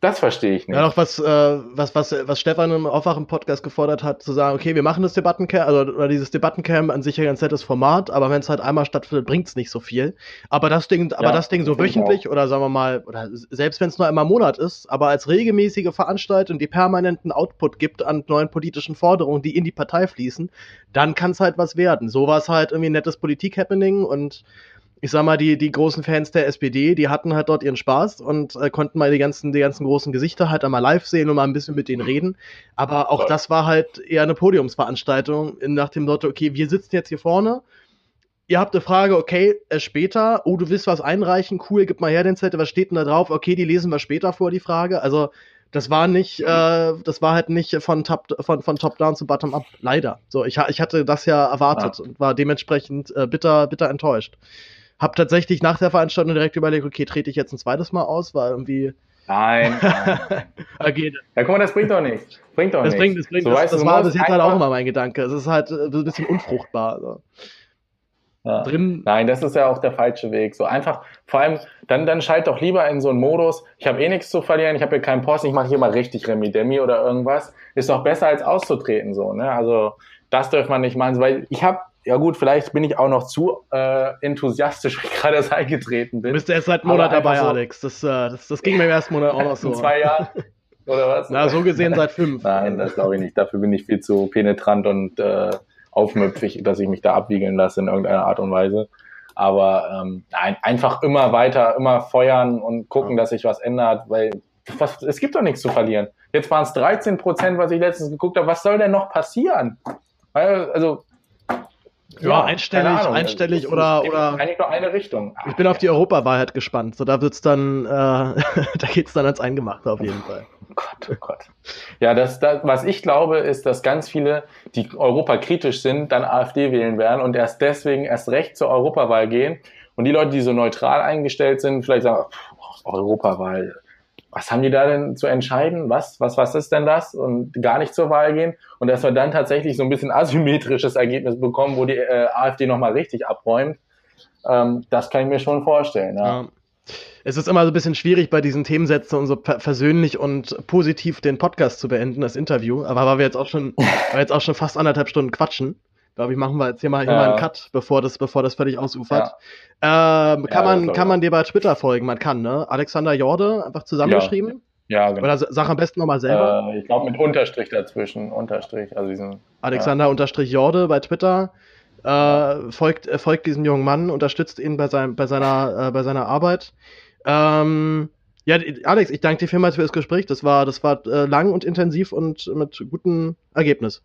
Das verstehe ich nicht. Ja, noch was, äh, was, was, was Stefan im Aufwachen-Podcast gefordert hat, zu sagen, okay, wir machen das Debattencamp, also oder dieses Debattencamp an sich ja ganz nettes Format, aber wenn es halt einmal stattfindet, bringt's nicht so viel. Aber das Ding, aber das Ding so wöchentlich oder sagen wir mal, oder selbst wenn es nur einmal im Monat ist, aber als regelmäßige Veranstaltung, die permanenten Output gibt an neuen politischen Forderungen, die in die Partei fließen, dann kann es halt was werden. So war es halt irgendwie ein nettes Politik-Happening und ich sag mal, die, die großen Fans der SPD, die hatten halt dort ihren Spaß und äh, konnten mal die ganzen, die ganzen großen Gesichter halt einmal live sehen und mal ein bisschen mit denen reden. Aber auch das war halt eher eine Podiumsveranstaltung nach dem Motto, okay, wir sitzen jetzt hier vorne, ihr habt eine Frage, okay, äh, später, oh, du willst was einreichen, cool, gib mal her den Zettel, was steht denn da drauf? Okay, die lesen wir später vor, die Frage. Also, das war nicht, äh, das war halt nicht von Top, von, von Top Down zu Bottom Up, leider. So, ich, ich hatte das ja erwartet ja. und war dementsprechend äh, bitter, bitter enttäuscht. Hab tatsächlich nach der Veranstaltung direkt überlegt, okay, trete ich jetzt ein zweites Mal aus, war irgendwie. Nein. *laughs* nein. okay. Ja, guck mal, das bringt doch nichts. Bringt doch das nichts. Bringt, das bringt, so, das, das war bis jetzt halt auch immer mein Gedanke. Es ist halt äh, ein bisschen unfruchtbar. Also. Ja. Drin. Nein, das ist ja auch der falsche Weg. So einfach, vor allem, dann, dann schalt doch lieber in so einen Modus, ich habe eh nichts zu verlieren, ich habe hier keinen Posten, ich mache hier mal richtig Remi-Demi oder irgendwas. Ist doch besser als auszutreten, so, ne? Also, das dürfen man nicht machen, weil ich habe ja gut, vielleicht bin ich auch noch zu äh, enthusiastisch, *laughs* wie ich gerade erst eingetreten bin. Du bist erst seit einem Monat dabei, so Alex. Das, äh, das, das ging mir im ersten Monat auch noch *laughs* so. In zwei Jahren? Oder was? Na, so gesehen seit fünf. Nein, das glaube ich nicht. Dafür bin ich viel zu penetrant und äh, aufmüpfig, dass ich mich da abwiegeln lasse in irgendeiner Art und Weise. Aber ähm, nein, einfach immer weiter, immer feuern und gucken, dass sich was ändert, weil was, es gibt doch nichts zu verlieren. Jetzt waren es 13 Prozent, was ich letztens geguckt habe. Was soll denn noch passieren? Also ja, einstellig, einstellig oder, oder. Eigentlich nur eine Richtung. Ich bin auf die Europawahl halt gespannt. So, da wird's dann, äh, *laughs* da geht's dann ans Eingemachte auf jeden Fall. Oh Gott, oh Gott. Ja, das, das, was ich glaube, ist, dass ganz viele, die europakritisch sind, dann AfD wählen werden und erst deswegen erst recht zur Europawahl gehen. Und die Leute, die so neutral eingestellt sind, vielleicht sagen, pff, Europawahl, was haben die da denn zu entscheiden? Was, was, was ist denn das? Und gar nicht zur Wahl gehen. Und dass wir dann tatsächlich so ein bisschen *laughs* asymmetrisches Ergebnis bekommen, wo die äh, AfD nochmal richtig abräumt, ähm, das kann ich mir schon vorstellen. Ja. ja. Es ist immer so ein bisschen schwierig, bei diesen Themensätzen und so persönlich und positiv den Podcast zu beenden, das Interview. Aber weil wir jetzt auch schon, *laughs* weil jetzt auch schon fast anderthalb Stunden quatschen, glaube ich, machen wir jetzt hier mal, hier mal einen Cut, bevor das, bevor das völlig ausufert. Ähm, kann man, kann man dir bei Twitter folgen? Man kann, ne? Alexander Jorde, einfach zusammengeschrieben. Ja, genau. Oder sag am besten nochmal selber. Äh, ich glaube mit Unterstrich dazwischen. Unterstrich, also diesen. Alexander ja. Unterstrich Jorde bei Twitter. Äh, folgt, äh, folgt diesem jungen Mann, unterstützt ihn bei, seinem, bei, seiner, äh, bei seiner Arbeit. Ähm, ja, Alex, ich danke dir vielmals für das Gespräch. Das war, das war äh, lang und intensiv und mit gutem Ergebnis.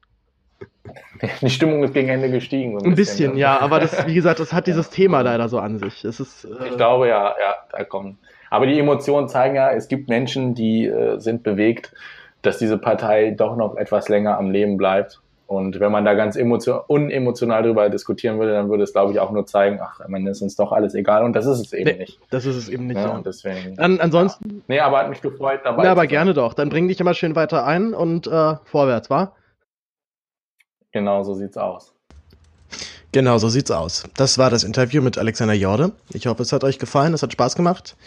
*laughs* Die Stimmung ist gegen Ende gestiegen. ein, ein bisschen, bisschen, ne? ja, aber das, wie gesagt, das hat dieses Thema leider so an sich. Es ist, äh, ich glaube, ja, ja, da kommen. Aber die Emotionen zeigen ja, es gibt Menschen, die äh, sind bewegt, dass diese Partei doch noch etwas länger am Leben bleibt. Und wenn man da ganz unemotional drüber diskutieren würde, dann würde es, glaube ich, auch nur zeigen, ach, man ist uns doch alles egal. Und das ist es eben nee, nicht. Das ist es eben nicht. Ja, deswegen. An, ansonsten. Ja. Nee, aber hat mich gefreut dabei. Ja, aber gerne doch. Dann bring dich immer schön weiter ein und äh, vorwärts, wa? Genau so sieht's aus. Genau so sieht's aus. Das war das Interview mit Alexander Jorde. Ich hoffe, es hat euch gefallen. Es hat Spaß gemacht.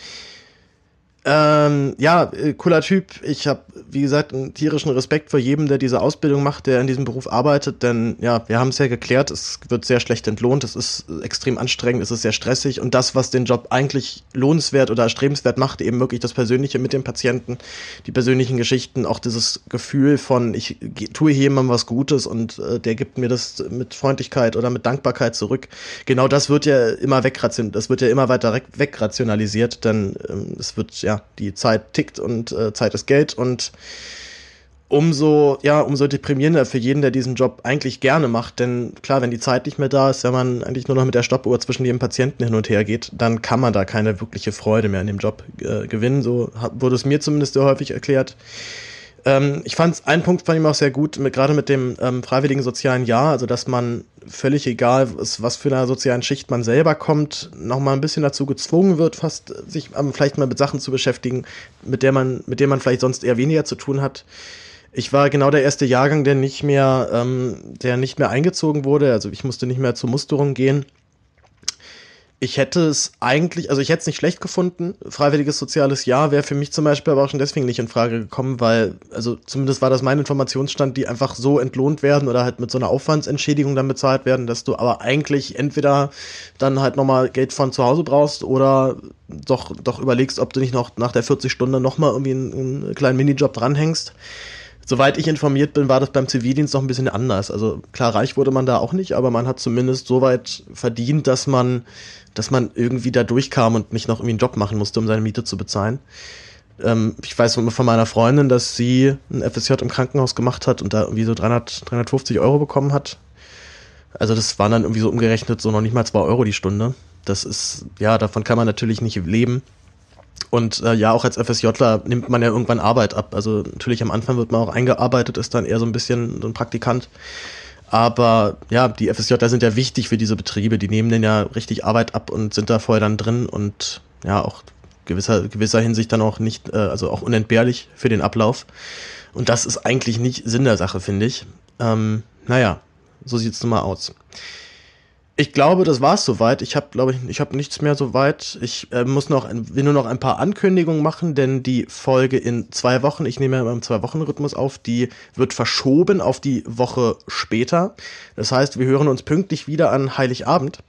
Ähm, ja, äh, cooler Typ. Ich habe, wie gesagt, einen tierischen Respekt vor jedem, der diese Ausbildung macht, der in diesem Beruf arbeitet. Denn ja, wir haben es ja geklärt, es wird sehr schlecht entlohnt, es ist extrem anstrengend, es ist sehr stressig. Und das, was den Job eigentlich lohnenswert oder erstrebenswert macht, eben wirklich das Persönliche mit dem Patienten, die persönlichen Geschichten, auch dieses Gefühl von, ich tue hier jemandem was Gutes und äh, der gibt mir das mit Freundlichkeit oder mit Dankbarkeit zurück. Genau das wird ja immer wegrationalisiert, das wird ja immer weiter wegrationalisiert, denn ähm, es wird ja die Zeit tickt und äh, Zeit ist Geld und umso, ja, umso deprimierender für jeden, der diesen Job eigentlich gerne macht. Denn klar, wenn die Zeit nicht mehr da ist, wenn man eigentlich nur noch mit der Stoppuhr zwischen jedem Patienten hin und her geht, dann kann man da keine wirkliche Freude mehr in dem Job äh, gewinnen. So wurde es mir zumindest sehr häufig erklärt. Ähm, ich fand einen Punkt fand ich auch sehr gut, mit, gerade mit dem ähm, freiwilligen sozialen Jahr, also dass man völlig egal ist, was für eine sozialen Schicht man selber kommt, nochmal ein bisschen dazu gezwungen wird, fast sich ähm, vielleicht mal mit Sachen zu beschäftigen, mit der man, mit denen man vielleicht sonst eher weniger zu tun hat. Ich war genau der erste Jahrgang, der nicht mehr, ähm, der nicht mehr eingezogen wurde. Also ich musste nicht mehr zur Musterung gehen ich hätte es eigentlich, also ich hätte es nicht schlecht gefunden. Freiwilliges soziales Jahr wäre für mich zum Beispiel aber auch schon deswegen nicht in Frage gekommen, weil, also zumindest war das mein Informationsstand, die einfach so entlohnt werden oder halt mit so einer Aufwandsentschädigung dann bezahlt werden, dass du aber eigentlich entweder dann halt nochmal Geld von zu Hause brauchst oder doch, doch überlegst, ob du nicht noch nach der 40 Stunden nochmal irgendwie einen, einen kleinen Minijob dranhängst. Soweit ich informiert bin, war das beim Zivildienst noch ein bisschen anders. Also klar, reich wurde man da auch nicht, aber man hat zumindest so weit verdient, dass man dass man irgendwie da durchkam und nicht noch irgendwie einen Job machen musste, um seine Miete zu bezahlen. Ähm, ich weiß von meiner Freundin, dass sie ein FSJ im Krankenhaus gemacht hat und da irgendwie so 300, 350 Euro bekommen hat. Also das waren dann irgendwie so umgerechnet so noch nicht mal zwei Euro die Stunde. Das ist, ja, davon kann man natürlich nicht leben. Und äh, ja, auch als FSJler nimmt man ja irgendwann Arbeit ab. Also natürlich am Anfang wird man auch eingearbeitet, ist dann eher so ein bisschen so ein Praktikant. Aber ja, die FSJ sind ja wichtig für diese Betriebe. Die nehmen denen ja richtig Arbeit ab und sind da vorher dann drin und ja, auch gewisser, gewisser Hinsicht dann auch nicht, äh, also auch unentbehrlich für den Ablauf. Und das ist eigentlich nicht Sinn der Sache, finde ich. Ähm, naja, so sieht's nun mal aus. Ich glaube, das war's soweit. Ich habe, glaube ich, ich habe nichts mehr soweit. Ich äh, muss noch, will nur noch ein paar Ankündigungen machen, denn die Folge in zwei Wochen, ich nehme ja im Zwei-Wochen-Rhythmus auf, die wird verschoben auf die Woche später. Das heißt, wir hören uns pünktlich wieder an Heiligabend.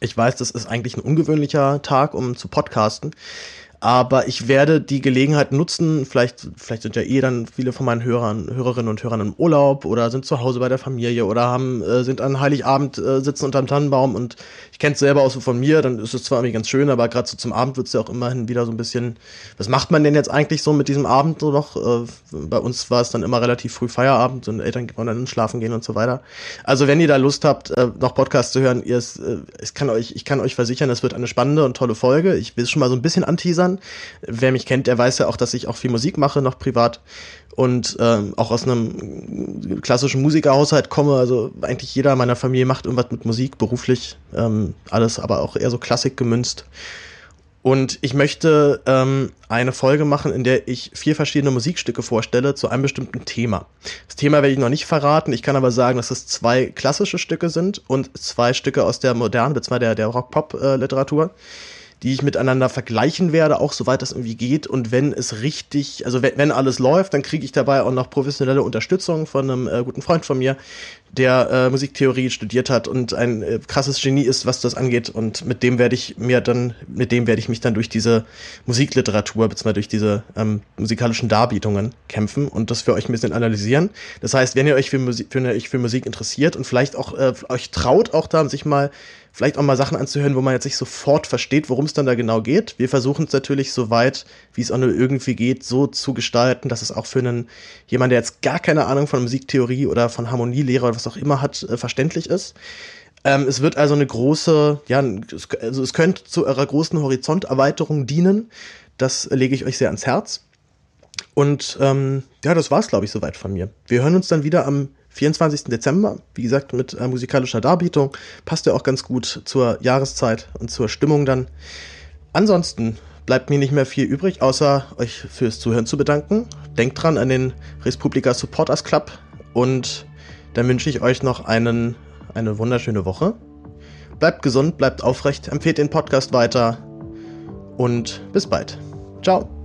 Ich weiß, das ist eigentlich ein ungewöhnlicher Tag, um zu podcasten. Aber ich werde die Gelegenheit nutzen, vielleicht, vielleicht sind ja eh dann viele von meinen Hörern, Hörerinnen und Hörern im Urlaub oder sind zu Hause bei der Familie oder haben, äh, sind an Heiligabend, äh, sitzen unterm Tannenbaum und ich kenne es selber auch so von mir, dann ist es zwar irgendwie ganz schön, aber gerade so zum Abend wird es ja auch immerhin wieder so ein bisschen, was macht man denn jetzt eigentlich so mit diesem Abend so noch? Äh, bei uns war es dann immer relativ früh Feierabend und Eltern wollen dann schlafen gehen und so weiter. Also wenn ihr da Lust habt, äh, noch Podcasts zu hören, ihr es, äh, ich kann euch, ich kann euch versichern, es wird eine spannende und tolle Folge. Ich will es schon mal so ein bisschen anteasern Wer mich kennt, der weiß ja auch, dass ich auch viel Musik mache, noch privat und ähm, auch aus einem klassischen Musikerhaushalt komme. Also eigentlich jeder meiner Familie macht irgendwas mit Musik, beruflich, ähm, alles aber auch eher so Klassik gemünzt. Und ich möchte ähm, eine Folge machen, in der ich vier verschiedene Musikstücke vorstelle zu einem bestimmten Thema. Das Thema werde ich noch nicht verraten. Ich kann aber sagen, dass es zwei klassische Stücke sind und zwei Stücke aus der modernen, beziehungsweise der, der Rock-Pop-Literatur. Äh, die ich miteinander vergleichen werde, auch soweit das irgendwie geht. Und wenn es richtig, also wenn, wenn alles läuft, dann kriege ich dabei auch noch professionelle Unterstützung von einem äh, guten Freund von mir, der äh, Musiktheorie studiert hat und ein äh, krasses Genie ist, was das angeht. Und mit dem werde ich mir dann, mit dem werde ich mich dann durch diese Musikliteratur, beziehungsweise durch diese ähm, musikalischen Darbietungen kämpfen und das für euch ein bisschen analysieren. Das heißt, wenn ihr euch für Musik, wenn ihr euch für Musik interessiert und vielleicht auch äh, euch traut, auch da sich mal vielleicht auch mal Sachen anzuhören, wo man jetzt nicht sofort versteht, worum es dann da genau geht. Wir versuchen es natürlich so weit, wie es auch nur irgendwie geht, so zu gestalten, dass es auch für einen jemand, der jetzt gar keine Ahnung von Musiktheorie oder von Harmonielehre oder was auch immer hat, äh, verständlich ist. Ähm, es wird also eine große, ja, also es könnte zu eurer großen Horizonterweiterung dienen. Das lege ich euch sehr ans Herz. Und ähm, ja, das war's, glaube ich, soweit von mir. Wir hören uns dann wieder am 24. Dezember, wie gesagt, mit äh, musikalischer Darbietung. Passt ja auch ganz gut zur Jahreszeit und zur Stimmung dann. Ansonsten bleibt mir nicht mehr viel übrig, außer euch fürs Zuhören zu bedanken. Denkt dran an den Respublika Supporters Club und dann wünsche ich euch noch einen, eine wunderschöne Woche. Bleibt gesund, bleibt aufrecht, empfehlt den Podcast weiter und bis bald. Ciao.